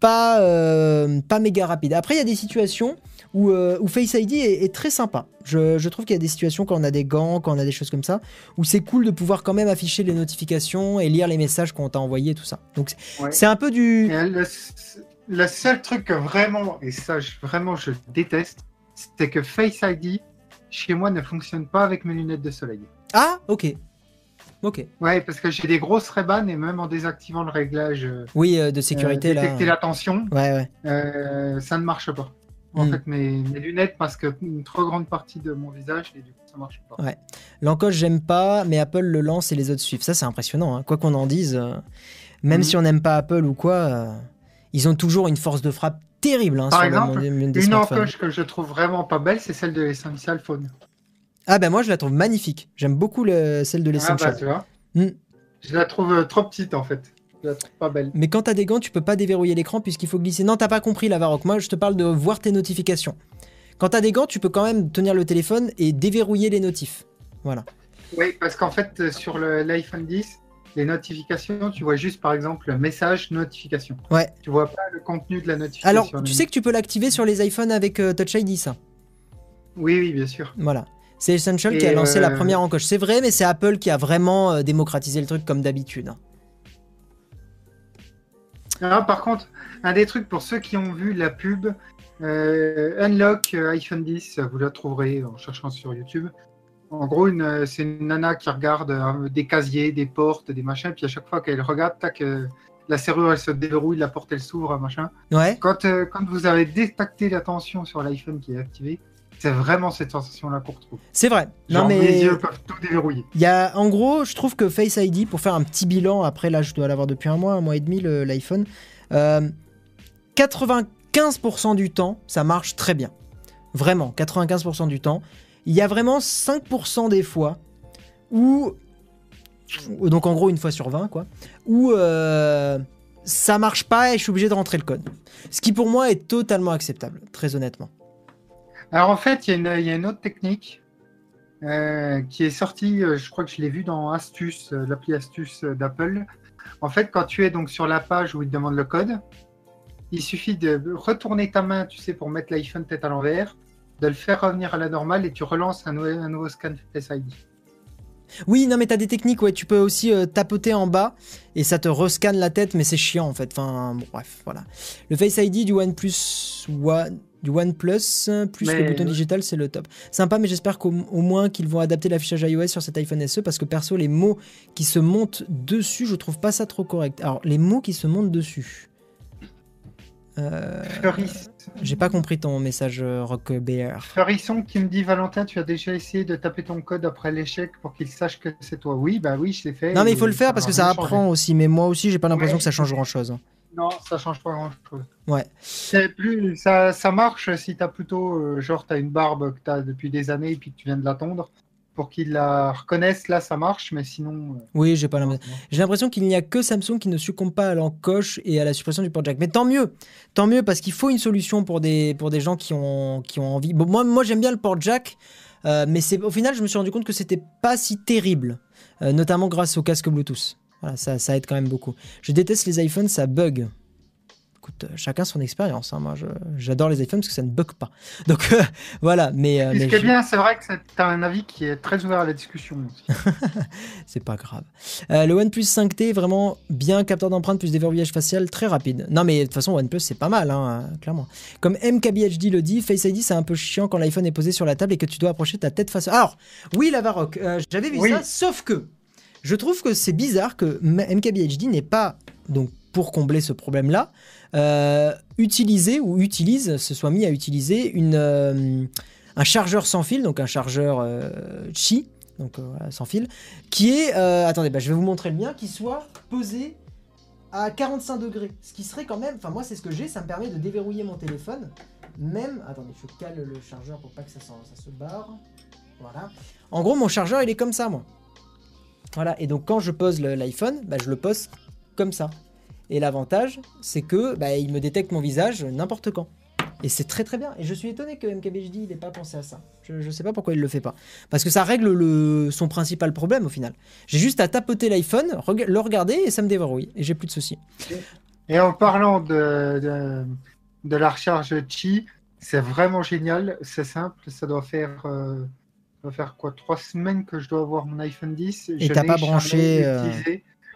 pas, euh, pas méga rapide. Après, il y a des situations où, euh, où Face ID est, très sympa. Je, je trouve qu'il y a des situations quand on a des gants, quand on a des choses comme ça, où c'est cool de pouvoir quand même afficher les notifications et lire les messages qu'on t'a envoyés, tout ça. Donc c'est un peu du... Le, seul truc que vraiment, et ça vraiment je déteste, c'est que Face ID, chez moi, ne fonctionne pas avec mes lunettes de soleil. Ah, ok. Ok. Ouais, parce que j'ai des grosses Ray-Ban et même en désactivant le réglage. Euh, oui, euh, de sécurité euh, détecter la tension. Ouais, ouais. ça ne marche pas. En hmm. fait, mes, lunettes masquent une trop grande partie de mon visage et du coup, ça marche pas. Ouais. L'encoche, j'aime pas, mais Apple le lance et les autres suivent. Ça, c'est impressionnant. Hein. Quoi qu'on en dise, même hmm. si on n'aime pas Apple ou quoi, ils ont toujours une force de frappe terrible. Hein, Par exemple, une encoche que je trouve vraiment pas belle, c'est celle de l'Essential Phone. Ah ben moi je la trouve magnifique. J'aime beaucoup le, celle de l'Essential. Ah bah tu vois. Hmm. Je la trouve euh, trop petite en fait. Je la trouve pas belle. Mais quand t'as des gants, tu peux pas déverrouiller l'écran puisqu'il faut glisser. Non, t'as pas compris la Varrock. Moi je te parle de voir tes notifications. Quand t'as des gants, tu peux quand même tenir le téléphone et déverrouiller les notifs. Voilà. Oui, parce qu'en fait euh, sur l'iPhone 10, les notifications, tu vois juste par exemple message, notification. Ouais. Tu vois pas le contenu de la notification. Alors, tu sais que tu peux l'activer sur les iPhones avec euh, Touch ID, ça? Oui, oui, bien sûr. Voilà. C'est Essential qui a lancé la euh, première encoche. C'est vrai, mais c'est Apple qui a vraiment euh, démocratisé le truc comme d'habitude. Ah, par contre, un des trucs pour ceux qui ont vu la pub, euh, Unlock iPhone 10, vous la trouverez en cherchant sur YouTube. En gros, c'est une nana qui regarde des casiers, des portes, des machins, puis à chaque fois qu'elle regarde, tac, la serrure elle se déverrouille, la porte elle s'ouvre, machin. Ouais. Quand, quand vous avez détecté la tension sur l'iPhone qui est activé, c'est vraiment cette sensation-là qu'on retrouve. C'est vrai. non, mais les yeux peuvent tout déverrouiller. Il y a, en gros, je trouve que Face ID, pour faire un petit bilan, après là, je dois l'avoir depuis un mois, un mois et demi, l'iPhone, 95% euh, du temps, ça marche très bien. Vraiment, 95% du temps. Il y a vraiment 5% des fois où. Donc en gros, une fois sur 20, quoi. Où. Euh, ça marche pas et je suis obligé de rentrer le code. Ce qui pour moi est totalement acceptable, très honnêtement. Alors en fait, il y, a une autre technique euh, qui est sortie, euh, je crois que je l'ai vu dans Astuce, euh, l'appli Astuce d'Apple. En fait, quand tu es donc sur la page où il te demande le code, il suffit de retourner ta main, tu sais, pour mettre l'iPhone tête à l'envers, de le faire revenir à la normale et tu relances un, nouveau scan Face ID. Oui, non, mais tu as des techniques, ouais. Tu peux aussi tapoter en bas et ça te rescanne la tête, mais c'est chiant en fait. Enfin, bref, voilà. Le Face ID du OnePlus One du OnePlus, plus le bouton digital, c'est le top. Sympa, mais j'espère qu'au moins qu'ils vont adapter l'affichage iOS sur cet iPhone SE parce que perso, les mots qui se montent dessus, je trouve pas ça trop correct. Alors, les mots qui se montent dessus. Euh... J'ai pas compris ton message, euh, Rock Bear. Fleurisson qui me dit Valentin, tu as déjà essayé de taper ton code après l'échec pour qu'il sache que c'est toi. Oui, bah oui, je l'ai fait. Non, mais il faut le faire parce que ça apprend aussi. Mais moi aussi, j'ai pas l'impression que ça change grand chose. Non, ça change pas grand chose. Ouais. plus, ça, ça marche si tu as plutôt, euh, genre, tu as une barbe que tu as depuis des années et puis que tu viens de la tondre. Pour qu'ils la reconnaissent, là, ça marche, mais sinon. Euh, oui, j'ai pas l'impression. J'ai l'impression qu'il n'y a que Samsung qui ne succombe pas à l'encoche et à la suppression du port jack. Mais tant mieux, tant mieux, parce qu'il faut une solution pour des, pour des gens qui ont, qui ont envie. Bon, moi, moi j'aime bien le port jack, euh, mais c'est au final, je me suis rendu compte que c'était pas si terrible, notamment grâce au casque Bluetooth. Voilà, ça, ça aide quand même beaucoup. Je déteste les iPhones, ça bug. Écoute, euh, chacun son expérience. Hein. Moi, j'adore les iPhones parce que ça ne bug pas. Donc euh, voilà, mais. Euh, ce qui est bien, c'est vrai que tu as un avis qui est très ouvert à la discussion. c'est pas grave. le OnePlus 5T, vraiment bien capteur d'empreinte plus déverrouillage facial très rapide. Non, mais de toute façon, OnePlus, c'est pas mal, hein, clairement. Comme MKBHD le dit, Face ID, c'est un peu chiant quand l'iPhone est posé sur la table et que tu dois approcher ta tête face. Alors, oui, la j'avais vu ça, sauf que. Je trouve que c'est bizarre que MKBHD n'ait pas, donc pour combler ce problème-là, euh, utilisé ou utilise, se soit mis à utiliser une, euh, un chargeur sans fil, donc un chargeur euh, Qi, donc sans fil, qui est, attendez, bah, je vais vous montrer le mien, qui soit posé à 45 degrés, ce qui serait quand même, enfin moi c'est ce que j'ai, ça me permet de déverrouiller mon téléphone, même, attendez, je cale le chargeur pour pas que ça se barre, voilà. En gros, mon chargeur, il est comme ça, moi. Voilà, et donc quand je pose l'iPhone, bah, je le pose comme ça. Et l'avantage, c'est que bah, il me détecte mon visage n'importe quand. Et c'est très très bien. Et je suis étonné que MKBHD n'ait pas pensé à ça. Je ne sais pas pourquoi il le fait pas. Parce que ça règle le, son principal problème au final. J'ai juste à tapoter l'iPhone, le regarder et ça me déverrouille. Et j'ai plus de soucis. Et en parlant de, de, la recharge Qi, c'est vraiment génial. C'est simple. Ça doit faire, euh, doit faire quoi Trois semaines que je dois avoir mon iPhone 10. Et t'as pas branché. Euh,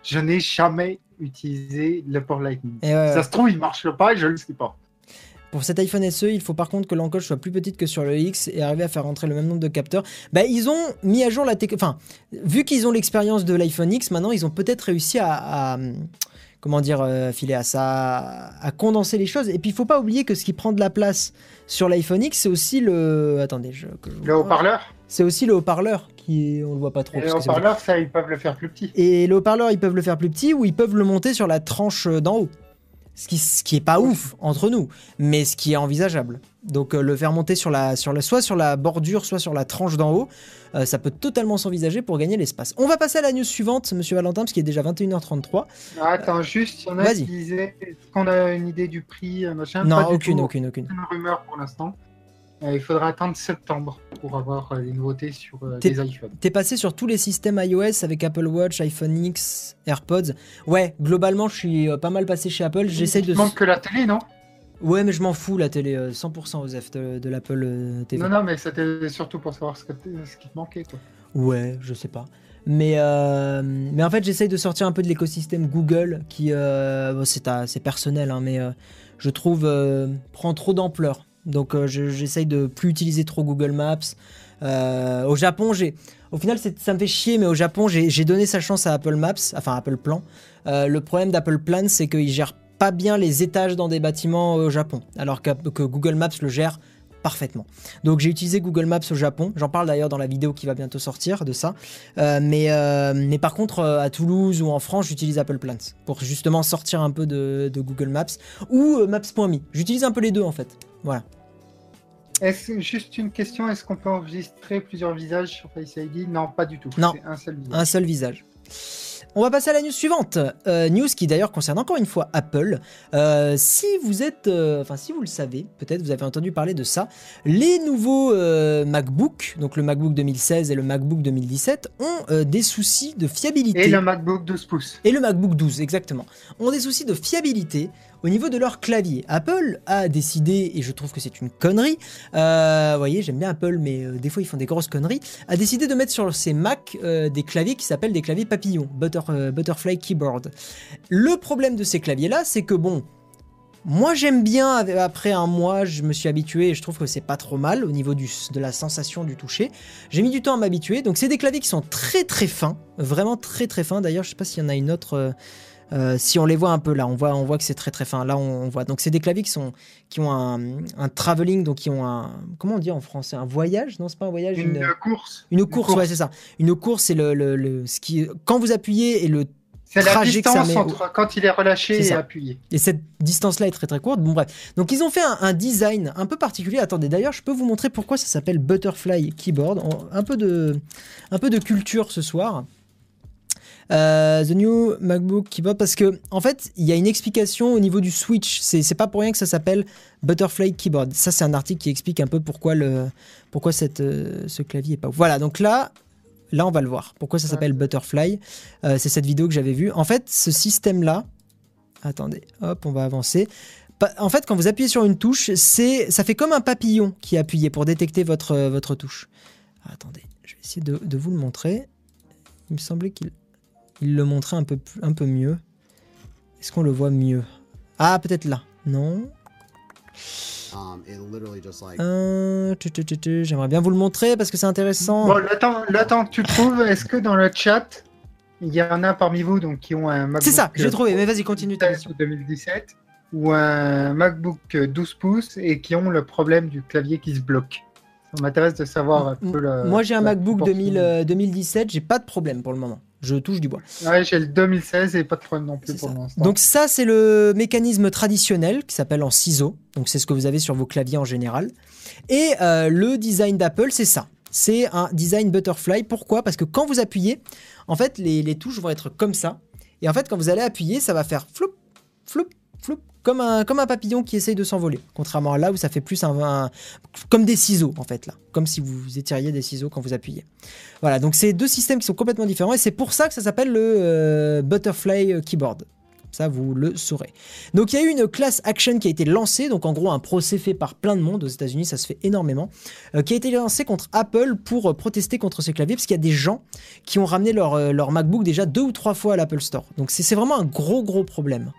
je n'ai jamais utilisé le port Lightning. Ça se trouve, il marche pas et je ne le sais pas. Pour cet iPhone SE, il faut par contre que l'encoche soit plus petite que sur le X et arriver à faire rentrer le même nombre de capteurs. Bah, ils ont mis à jour la technologie. Enfin, vu qu'ils ont l'expérience de l'iPhone X, maintenant, ils ont peut-être réussi à, comment dire, euh, filer à ça, à condenser les choses. Et puis, il faut pas oublier que ce qui prend de la place sur l'iPhone X, c'est aussi le. Attendez, je. le haut-parleur? C'est aussi le haut-parleur qui on le voit pas trop. Et le haut-parleur, ça, ils peuvent le faire plus petit. Et le haut-parleur, ils peuvent le faire plus petit ou ils peuvent le monter sur la tranche d'en haut. Ce qui, ce qui est pas ouf entre nous, mais ce qui est envisageable. Donc euh, le faire monter sur la, sur la, soit sur la bordure, soit sur la tranche d'en haut, euh, ça peut totalement s'envisager pour gagner l'espace. On va passer à la news suivante, Monsieur Valentin, parce qu'il est déjà 21h33. Ah, attends, juste, il y en a qui disaient, est-ce qu'on a une idée du prix, euh, machin? Non, aucune, aucune, aucune, aucune. rumeur pour l'instant. Il faudra attendre septembre pour avoir les nouveautés sur les iPhones. T'es passé sur tous les systèmes iOS avec Apple Watch, iPhone X, AirPods. Ouais, globalement, je suis pas mal passé chez Apple. J'essaie de. manque que la télé, non? Ouais, mais je m'en fous, la télé, 100% aux F de, l'Apple euh, TV. Non, non, mais c'était surtout pour savoir ce, qui te manquait, toi. Ouais, je sais pas. Mais, euh, mais en fait, j'essaye de sortir un peu de l'écosystème Google, qui, euh, c'est personnel, hein, mais je trouve, prend trop d'ampleur. Donc, j'essaye de plus utiliser trop Google Maps. au Japon. Au final, ça me fait chier, mais au Japon, j'ai donné sa chance à Apple Maps, enfin Apple Plan. le problème d'Apple Plan, c'est qu'il gère pas bien les étages dans des bâtiments au Japon, alors que, Google Maps le gère parfaitement. Donc j'ai utilisé Google Maps au Japon, j'en parle d'ailleurs dans la vidéo qui va bientôt sortir de ça, euh, mais, euh, par contre euh, à Toulouse ou en France j'utilise Apple Plans pour justement sortir un peu de, Google Maps ou Maps.me. J'utilise un peu les deux en fait. Voilà. Est-ce juste une question, est-ce qu'on peut enregistrer plusieurs visages sur Face ID Non, pas du tout. Non, un seul visage. Un seul visage. On va passer à la news suivante. Euh, news qui d'ailleurs concerne encore une fois Apple. Euh, si vous êtes, euh, enfin si vous le savez, peut-être vous avez entendu parler de ça. Les nouveaux MacBook, donc le MacBook 2016 et le MacBook 2017, ont des soucis de fiabilité. Et le MacBook 12 pouces. Et le MacBook 12, exactement. Ont des soucis de fiabilité au niveau de leur clavier, Apple a décidé, et je trouve que c'est une connerie, euh, vous voyez, j'aime bien Apple, mais euh, des fois ils font des grosses conneries, a décidé de mettre sur ses Mac euh, des claviers qui s'appellent des claviers papillons, Butterfly Keyboard. Le problème de ces claviers-là, c'est que bon, moi j'aime bien, après un mois, je me suis habitué et je trouve que c'est pas trop mal au niveau de la sensation du toucher. J'ai mis du temps à m'habituer, donc c'est des claviers qui sont très très fins, vraiment très très fins. D'ailleurs, je sais pas s'il y en a une autre euh, si on les voit un peu là, on voit, on voit que c'est très très fin. Là, on, voit. Donc, c'est des claviers qui, sont, qui ont un, un, traveling, donc qui ont un. Comment on dit en français? Un voyage? Non, c'est pas un voyage. Une, course. Une, course, ouais, c'est ça. Une course, c'est le, le, ce qui. Quand vous appuyez et le c'est la distance entre quand il est relâché et appuyé. Et cette distance-là est très très courte. Bon bref. Donc ils ont fait un, design un peu particulier. Attendez, d'ailleurs, je peux vous montrer pourquoi ça s'appelle Butterfly Keyboard. Un peu de, un peu de culture ce soir. Euh, the New MacBook Keyboard parce que en fait il y a une explication au niveau du switch. C'est pas pour rien que ça s'appelle Butterfly Keyboard. Ça c'est un article qui explique un peu pourquoi le pourquoi cette, euh, ce clavier est pas voilà donc là là on va le voir. Pourquoi ça s'appelle Butterfly. Euh, c'est cette vidéo que j'avais vue. En fait ce système là attendez hop on va avancer. En fait, quand vous appuyez sur une touche, c'est, ça fait comme un papillon qui est appuyé pour détecter votre, votre touche. Attendez, je vais essayer de, de vous le montrer. Il me semblait qu'il il le montrait un peu, un peu mieux. Est-ce qu'on le voit mieux? Ah, peut-être là. Non. Um, euh, j'aimerais bien vous le montrer parce que c'est intéressant. Bon, le temps, que tu trouves, est-ce que dans le chat, il y en a parmi vous donc, qui ont un MacBook C'est ça, j'ai trouvé, mais vas-y, continue. 2017 ou un MacBook 12 pouces et qui ont le problème du clavier qui se bloque. Ça m'intéresse de savoir un peu Moi, j'ai un MacBook 2000, 2017, j'ai pas de problème pour le moment. Je touche du bois. Ouais, j'ai le 2016 et pas de problème non plus pour l'instant. Donc ça, c'est le mécanisme traditionnel qui s'appelle en ciseaux. Donc c'est ce que vous avez sur vos claviers en général. Et euh, le design d'Apple, c'est ça. C'est un design butterfly. Pourquoi? Parce que quand vous appuyez, en fait, les, touches vont être comme ça. Et en fait, quand vous allez appuyer, ça va faire floup, floup, floup, comme un, comme un papillon qui essaye de s'envoler. Contrairement à là où ça fait plus un, comme des ciseaux en fait là, comme si vous étiriez des ciseaux quand vous appuyez. Voilà, donc c'est deux systèmes qui sont complètement différents et c'est pour ça que ça s'appelle le euh, Butterfly Keyboard. Ça, vous le saurez. Donc, il y a eu une classe action qui a été lancée. Donc, en gros, un procès fait par plein de monde. Aux États-Unis, ça se fait énormément. Euh, qui a été lancé contre Apple pour euh, protester contre ces claviers. Parce qu'il y a des gens qui ont ramené leur, euh, leur MacBook déjà deux ou trois fois à l'Apple Store. Donc, c'est vraiment un gros, gros problème.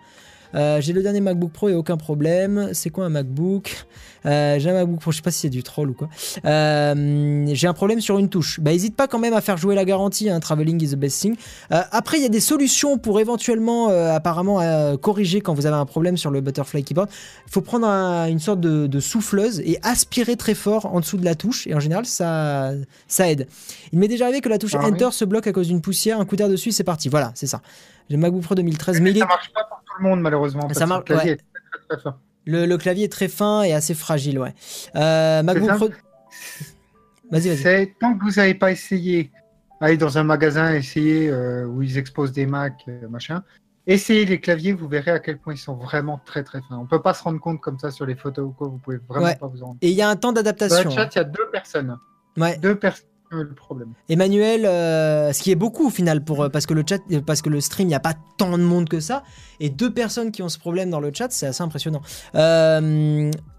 Euh, j'ai le dernier MacBook Pro et aucun problème. C'est quoi un MacBook? Euh, J'ai un MacBook Pro, je sais pas si c'est du troll ou quoi. Euh, j'ai un problème sur une touche. Bah, hésite pas quand même à faire jouer la garantie. Hein, traveling is the best thing. après, il y a des solutions pour éventuellement, apparemment, corriger quand vous avez un problème sur le Butterfly Keyboard. Il faut prendre une sorte de, souffleuse et aspirer très fort en dessous de la touche. Et en général, ça, ça aide. Il m'est déjà arrivé que la touche ah Enter se bloque à cause d'une poussière. Un coup d'air dessus, c'est parti. Voilà, c'est ça. J'ai MacBook Pro 2013. Mais, ça marche pas pour tout le monde, malheureusement. Ça marche. Le clavier est très, très, fin. Le, clavier est très fin et assez fragile, ouais. Euh, MacBook Pro. Vas-y, vas-y. Tant que vous n'avez pas essayé, aller dans un magasin, essayer euh, où ils exposent des Macs, euh, machin. Essayez les claviers, vous verrez à quel point ils sont vraiment très très fins. On peut pas se rendre compte comme ça sur les photos ou quoi, vous pouvez vraiment pas vous en rendre. Et il y a un temps d'adaptation. Dans le chat, hein. il y a deux personnes. Ouais. Deux personnes le problème. Emmanuel, euh, ce qui est beaucoup au final pour euh, parce que le chat, euh, parce que le stream, il n'y a pas tant de monde que ça, et deux personnes qui ont ce problème dans le chat, c'est assez impressionnant.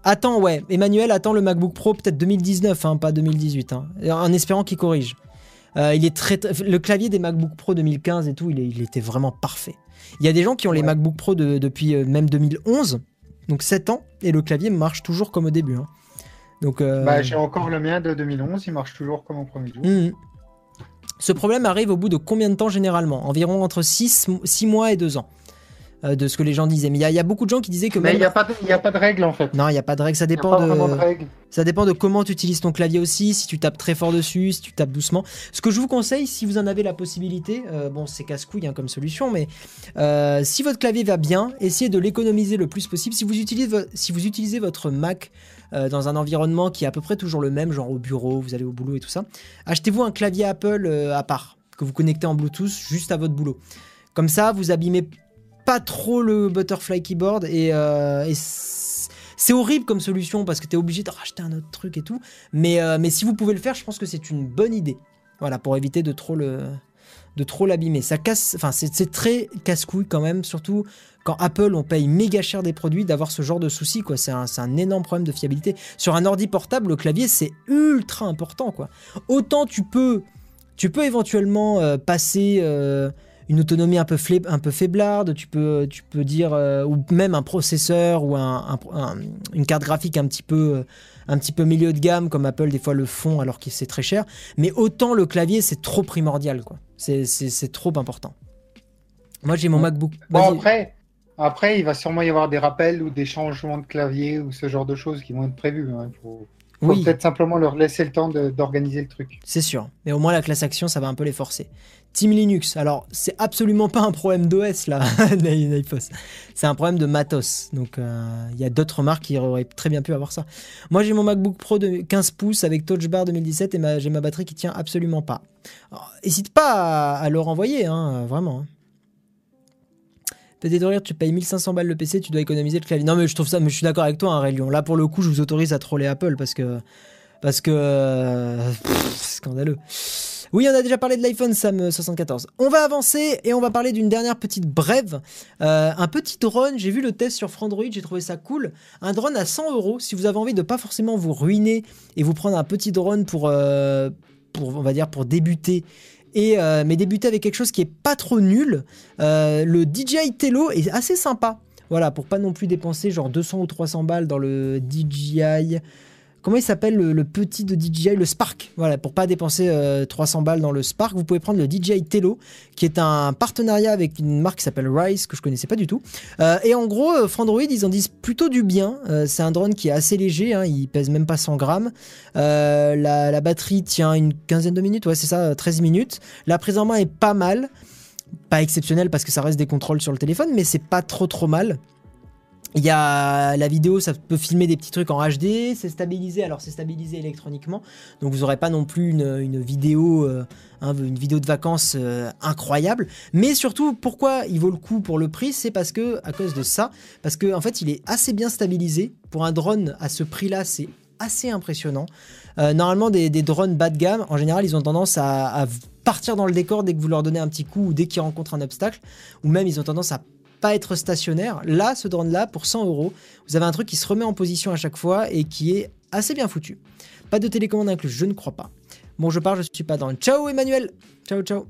attends, ouais, Emmanuel attend le MacBook Pro peut-être 2019, hein, pas 2018, hein, en espérant qu'il corrige. il est très, le clavier des MacBook Pro 2015 et tout, il, était vraiment parfait. Il y a des gens qui ont les MacBook Pro depuis même 2011, donc 7 ans, et le clavier marche toujours comme au début. Hein. Donc, euh, bah, j'ai encore le mien de 2011, il marche toujours comme au premier jour. Mmh. Ce problème arrive au bout de combien de temps généralement? Environ entre 6, 6 mois et 2 ans. Euh, de ce que les gens disaient. Mais il y, a beaucoup de gens qui disaient que. Mais il n'y a, pas de, a pas de règle en fait. Non, il n'y a pas de règle. Ça dépend de. ça dépend de comment tu utilises ton clavier aussi. Si tu tapes très fort dessus, si tu tapes doucement. Ce que je vous conseille, si vous en avez la possibilité, euh, bon, c'est casse-couille hein, comme solution, mais si votre clavier va bien, essayez de l'économiser le plus possible. Si vous utilisez, si vous utilisez votre Mac euh, dans un environnement qui est à peu près toujours le même, genre au bureau, vous allez au boulot et tout ça, achetez-vous un clavier Apple euh, à part, que vous connectez en Bluetooth juste à votre boulot. Comme ça, vous abîmez pas trop le Butterfly Keyboard et, euh, c'est horrible comme solution parce que tu es obligé de racheter un autre truc et tout. Mais, mais si vous pouvez le faire, je pense que c'est une bonne idée. Voilà, pour éviter de trop le de trop l'abîmer. Ça casse, enfin c'est très casse-couille quand même, surtout quand Apple on paye méga cher des produits d'avoir ce genre de soucis quoi. C'est un, un, énorme problème de fiabilité. Sur un ordi portable, le clavier c'est ultra important quoi. Autant tu peux, tu peux éventuellement euh, passer euh, une autonomie un peu, un peu faiblarde, tu peux, tu peux dire, euh, ou même un processeur ou un, une carte graphique un petit peu un petit peu milieu de gamme comme Apple des fois le font alors que c'est très cher. Mais autant le clavier c'est trop primordial quoi. C'est trop important. Moi j'ai mon MacBook. Bon après, après il va sûrement y avoir des rappels ou des changements de clavier ou ce genre de choses qui vont être prévus. Hein. Il faut, peut-être simplement leur laisser le temps d'organiser le truc. C'est sûr. Mais au moins la classe action ça va un peu les forcer. Team Linux, alors c'est absolument pas un problème d'OS là, c'est un problème de matos. Donc euh, il y a d'autres marques qui auraient très bien pu avoir ça. Moi j'ai mon MacBook Pro de 15 pouces avec Touch Bar 2017 et j'ai ma batterie qui tient absolument pas. N'hésite pas à, le renvoyer, hein, vraiment. Hein. Peut-être rire, tu payes 1500 balles le PC, tu dois économiser le clavier. Non mais je trouve ça, mais je suis d'accord avec toi, hein, Là pour le coup, je vous autorise à troller Apple parce que parce que euh, scandaleux. Oui, on a déjà parlé de l'iPhone Sam 74. On va avancer et on va parler d'une dernière petite brève. Euh, un petit drone, j'ai vu le test sur Frandroid, j'ai trouvé ça cool. Un drone à 100 euros, si vous avez envie de pas forcément vous ruiner et vous prendre un petit drone pour, euh, débuter. Et, euh, mais débuter avec quelque chose qui est pas trop nul. le DJI Tello est assez sympa. Voilà, pour pas non plus dépenser genre 200 ou 300 balles dans le DJI comment il s'appelle le, petit de DJI, le Spark. Voilà, pour pas dépenser 300 euh, balles dans le Spark, vous pouvez prendre le DJI Tello, qui est un partenariat avec une marque qui s'appelle Rise, que je connaissais pas du tout. Euh, et en gros, euh, Frandroid, ils en disent plutôt du bien. c'est un drone qui est assez léger, hein, il pèse même pas 100 grammes. La, la, batterie tient une quinzaine de minutes, ouais, c'est ça, 13 minutes. La prise en main est pas mal. Pas exceptionnelle parce que ça reste des contrôles sur le téléphone, mais c'est pas trop trop mal. Il y a la vidéo, ça peut filmer des petits trucs en HD, c'est stabilisé, alors c'est stabilisé électroniquement, donc vous n'aurez pas non plus une, vidéo, euh, vidéo de vacances euh, incroyable. Mais surtout, pourquoi il vaut le coup pour le prix, c'est parce que à cause de ça, parce qu'en en fait il est assez bien stabilisé pour un drone à ce prix-là, c'est assez impressionnant. Euh, normalement, des, drones bas de gamme, en général, ils ont tendance à, à partir dans le décor dès que vous leur donnez un petit coup ou dès qu'ils rencontrent un obstacle, ou même ils ont tendance à pas être stationnaire. Là, ce drone-là, pour 100 euros, vous avez un truc qui se remet en position à chaque fois et qui est assez bien foutu. Pas de télécommande inclus, je ne crois pas. Bon, je pars, je suis pas dans le. Ciao Emmanuel Ciao, ciao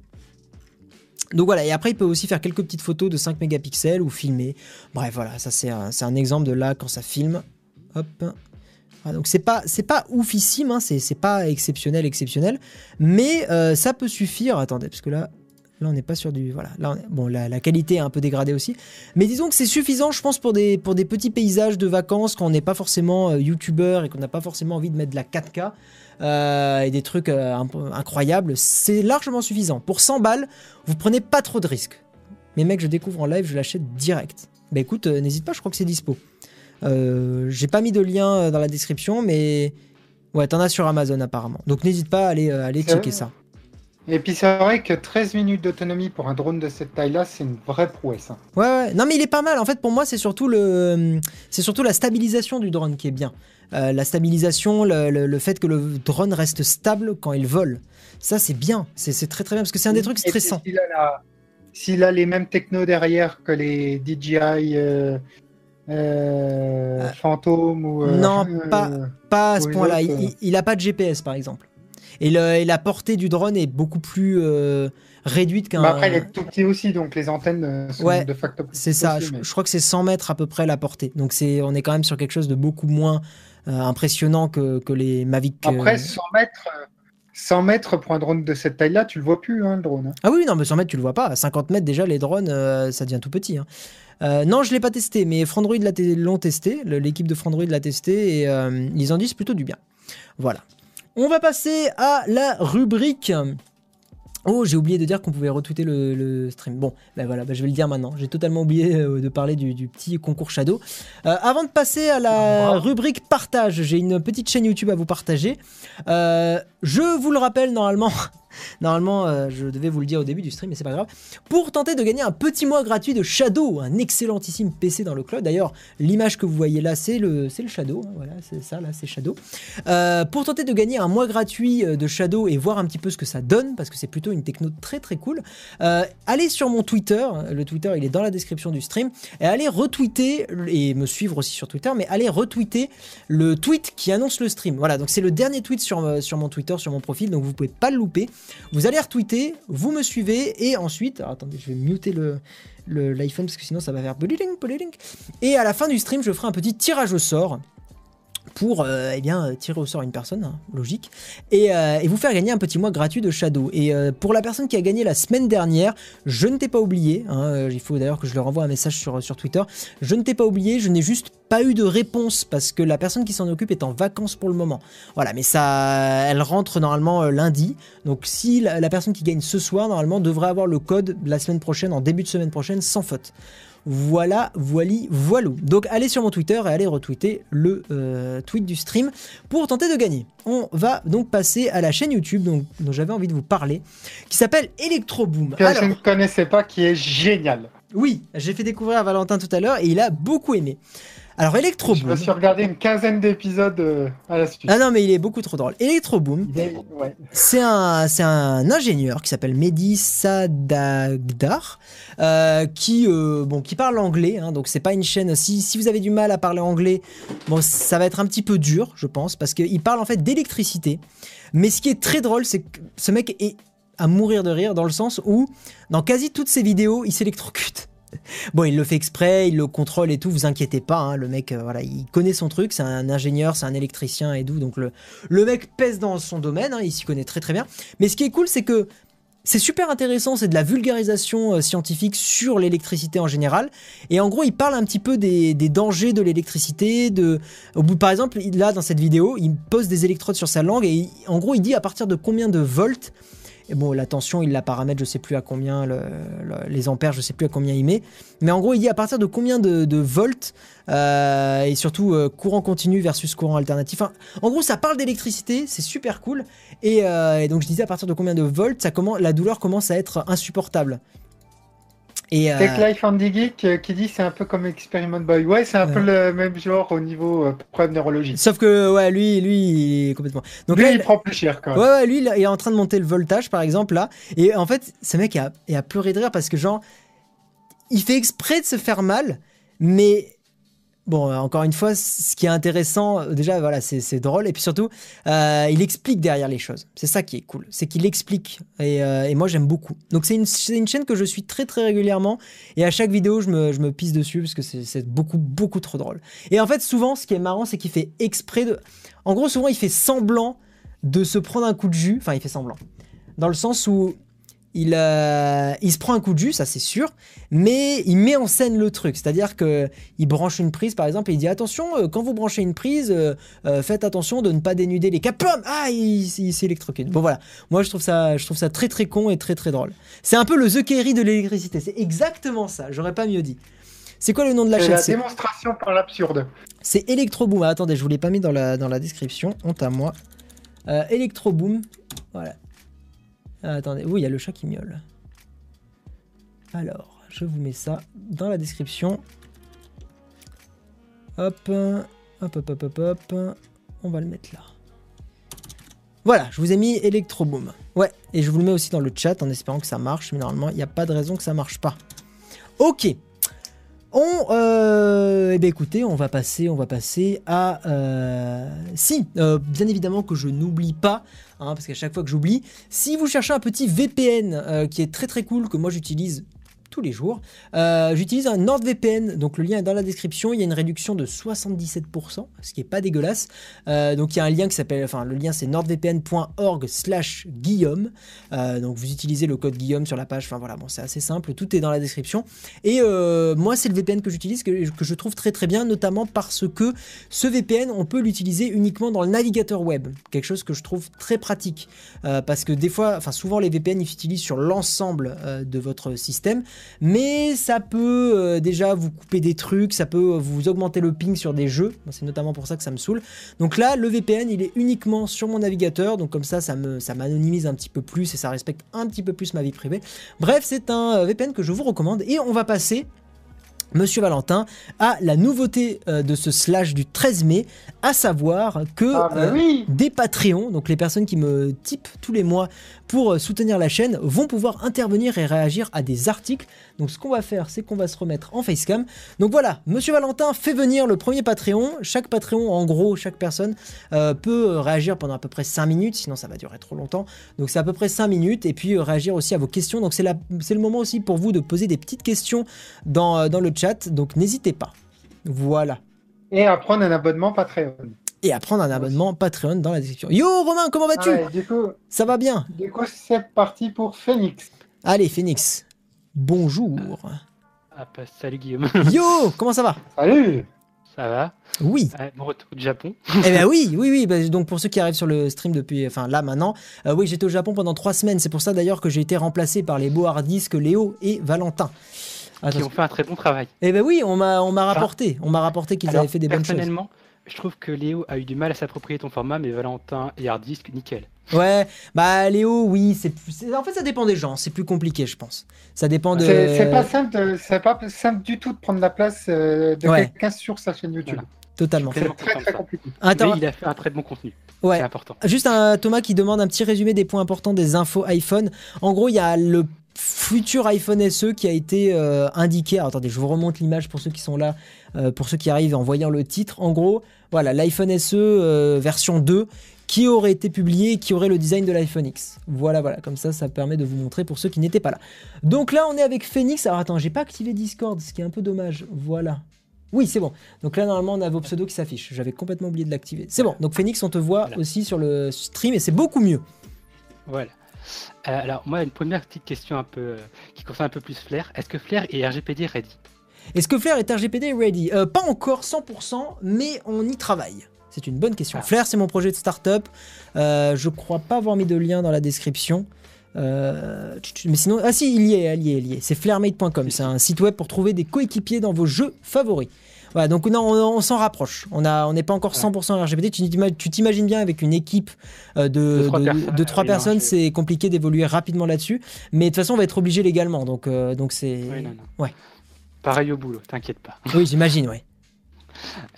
donc voilà, et après il peut aussi faire quelques petites photos de 5 mégapixels ou filmer. Bref, voilà, ça c'est un, exemple de là quand ça filme. Hop. donc c'est pas, c'est pas oufissime, hein, c'est, pas exceptionnel, exceptionnel. Mais euh, ça peut suffire. Attendez, parce que là, Là, on n'est pas sur du. Voilà. Là, bon, la, qualité est un peu dégradée aussi. Mais disons que c'est suffisant, je pense, pour des, pour des petits paysages de vacances quand on n'est pas forcément euh, youtubeur et qu'on n'a pas forcément envie de mettre de la 4K euh, et des trucs euh, incroyables. C'est largement suffisant. Pour 100 balles, vous prenez pas trop de risques. Mais mec, je découvre en live, je l'achète direct. Bah écoute, n'hésite pas, je crois que c'est dispo. J'ai pas mis de lien dans la description, mais. Ouais, t'en as sur Amazon apparemment. Donc n'hésite pas à aller, aller checker ça. Et puis c'est vrai que 13 minutes d'autonomie pour un drone de cette taille-là, c'est une vraie prouesse. Hein. Ouais, ouais, non mais il est pas mal. En fait, pour moi, c'est surtout le, c'est surtout la stabilisation du drone qui est bien. Euh, la stabilisation, le, fait que le drone reste stable quand il vole. Ça, c'est bien. C'est très très bien parce que c'est un des trucs stressants. S'il a, les mêmes technos derrière que les DJI euh, euh, Phantom ou. non, pas, pas à ce point-là. Il, il a pas de GPS par exemple. Et, la portée du drone est beaucoup plus euh, réduite qu'un. Bah après, il est tout petit aussi, donc les antennes euh, sont de facto. C'est ça, je, crois que c'est 100 mètres à peu près la portée. Donc c'est, on est quand même sur quelque chose de beaucoup moins euh, impressionnant que, que, les Mavic. Après, 100 mètres. 100 mètres pour un drone de cette taille-là, tu le vois plus, hein, le drone. Hein. Ah oui, non, mais 100 mètres, tu le vois pas. À 50 mètres, déjà, les drones, ça devient tout petit. Hein. non, je l'ai pas testé, mais Frandroid l'ont testé. L'équipe de Frandroid l'a testé et ils en disent plutôt du bien. Voilà. On va passer à la rubrique. Oh, j'ai oublié de dire qu'on pouvait retweeter le, stream. Bon, ben voilà, ben je vais le dire maintenant. J'ai totalement oublié euh, de parler du, petit concours Shadow. Euh, avant de passer à la rubrique partage, j'ai une petite chaîne YouTube à vous partager. Euh, je vous le rappelle normalement, Normalement, euh, je devais vous le dire au début du stream, mais c'est pas grave. Pour tenter de gagner un petit mois gratuit de Shadow, un excellentissime PC dans le cloud. D'ailleurs, l'image que vous voyez là, c'est le, le Shadow. Hein, voilà, c'est ça, là, c'est Shadow. Euh, pour tenter de gagner un mois gratuit euh, de Shadow et voir un petit peu ce que ça donne, parce que c'est plutôt une techno très très cool, allez sur mon Twitter. Le Twitter, il est dans la description du stream. Et allez retweeter, et me suivre aussi sur Twitter, mais allez retweeter le tweet qui annonce le stream. Voilà, donc c'est le dernier tweet sur, sur mon Twitter, sur mon profil, donc vous pouvez pas le louper. Vous allez retweeter, vous me suivez et ensuite, attendez, je vais muter le l'iPhone parce que sinon ça va faire et à la fin du stream, je ferai un petit tirage au sort pour euh, eh tirer au sort une personne, hein, logique, euh, et, vous faire gagner un petit mois gratuit de Shadow. Et euh, pour la personne qui a gagné la semaine dernière, je ne t'ai pas oublié, hein, il faut d'ailleurs que je leur envoie un message sur, Twitter, je ne t'ai pas oublié, je n'ai juste pas eu de réponse parce que la personne qui s'en occupe est en vacances pour le moment. Voilà, mais ça, elle rentre normalement lundi. Donc si la, personne qui gagne ce soir, normalement, devrait avoir le code la semaine prochaine, en début de semaine prochaine, sans faute. Voilà, voili, voilou. Donc allez sur mon Twitter et allez retweeter le euh, tweet du stream pour tenter de gagner. On va donc passer à la chaîne YouTube dont, j'avais envie de vous parler, qui s'appelle Electroboom. Que je ne connaissais pas, qui est génial. Oui, j'ai fait découvrir à Valentin tout à l'heure et il a beaucoup aimé. Alors Electro Boom. Je me suis regardé une quinzaine d'épisodes euh, à la suite. Ah non, mais il est beaucoup trop drôle. Electro Boom, c'est un, c'est un ingénieur qui s'appelle Mehdi Sadagdar, euh, qui, euh, bon, qui parle anglais. Hein, donc c'est pas une chaîne. Si, si vous avez du mal à parler anglais, bon, ça va être un petit peu dur, je pense, parce qu'il parle en fait d'électricité. Mais ce qui est très drôle, c'est que ce mec est à mourir de rire dans le sens où, dans quasi toutes ses vidéos, il s'électrocute. Bon, il le fait exprès, il le contrôle et tout, vous inquiétez pas, hein, le mec, euh, voilà, il connaît son truc, c'est un ingénieur, c'est un électricien et tout, donc le, mec pèse dans son domaine, hein, il s'y connaît très très bien. Mais ce qui est cool, c'est que c'est super intéressant, c'est de la vulgarisation euh, scientifique sur l'électricité en général. Et en gros, il parle un petit peu des, dangers de l'électricité. De, au bout, par exemple, là, dans cette vidéo, il pose des électrodes sur sa langue et en gros, il dit à partir de combien de volts Et bon, la tension, il la paramètre, je sais plus à combien, les ampères, je sais plus à combien il met. Mais en gros, il dit à partir de combien de, volts, euh, et surtout euh, courant continu versus courant alternatif. en gros, ça parle d'électricité, c'est super cool. Et, donc, je disais à partir de combien de volts, la douleur commence à être insupportable. Et. Tech Life Andy Geek euh, qui dit c'est un peu comme Experiment Boy. Ouais, c'est un peu le même genre au niveau euh, preuve neurologique. Sauf que ouais, lui, lui, il est complètement. Donc lui, il prend plus cher quand même. Ouais, ouais, lui, il est en train de monter le voltage par exemple là. Et en fait, ce mec a, a pleuré de rire parce que genre, il fait exprès de se faire mal, mais Bon, euh, encore une fois, ce qui est intéressant, euh, déjà, voilà, c'est drôle. Et puis surtout, euh, il explique derrière les choses. C'est ça qui est cool. C'est qu'il explique. Et, moi, j'aime beaucoup. Donc, c'est une, chaîne que je suis très, très régulièrement. Et à chaque vidéo, je me, je me pisse dessus parce que c'est beaucoup, beaucoup trop drôle. Et en fait, souvent, ce qui est marrant, c'est qu'il fait exprès de. En gros, souvent, il fait semblant de se prendre un coup de jus. Enfin, il fait semblant. Dans le sens où il, euh, il se prend un coup de jus, ça c'est sûr, mais il met en scène le truc. C'est-à-dire que il branche une prise, par exemple, et il dit attention, euh, quand vous branchez une prise, euh, faites attention de ne pas dénuder les câbles. Ah, il, il s'est Bon voilà, moi je trouve ça, je trouve ça très très con et très très drôle. C'est un peu le The Kerry de l'électricité. C'est exactement ça. J'aurais pas mieux dit. C'est quoi le nom de la chaîne C'est la démonstration par l'absurde. C'est Electroboom. Ah, attendez, je vous l'ai pas mis dans la, dans la description. Honte à moi. Electroboom. Voilà. Ah, attendez, oui, il y a le chat qui miaule. Alors, je vous mets ça dans la description. Hop, hop, hop, hop, hop, hop. On va le mettre là. Voilà, je vous ai mis Electroboom. Ouais, et je vous le mets aussi dans le chat en espérant que ça marche, mais normalement, il n'y a pas de raison que ça marche pas. Ok. On, euh, eh bien écoutez, on va passer, on va passer à, euh, si, euh, bien évidemment que je n'oublie pas, hein, parce qu'à chaque fois que j'oublie, si vous cherchez un petit VPN qui est très très cool que moi j'utilise tous les jours. Euh, j'utilise un NordVPN, donc le lien est dans la description. Il y a une réduction de 77%, ce qui est pas dégueulasse. Euh, donc il y a un lien qui s'appelle, enfin le lien c'est nordvpn.org/slash Guillaume. Euh, donc vous utilisez le code Guillaume sur la page. Enfin voilà, bon c'est assez simple, tout est dans la description. Et moi c'est le VPN que j'utilise que, que, je trouve très très bien, notamment parce que ce VPN on peut l'utiliser uniquement dans le navigateur web, quelque chose que je trouve très pratique parce que des fois, enfin souvent les VPN ils s'utilisent sur l'ensemble de votre système mais ça peut euh, déjà vous couper des trucs, ça peut vous augmenter le ping sur des jeux, c'est notamment pour ça que ça me saoule. Donc là, le VPN, il est uniquement sur mon navigateur, donc comme ça, ça m'anonymise ça un petit peu plus et ça respecte un petit peu plus ma vie privée. Bref, c'est un euh, VPN que je vous recommande et on va passer Monsieur Valentin a la nouveauté euh, de ce slash du 13 mai, à savoir que ah, bah des Patreons, donc les personnes qui me typent tous les mois pour euh, soutenir la chaîne vont pouvoir intervenir et réagir à des articles. Donc ce qu'on va faire, c'est qu'on va se remettre en facecam. Donc voilà, Monsieur Valentin fait venir le premier Patreon. Chaque Patreon, en gros, chaque personne euh, peut réagir pendant à peu près 5 minutes, sinon ça va durer trop longtemps. Donc c'est à peu près 5 minutes et puis euh, réagir aussi à vos questions. Donc c'est le moment aussi pour vous de poser des petites questions dans, dans le chat. Donc n'hésitez pas. Voilà. Et à prendre un abonnement Patreon et à prendre un abonnement Patreon dans la description. Yo Romain, comment vas-tu? Ça va bien? Du coup, c'est parti pour Phoenix. Allez, Phoenix. Bonjour. Ah, bah, salut Guillaume. Yo, comment ça va? Salut. Ça va? Oui. mon retour du Japon. eh bien oui, oui, oui. Bah, donc pour ceux qui arrivent sur le stream depuis, enfin là maintenant, euh, oui, j'étais au Japon pendant trois semaines. C'est pour ça d'ailleurs que j'ai été remplacé par les beaux hardisques Léo et Valentin. Qui ont fait un très bon travail. Eh ben oui, on m'a, on m'a rapporté, on m'a rapporté qu'ils avaient fait des bonnes choses. Personnellement, je trouve que Léo a eu du mal à s'approprier ton format, mais Valentin et Hardisk, nickel. Ouais, bah Léo, oui, c'est en fait ça dépend des gens, c'est plus compliqué, je pense. Ça dépend de. C'est pas simple, c'est pas simple du tout de prendre la place euh, de quelqu'un sur sa chaîne YouTube. Totalement. C'est très très compliqué. Attends. Mais il a fait un très bon contenu. Ouais. C'est important. Juste un Thomas qui demande un petit résumé des points importants des infos iPhone. En gros, il y a le futur iPhone SE qui a été euh, indiqué. attendez, je vous remonte l'image pour ceux qui sont là, euh, pour ceux qui arrivent en voyant le titre. En gros, voilà, l'iPhone SE euh, version 2 qui aurait été publié et qui aurait le design de l'iPhone X. Voilà, voilà, comme ça, ça permet de vous montrer pour ceux qui n'étaient pas là. Donc là, on est avec Phoenix. Alors attends, j'ai pas activé Discord, ce qui est un peu dommage. Voilà. Oui, c'est bon. Donc là, normalement, on a vos pseudos qui s'affichent. J'avais complètement oublié de l'activer. C'est bon. Donc Phoenix, on te voit aussi sur le stream et c'est beaucoup mieux. Voilà. Euh, alors, moi, une première petite question un peu euh, qui concerne un peu plus Flair. Est-ce que Flair est RGPD ready? Est-ce que Flair est RGPD ready? Euh, Pas encore 100%, mais on y travaille. C'est une bonne question. Ah. Flair, c'est mon projet de start-up. je crois pas avoir mis de lien dans la description. mais sinon, ah si, il y est, il y est, il y est. C'est flairmate.com. C'est un site web pour trouver des coéquipiers dans vos jeux favoris. Voilà, donc non, on, s'en rapproche. On n'est pas encore 100% RGPD. Tu t'imagines bien avec une équipe de, de, trois personnes, c'est compliqué d'évoluer rapidement là-dessus. Mais de toute façon, on va être obligé légalement. Donc, donc c'est. Ouais. Pareil au boulot, t'inquiète pas. Oui, j'imagine, oui.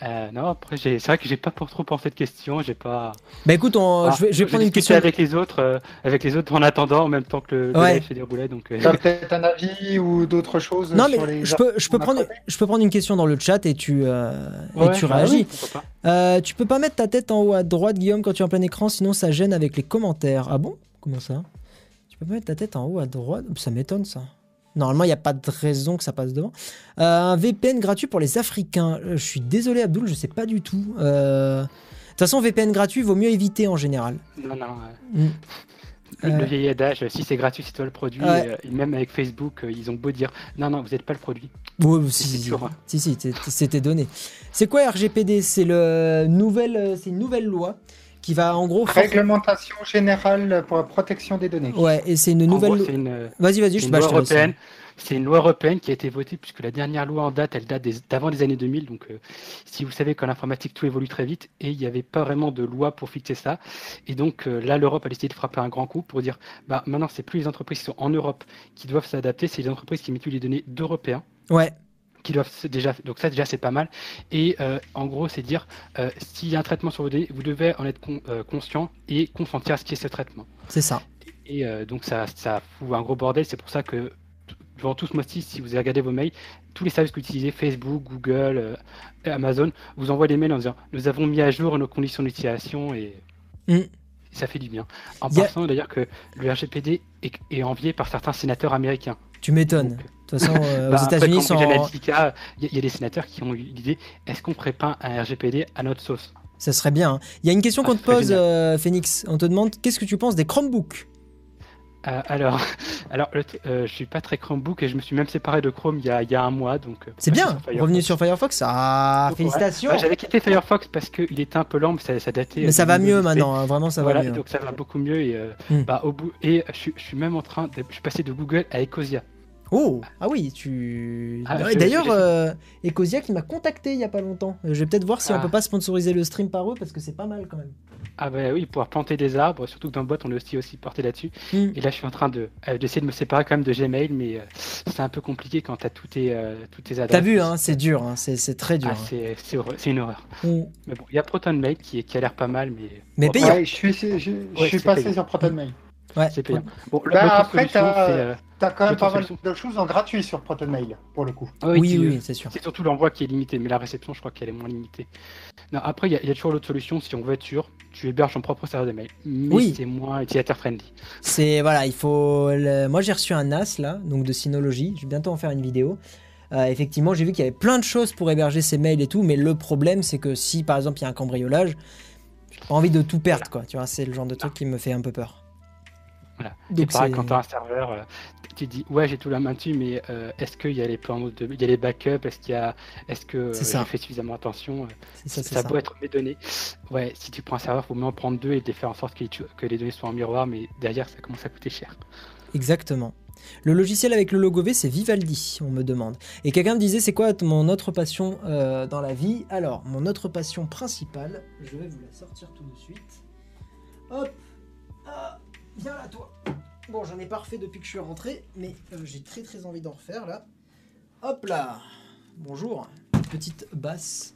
Euh, non, après, c'est vrai que j'ai pas pour trop pensé de questions. J'ai pas. Bah écoute, ah, je, vais, prendre une question avec les autres, euh, avec les autres en attendant en même temps que le, ouais. se déroulait. Donc. Euh... peut-être un avis ou d'autres choses. Non, mais je peux, je peux prendre, je peux prendre une question dans le chat et tu, euh, et tu bah réagis. tu peux pas mettre ta tête en haut à droite, Guillaume, quand tu es en plein écran, sinon ça gêne avec les commentaires. Ah bon? Comment ça? Tu peux pas mettre ta tête en haut à droite? Ça m'étonne ça. Normalement, il n'y a pas de raison que ça passe devant. Euh, un VPN gratuit pour les Africains. Euh, je suis désolé, Abdul, je sais pas du tout. Euh, de toute façon, VPN gratuit, vaut mieux éviter en général. Non, non. Mm. Le, vieil adage, si c'est gratuit, c'est toi le produit. même avec Facebook, ils ont beau dire non, non, vous n'êtes pas le produit. Oui, si, si, si, si c'était donné. C'est quoi RGPD C'est une nouvelle loi qui va en gros. Réglementation générale pour la protection des données. Ouais, et c'est une nouvelle. Vas-y, vas-y, je loi européenne. C'est une loi européenne qui a été votée puisque la dernière loi en date, elle date d'avant les années 2000. Donc, euh, si vous savez qu'en informatique tout évolue très vite et il n'y avait pas vraiment de loi pour fixer ça. Et donc euh, là, l'Europe a décidé de frapper un grand coup pour dire, bah maintenant, c'est plus les entreprises qui sont en Europe qui doivent s'adapter, c'est les entreprises qui mettent les données d'Européens. Ouais qui doivent déjà donc ça déjà c'est pas mal. Et euh, en gros c'est dire euh, s'il y a un traitement sur vos données vous devez en être euh, conscient et consentir à ce qui est ce traitement. C'est ça. Et donc ça ça fout un gros bordel. C'est pour ça que durant tout ce mois-ci si vous regardé vos mails tous les services que vous utilisez Facebook Google Amazon vous envoient des mails en disant nous avons mis à jour nos conditions d'utilisation et mm. ça fait du bien en pensant d'ailleurs que le RGPD est, est envié par certains sénateurs américains tu m'étonnes de toute façon, euh, aux bah, États-Unis, il y, a des sénateurs qui ont eu l'idée est-ce qu'on ferait pas un RGPD à notre sauce? Ça serait bien. Hein. Il y a une question ah, qu'on te pose, euh, Phoenix. On te demande qu'est-ce que tu penses des Chromebooks? euh, alors, alors je suis pas très Chromebook et je me suis même séparé de Chrome il y a, il y a un mois. donc. C'est bien, revenu sur Firefox. Ah, félicitations. Bah, j'avais quitté Firefox parce qu'il était un peu lent, mais ça, datait. Mais ça va mieux maintenant, hein, vraiment ça va mieux. Donc ça va beaucoup mieux et, hmm. bah, au bout, et je, je, suis même en train, de, je suis passé de Google à Ecosia. Oh Ah oui, tu. Ah, d'ailleurs, euh, Ecosia qui m'a contacté il y a pas longtemps. Je vais peut-être voir si on ah. peut pas sponsoriser le stream par eux parce que c'est pas mal quand même. Ah bah oui, pouvoir planter des arbres, surtout que dans le boîte on est aussi, aussi porté là-dessus. Hmm. Et là je suis en train de euh, d'essayer de me séparer quand même de Gmail, mais euh, c'est un peu compliqué quand tu as tous tes, toutes tes adresses. T'as vu, hein, c'est dur, hein, c'est très dur. Ah, hein. c'est une horreur. Hmm. Mais bon, il y a ProtonMail qui, qui a l'air pas mal, mais. Mais payant. je suis, je, suis passé sur ProtonMail. Ouais, c'est payant. Bon, bah, après, t'as as quand même pas mal de choses en gratuit sur ProtonMail, pour le coup. oui, oui, c'est sûr. C'est surtout l'envoi qui est limité, mais la réception, je crois qu'elle est moins limitée. Non, après, il y, a toujours l'autre solution, si on veut être sûr, tu héberges ton propre serveur de mail. Mais oui. c'est moins utilisateur-friendly. C'est, voilà, il faut... Moi, j'ai reçu un NAS, là, donc de Synology. Je vais bientôt en faire une vidéo. Euh, effectivement, j'ai vu qu'il y avait plein de choses pour héberger ces mails et tout, mais le problème, c'est que si, par exemple, il y a un cambriolage, j'ai pas envie de tout perdre, quoi. Tu vois, c'est le genre de truc qui me fait un peu peur. Voilà. Donc pareil, quand tu as un serveur, euh, tu dis ouais j'ai tout la main dessus, mais euh, est-ce qu'il y a les plans de, il y a les backups, est-ce qu'il y a, est-ce que euh, j'ai fait suffisamment attention Ça, ça, peut être mes données. Ouais, si tu prends un serveur, faut mieux en prendre deux et de faire en sorte que, que les données soient en miroir, mais derrière ça commence à coûter cher. Exactement. Le logiciel avec le logo V, c'est Vivaldi, on me demande. Et quelqu'un me disait, c'est quoi mon autre passion dans la vie? Alors, mon autre passion principale, je vais vous la sortir tout de suite. Hop ah. Viens là, toi. Bon, j'en ai pas refait depuis que je suis rentré, mais euh, j'ai très très envie d'en refaire là. Hop là Bonjour, petite basse.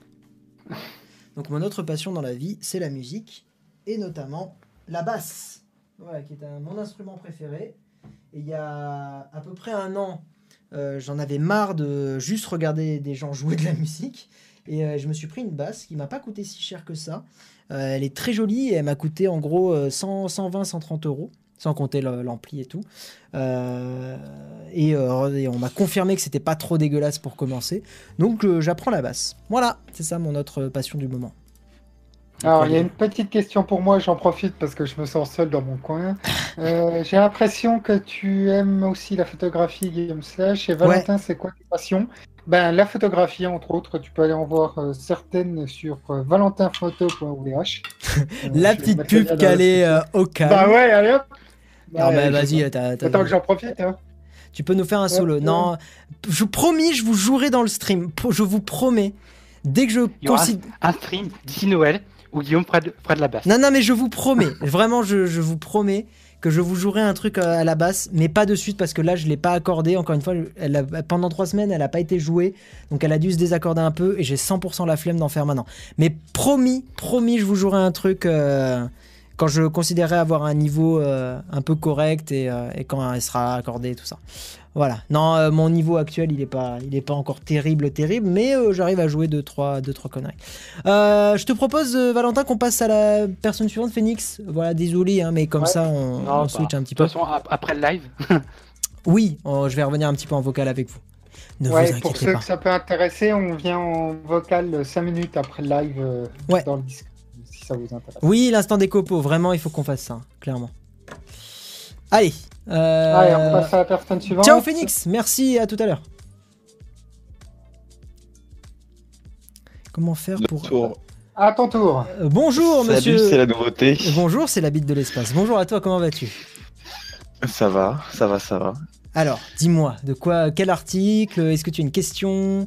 Donc mon autre passion dans la vie, c'est la musique, et notamment la basse, voilà, qui est mon instrument préféré. Et il y a à peu près un an, euh, j'en avais marre de juste regarder des gens jouer de la musique, et euh, je me suis pris une basse qui m'a pas coûté si cher que ça. Euh, elle est très jolie et elle m'a coûté en gros 100, 120, 130 euros, sans compter l'ampli et tout. Euh, et, on m'a confirmé que c'était pas trop dégueulasse pour commencer. Donc j'apprends la basse. Voilà, c'est ça mon autre passion du moment. Alors, il y a une petite question pour moi, j'en profite parce que je me sens seul dans mon coin. J'ai l'impression que tu aimes aussi la photographie, Guillaume Slash. Et Valentin, c'est quoi tes passions? Ben, la photographie, entre autres, tu peux aller en voir euh, certaines sur euh, valentinphoto.vh. la petite pub calée euh, au cas. Bah ouais, allez hop non, mais vas-y, Attends que j'en profite. Hein. Tu peux nous faire un solo. Non, je promis, je vous jouerai dans le stream. Je vous promets. Dès que je considère. Un stream d'ici Noël où Guillaume fera de, la basse. Non, non, mais je vous promets. vraiment, je, je, vous promets que je vous jouerai un truc euh, à la basse, mais pas de suite parce que là, je l'ai pas accordé. Encore une fois, pendant trois semaines, elle n'a pas été jouée. Donc, elle a dû se désaccorder un peu et j'ai 100% la flemme d'en faire maintenant. Mais promis, promis, je vous jouerai un truc. Euh, quand je considérerai avoir un niveau euh, un peu correct et, euh, et, quand elle sera accordée, tout ça. Voilà. Non, euh, mon niveau actuel, il n'est pas, il est pas encore terrible, terrible, mais j'arrive à jouer 2-3 deux, trois, deux, trois conneries. je te propose, Valentin, qu'on passe à la personne suivante, Phoenix. Voilà, désolé, hein, mais comme ça, on, switch un petit peu. De toute façon, après le live. oui, je vais revenir un petit peu en vocal avec vous. Ne ouais, vous pour ceux que ça peut intéresser, on vient en vocal 5 minutes après le live dans le disque vous intéresse. Oui, l'instant des copeaux, vraiment, il faut qu'on fasse ça, clairement. Allez. Euh... Allez, on passe à la personne suivante. Ciao Phoenix, merci, à tout à l'heure. Comment faire pour... Tour. À ton tour. Euh, bonjour monsieur. Salut, c'est la nouveauté. Bonjour, c'est la bite de l'espace. Bonjour à toi, comment vas-tu? Ça va, ça va, ça va. Alors, dis-moi, de quoi, quel article? Est-ce que tu as une question?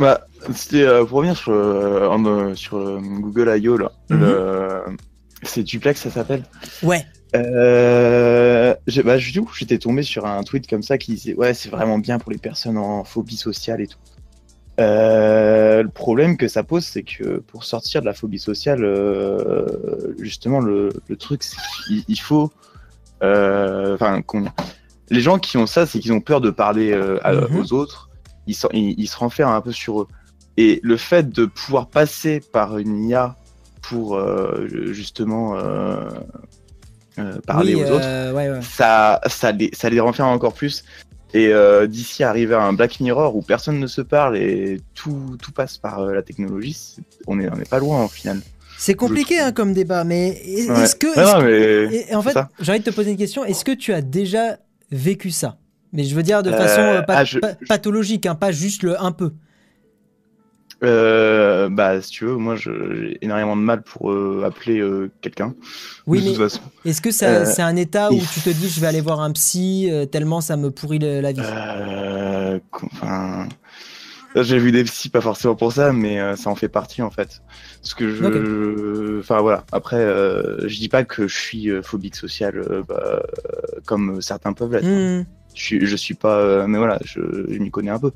Bah, c'était euh, pour revenir sur, euh, euh, Google I.O. là. Mhm. C'est Duplex, ça s'appelle. Ouais. Euh, bah, du coup, j'étais tombé sur un tweet comme ça qui disait ouais, c'est vraiment bien pour les personnes en phobie sociale et tout. le problème que ça pose, c'est que pour sortir de la phobie sociale, justement, le, le truc, c'est qu'il faut, enfin, les gens qui ont ça, c'est qu'ils ont peur de parler mhm. aux autres ils, se renferment un peu sur eux. Et le fait de pouvoir passer par une IA pour euh, justement euh, euh, parler aux autres, Ça, ça, les, ça les renferme encore plus. Et d'ici arriver à un Black Mirror où personne ne se parle et tout, tout passe par la technologie, on n'est on est pas loin au final. C'est compliqué hein, comme débat, mais est-ce que. en fait, j'ai envie de te poser une question. Est-ce que tu as déjà vécu ça? Mais je veux dire de façon euh, ah, pathologique, hein, pas juste le un peu. Euh, bah, si tu veux, moi j'ai énormément de mal pour euh, appeler quelqu'un. Oui, mais est-ce que c'est un état où tu te dis je vais aller voir un psy tellement ça me pourrit la vie? Enfin, j'ai vu des psys, pas forcément pour ça, mais ça en fait partie en fait. Parce que je, enfin voilà. Après, je dis pas que je suis phobique social bah, comme certains peuvent l'être. Hein. Mmh. Je, je suis pas, euh, mais voilà, je, je m'y connais un peu.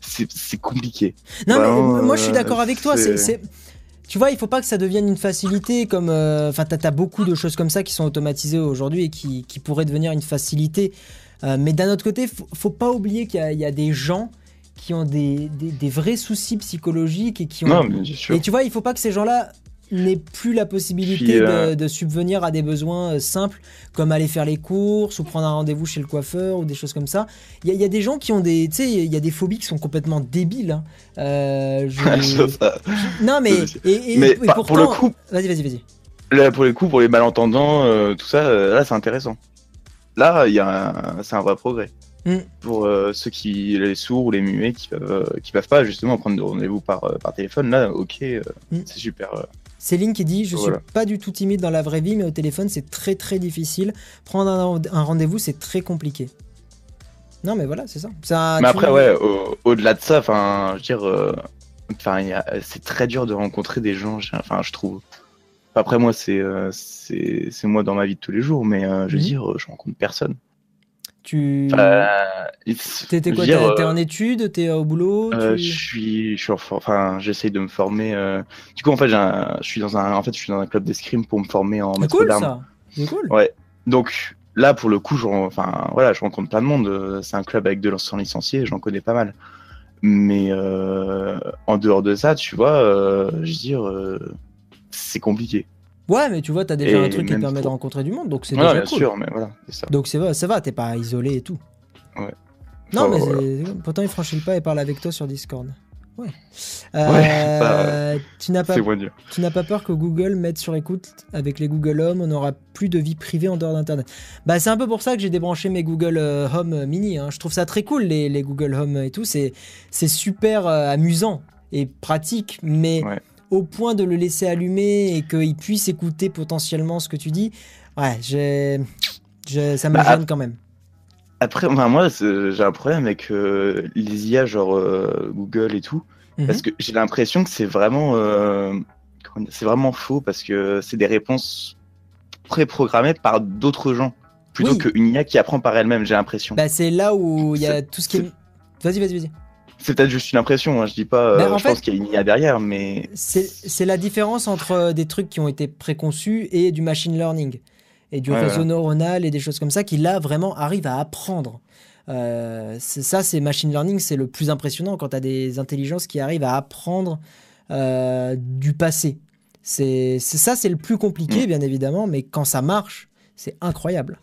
C'est compliqué. Non, mais moi je suis d'accord avec toi. C'est tu vois, il faut pas que ça devienne une facilité comme. Euh, enfin, tu as, beaucoup de choses comme ça qui sont automatisées aujourd'hui et qui, qui, pourraient devenir une facilité. Euh, mais d'un autre côté, faut, faut pas oublier qu'il y, y, a des gens qui ont des, des, des, vrais soucis psychologiques et qui ont. Non, mais sûr. Et tu vois, il faut pas que ces gens-là n'ait plus la possibilité euh, de, subvenir à des besoins euh, simples comme aller faire les courses ou prendre un rendez-vous chez le coiffeur ou des choses comme ça. Il y, a des gens qui ont des, tu sais, il y a des phobies qui sont complètement débiles. Hein. Euh, non mais, et, pour le coup, vas-y, vas-y, vas-y. Là, pour les coups, pour les malentendants, tout ça, là, c'est intéressant. Là, il y a, c'est un vrai progrès. Mm. Pour ceux qui les sourds ou les muets qui peuvent, qui peuvent pas justement prendre de rendez-vous par, par téléphone, là, ok, mm. c'est super. Céline qui dit Je suis pas du tout timide dans la vraie vie, mais au téléphone, c'est très très difficile. Prendre un, rendez-vous, c'est très compliqué. Non, mais voilà, c'est ça. mais après, ouais, au-delà de ça, enfin, je veux dire, euh, c'est très dur de rencontrer des gens, enfin, je trouve. Après, moi, c'est euh, c'est moi dans ma vie de tous les jours, mais euh, je veux mhm. dire, je rencontre personne. Tu. T'es quoi T'es en études T'es au boulot Je suis, je suis enfin, j'essaye de me former. Du coup, en fait, je suis dans un, en fait, je suis dans un club d'escrime pour me former en maître d'armes. C'est cool. Ouais. Donc là, pour le coup, je, enfin, voilà, je rencontre plein de monde. C'est un club avec de l'anciens licenciés, j'en connais pas mal. Mais en dehors de ça, tu vois, je veux dire, c'est compliqué. Ouais, mais tu vois, t'as déjà un truc qui permet de rencontrer du monde, donc c'est déjà bien cool. sûr, mais voilà, ça. Donc c'est ça va, t'es pas isolé et tout. Ouais. Non, mais pourtant il franchit le pas et parle avec toi sur Discord. Ouais. Euh, tu n'as pas, tu n'as pas peur que Google mette sur écoute avec les Google Home, on n'aura plus de vie privée en dehors d'Internet. Bah c'est un peu pour ça que j'ai débranché mes Google euh, Home Mini. Hein. Je trouve ça très cool les, les Google Home et tout. C'est c'est super euh, amusant et pratique, mais au point de le laisser allumer et qu'il puisse écouter potentiellement ce que tu dis, ouais, j'ai. ça me Bah, gêne quand même. Après, enfin, moi, j'ai un problème avec euh, les IA, genre euh, Google et tout, Mhm. parce que j'ai l'impression que c'est vraiment, euh, c'est vraiment faux, parce que c'est des réponses préprogrammées par d'autres gens, plutôt Oui. qu'une IA qui apprend par elle-même, j'ai l'impression. Bah, c'est là où il y a tout ce qui est. Vas-y, vas-y, vas-y. C'est peut-être juste une impression, hein, je dis pas, euh, je fait- pense qu'il y a une IA derrière, mais C'est la différence entre euh, des trucs qui ont été préconçus et du machine learning et du Ouais, réseau neuronal et des choses comme ça qui là vraiment arrivent à apprendre. Euh, ça, c'est machine learning, c'est le plus impressionnant quand tu as des intelligences qui arrivent à apprendre euh, du passé. C'est c'est- ça, c'est le plus compliqué, Mm. bien évidemment, mais quand ça marche, c'est incroyable.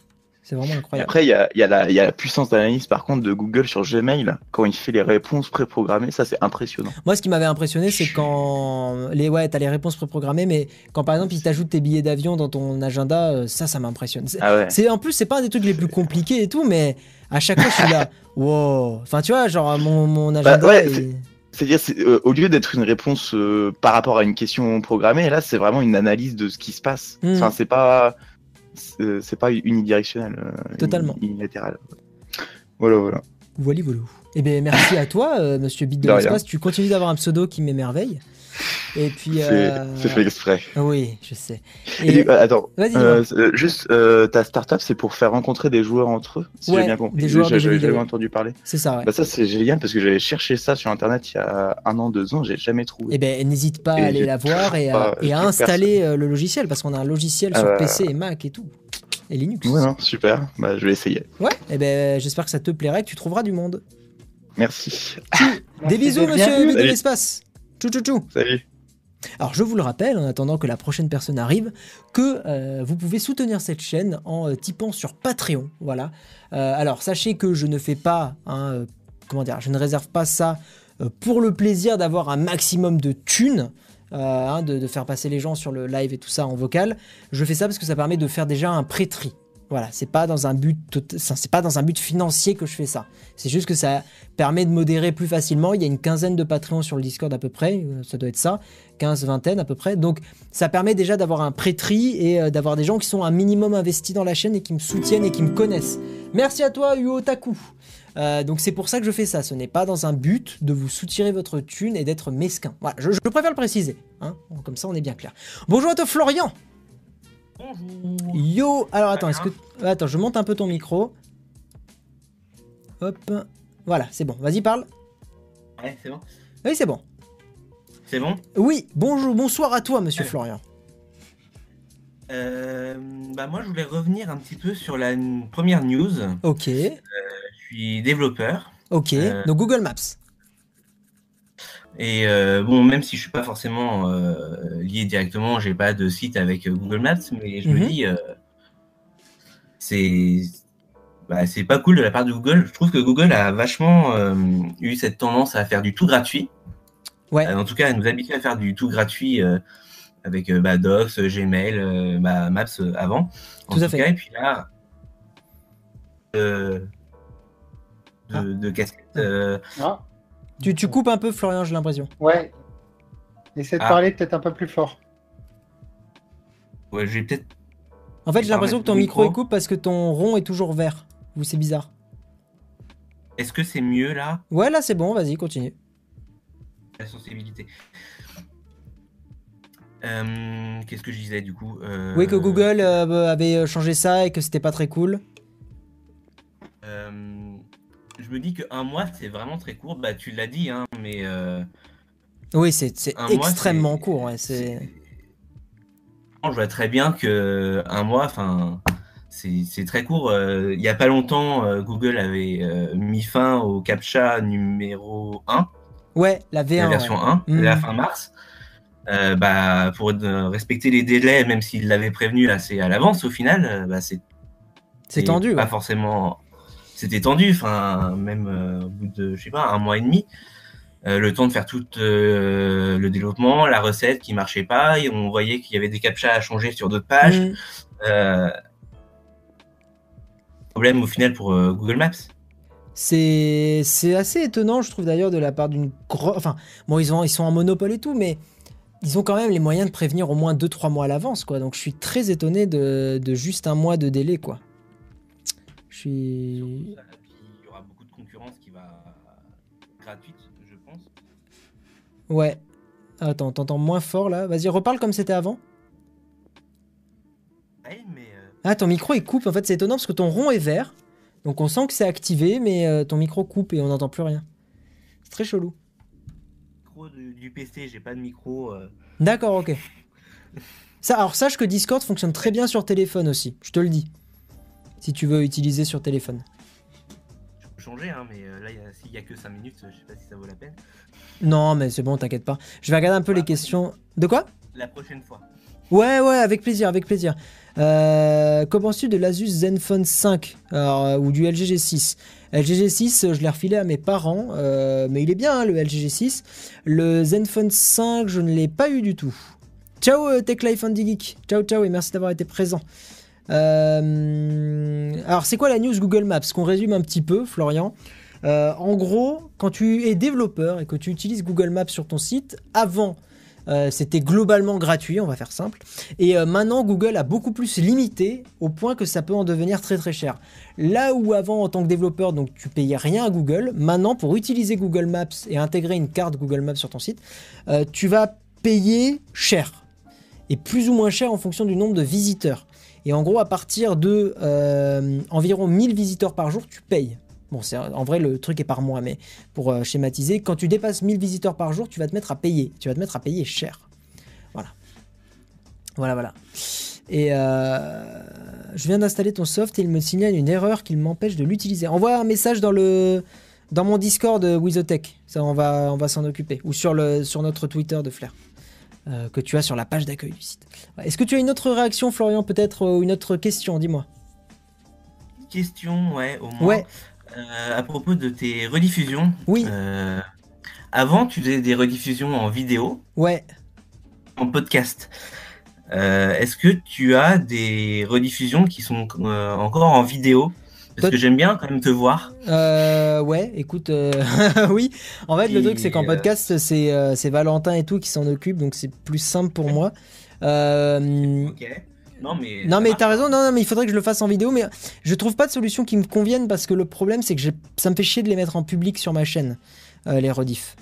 C'est vraiment Et incroyable. Après, il y a, il y, a la- il y a la puissance d'analyse par contre de Google sur Gmail quand il fait les réponses préprogrammées, ça c'est impressionnant. Moi, ce qui m'avait impressionné, c'est quand les ouais, t'as les réponses préprogrammées, mais quand par exemple, ils t'ajoutent tes billets d'avion dans ton agenda, euh, ça, ça m'impressionne. C'est- Ah ouais. En plus, c'est pas un des trucs les plus compliqués et tout, mais à chaque fois, je suis là, wow. Enfin, tu vois, genre mon, mon agenda. Bah, ouais, est- c'est- C'est-à-dire, c'est, euh, au lieu d'être une réponse euh, par rapport à une question programmée, là c'est vraiment une analyse de ce qui se passe. Mm. Enfin, c'est pas, c'est pas unidirectionnel. euh, Totalement. uni- Unilatéral. Voilà, voilà. Voilà, voilà. Eh bien, merci à toi, euh, monsieur Bit de l'espace. Tu continues d'avoir un pseudo qui m'émerveille. Et puis. C'est euh, c'est fait exprès. Oui, je sais. Et Et- euh, attends, euh, juste, euh, ta startup, c'est pour faire rencontrer des joueurs entre eux, si Ouais, j'ai bien compris. des joueurs de jeux J'avais entendu parler. c'est ça, ouais. Bah ça c'est génial parce que j'avais cherché ça sur internet il y a un an, deux ans, j'ai jamais trouvé. Eh ben, n'hésite pas à Et aller la voir et à, et installer le logiciel parce qu'on a un logiciel sur. PC et Mac et tout. Et Linux. Ouais, non, super, bah, je vais essayer. Ouais, eh ben, j'espère que ça te plairait, que tu trouveras du monde. Merci. Des bisous, monsieur de Salut. l'espace. Tchou tchou tchou. Salut. Alors je vous le rappelle, en attendant que la prochaine personne arrive, que euh, vous pouvez soutenir cette chaîne en euh, typant sur Patreon. Voilà. Euh, alors sachez que je ne fais pas, hein, comment dire, je ne réserve pas ça pour le plaisir d'avoir un maximum de thunes. hein, de, de faire passer les gens sur le live et tout ça en vocal. Je fais ça parce que ça permet de faire déjà un pré-tri. Voilà, c'est pas dans un but, c'est pas dans un but financier que je fais ça. C'est juste que ça permet de modérer plus facilement. Il y a une quinzaine de Patreons sur le Discord à peu près, euh, ça doit être ça, 15 vingtaine à peu près. Donc ça permet déjà d'avoir un pré-tri et euh, d'avoir des gens qui sont un minimum investis dans la chaîne et qui me soutiennent et qui me connaissent. Merci à toi Uo Taku. Euh, donc c'est pour ça que je fais ça. Ce n'est pas dans un but de vous soutirer votre thune et d'être mesquin. Voilà, je, préfère le préciser. hein. Comme ça on est bien clair. Bonjour à toi Florian. Bonjour. Yo, alors attends, est-ce que attends, je monte un peu ton micro. Hop, voilà, c'est bon. Vas-y, parle. Ouais, c'est bon. Oui, c'est bon. C'est bon? Oui, bonjour, bonsoir à toi, Monsieur. Florian. Euh, bah moi, je voulais revenir un petit peu sur la première news. Ok, Je suis développeur ok. Euh. Donc Google Maps. Et euh, bon, même si je suis pas forcément euh, lié directement, j'ai pas de site avec euh, Google Maps, mais je Mhm. me dis, euh, c'est bah, c'est pas cool de la part de Google. Je trouve que Google a vachement euh, eu cette tendance à faire du tout gratuit. Ouais. Euh, en tout cas, à nous habituer à faire du tout gratuit euh, avec euh, bah, Docs, Gmail, euh, bah, Maps euh, avant. En Tout à fait. cas, et puis là, euh, de, Ah. de casquette. euh, Ah, Tu, tu coupes un peu, Florian, j'ai l'impression. ouais. Essaie de Ah. parler peut-être un peu plus fort. ouais, j'ai peut-être. En fait, j'ai l'impression que ton micro micro. il coupe parce que ton rond est toujours vert. Ou c'est bizarre. Est-ce que c'est mieux là, Ouais, là c'est bon, vas-y, continue. la sensibilité Euh, Qu'est-ce que je disais du coup? Euh, Oui, que Google euh, avait changé ça et que c'était pas très cool. Je me dis qu'un mois c'est vraiment très court. Bah, tu l'as dit, hein, mais. euh, Oui, c'est extrêmement court. Je vois très bien que un mois, enfin, c'est très court. Euh, il y a pas longtemps, euh, Google avait mis fin au CAPTCHA numéro 1, Ouais, la V1. la ouais. version 1, Mm. la fin mars. Bah, pour respecter les délais, même s'ils l'avaient prévenu assez à l'avance, au final, bah, c'est C'est tendu. Pas ouais. forcément. C'était tendu, enfin, même euh, au bout de, je sais pas, un mois et demi. Euh, le temps de faire tout euh, le développement, la recette qui marchait pas, et on voyait qu'il y avait des captchas à changer sur d'autres pages. Mm. Problème au final pour Google Maps. C'est c'est assez étonnant, je trouve d'ailleurs, de la part d'une grosse. Enfin, bon, ils, ont, ils sont en monopole et tout, mais ils ont quand même les moyens de prévenir au moins 2-3 mois à l'avance, quoi. Donc je suis très étonné de, de juste un mois de délai, quoi. Je suis. Surtout ça, puis il y aura beaucoup de concurrence qui va gratuite, je pense. Ouais. Attends, t'entends moins fort là. Vas-y, reparle comme c'était avant. Ouais, mais euh, Ah, ton micro il coupe. En fait, c'est étonnant parce que ton rond est vert. Donc on sent que c'est activé, mais euh, ton micro coupe et on n'entend plus rien. C'est très chelou. micro du, du PC, j'ai pas de micro. euh, D'accord, ok. Ça, alors sache que Discord fonctionne très bien sur téléphone aussi. Je te le dis. Si tu veux utiliser sur téléphone. je peux changer, hein, mais euh, là, s'il y a que 5 minutes, je sais pas si ça vaut la peine. Non, mais c'est bon, t'inquiète pas. Je vais regarder un peu les questions. De quoi? La prochaine fois. Ouais, ouais, avec plaisir, avec plaisir. Euh, Qu'en penses-tu de l'Asus Zenfone 5 alors, euh, ou du LG G6 LG G6, je l'ai refilé à mes parents, euh, mais il est bien hein, le LG G6. Le Zenfone 5, je ne l'ai pas eu du tout. Ciao euh, Tech Life Andy Geek. Ciao, ciao et merci d'avoir été présent. Euh, alors, c'est quoi la news Google Maps Qu'on résume un petit peu, Florian. Euh, en gros, quand tu es développeur et que tu utilises Google Maps sur ton site, avant, euh, c'était globalement gratuit, on va faire simple. Et maintenant, Google a beaucoup plus limité au point que ça peut en devenir très très cher. Là où avant, en tant que développeur, donc tu payais rien à Google, maintenant pour utiliser Google Maps et intégrer une carte Google Maps sur ton site, tu vas payer cher. Et plus ou moins cher en fonction du nombre de visiteurs. Et en gros, à partir de euh, environ 1000 visiteurs par jour, tu payes. Bon, en vrai le truc est par mois, mais pour euh, schématiser, quand tu dépasses 1000 visiteurs par jour, tu vas te mettre à payer. Tu vas te mettre à payer cher. Voilà. Voilà, voilà. Et euh, je viens d'installer ton soft et il me signale une erreur qui m'empêche de l'utiliser. Envoie un message dans mon Discord Wizotech. Ça, on va s'en occuper. Ou sur notre Twitter de Flair. Euh, que tu as sur la page d'accueil du site. Est-ce que tu as une autre réaction, Florian, peut-être, ou une autre question Dis-moi. Question, ouais, au moins. Ouais. Euh, à propos de tes rediffusions. Oui. euh, avant, tu faisais des rediffusions en vidéo, Ouais. en podcast. Euh, Est-ce que tu as des rediffusions qui sont euh, encore en vidéo? Parce que j'aime bien quand même te voir. Euh, ouais, écoute, euh, oui. En fait, le truc, c'est qu'en euh, podcast, c'est euh, c'est Valentin et tout qui s'en occupe, donc c'est plus simple pour moi. Euh, Ok. Non, mais. non, mais t'as raison, non, non, mais il faudrait que je le fasse en vidéo, mais je trouve pas de solution qui me convienne parce que le problème, c'est que j'ai- ça me fait chier de les mettre en public sur ma chaîne, euh, les rediffs.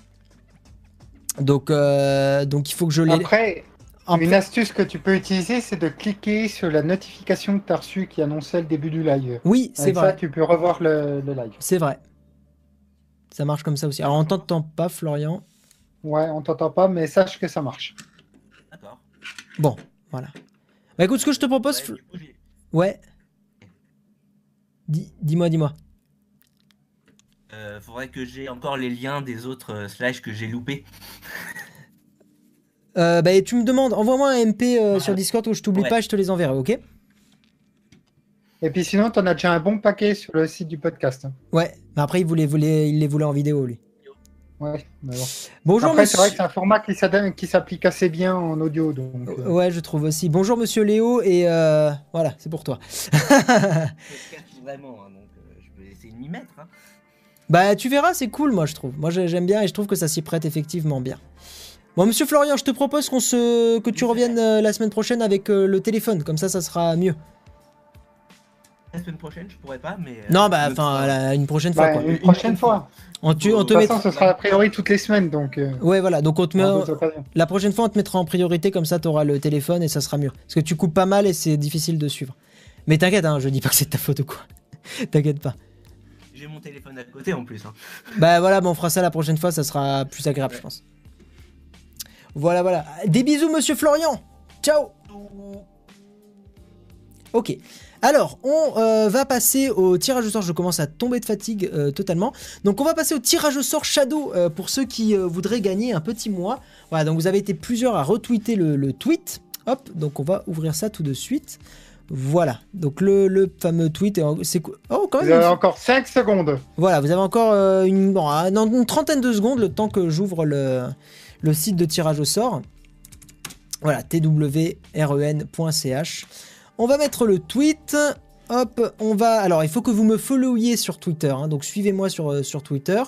Donc, euh, donc il faut que je les. Après, en- une astuce que tu peux utiliser, c'est de cliquer sur la notification que tu as reçue qui annonçait le début du live. Oui, c'est vrai. ça, tu peux revoir le, le live. C'est vrai. Ça marche comme ça aussi. Alors, on t'entend pas, Florian. Ouais, on t'entend pas, mais sache que ça marche. D'accord. Bon, voilà. Bah écoute, ce que je te propose. Ouais, Dis-moi, dis-moi. euh, faudrait que j'ai encore les liens des autres euh, slash que j'ai loupés. Euh, bah, tu me demandes, envoie-moi un MP euh, Ouais. sur Discord où je t'oublie Ouais. pas, je te les enverrai, ok? Et puis sinon, tu en as déjà un bon paquet sur le site du podcast. Ouais. Mais après, il, voulait, voulait- il les voulait en vidéo, lui. Ouais, mais bon. Bonjour, Après, c'est vrai que monsieur. c'est un format qui s'adapte- qui s'applique assez bien en audio. Donc, euh, Ouais, je trouve aussi. Bonjour, monsieur Léo, et euh, voilà, c'est pour toi. Podcast vraiment, hein, donc euh, je vais essayer de m'y mettre. hein. Bah, tu verras, c'est cool, moi, je trouve. Moi, j'ai- j'aime bien et je trouve que ça s'y prête effectivement bien. Bon, monsieur Florian, je te propose qu'on se... que tu reviennes euh, la semaine prochaine avec euh, le téléphone, comme ça, ça sera mieux. La semaine prochaine, je pourrais pas, mais. euh, Non, bah, enfin, fois. la- une prochaine fois, bah, quoi. une prochaine fois. On, tu- on De te toute met... façon, ce sera a priori toutes les semaines. Donc, euh, Ouais, voilà, donc on te met... La prochaine fois, on te mettra en priorité, comme ça, tu auras le téléphone et ça sera mieux. Parce que tu coupes pas mal et c'est difficile de suivre. Mais t'inquiète, hein, je dis pas que c'est de ta faute ou quoi. t'inquiète pas. J'ai mon téléphone à côté en plus. hein. Bah voilà, bah, on fera ça la prochaine fois, ça sera plus agréable, je pense. Voilà, voilà. Des bisous, monsieur Florian. Ciao. Ok. Alors, on euh, va passer au tirage au sort. Je commence à tomber de fatigue euh, totalement. Donc, on va passer au tirage au sort Shadow euh, pour ceux qui voudraient gagner un petit mois. Voilà, donc vous avez été plusieurs à retweeter le, le tweet. Hop, donc on va ouvrir ça tout de suite. Voilà, donc le, le fameux tweet. C'est Oh, quand Vous même. avez encore 5 secondes. Voilà, vous avez encore bon, une trentaine de secondes le temps que j'ouvre le, le site de tirage au sort. Voilà, twren.ch. On va mettre le tweet. Hop, on va. Alors, il faut que vous me followiez sur Twitter. hein, donc, suivez-moi sur, euh, sur Twitter.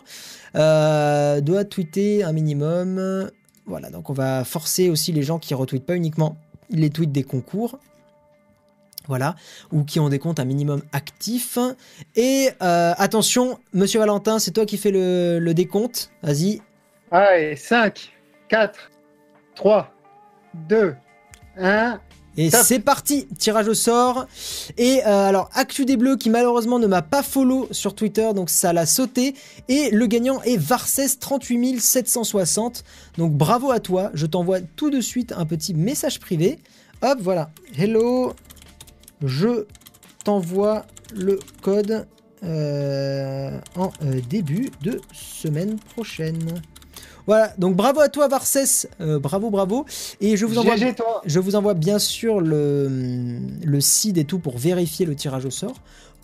Euh, doit tweeter un minimum. Voilà, donc on va forcer aussi les gens qui retweetent pas uniquement les tweets des concours. Voilà, ou qui ont des comptes un minimum actifs. Et euh, attention, Monsieur Valentin, c'est toi qui fais le, le décompte. Vas-y. Allez, 5, 4, 3, 2, 1. Et c'est parti, tirage au sort. Et euh, alors, Actu des Bleus qui malheureusement ne m'a pas follow sur Twitter, donc ça l'a sauté. Et le gagnant est Varses 38 760. Donc bravo à toi, je t'envoie tout de suite un petit message privé. Hop, voilà. Hello, je t'envoie le code euh, en euh, début de semaine prochaine. Voilà, donc bravo à toi Varses, euh, bravo, bravo. Et je vous envoie, je vous envoie bien sûr le, le seed et tout pour vérifier le tirage au sort,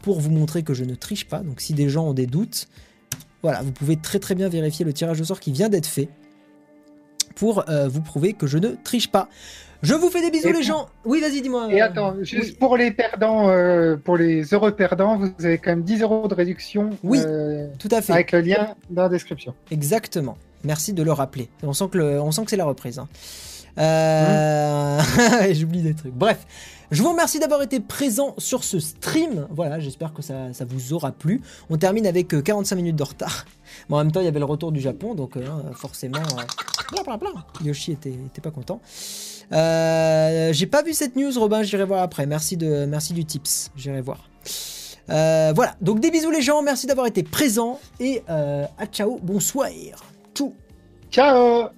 pour vous montrer que je ne triche pas. Donc si des gens ont des doutes, voilà, vous pouvez très très bien vérifier le tirage au sort qui vient d'être fait pour euh, vous prouver que je ne triche pas. Je vous fais des bisous les gens. Oui, vas-y, dis-moi. Et attends, juste pour les perdants, euh, pour les heureux perdants, vous avez quand même 10 euros de réduction. Oui, tout à fait. Avec le lien dans la description. Exactement. Merci de le rappeler. On sent que, on sent que c'est la reprise. Hein. Euh... J'oublie des trucs. Bref, je vous remercie d'avoir été présent sur ce stream. Voilà, j'espère que ça, vous aura plu. On termine avec 45 euh, minutes de retard. Bon, en même temps, il y avait le retour du Japon, donc euh, forcément, euh, Yoshi était, était, pas content. J'ai pas vu cette news, Robin, j'irai voir après. Merci, de, merci du tips, j'irai voir. voilà, donc des bisous les gens, merci d'avoir été présents et à ciao, bonsoir. Tchou. Ciao.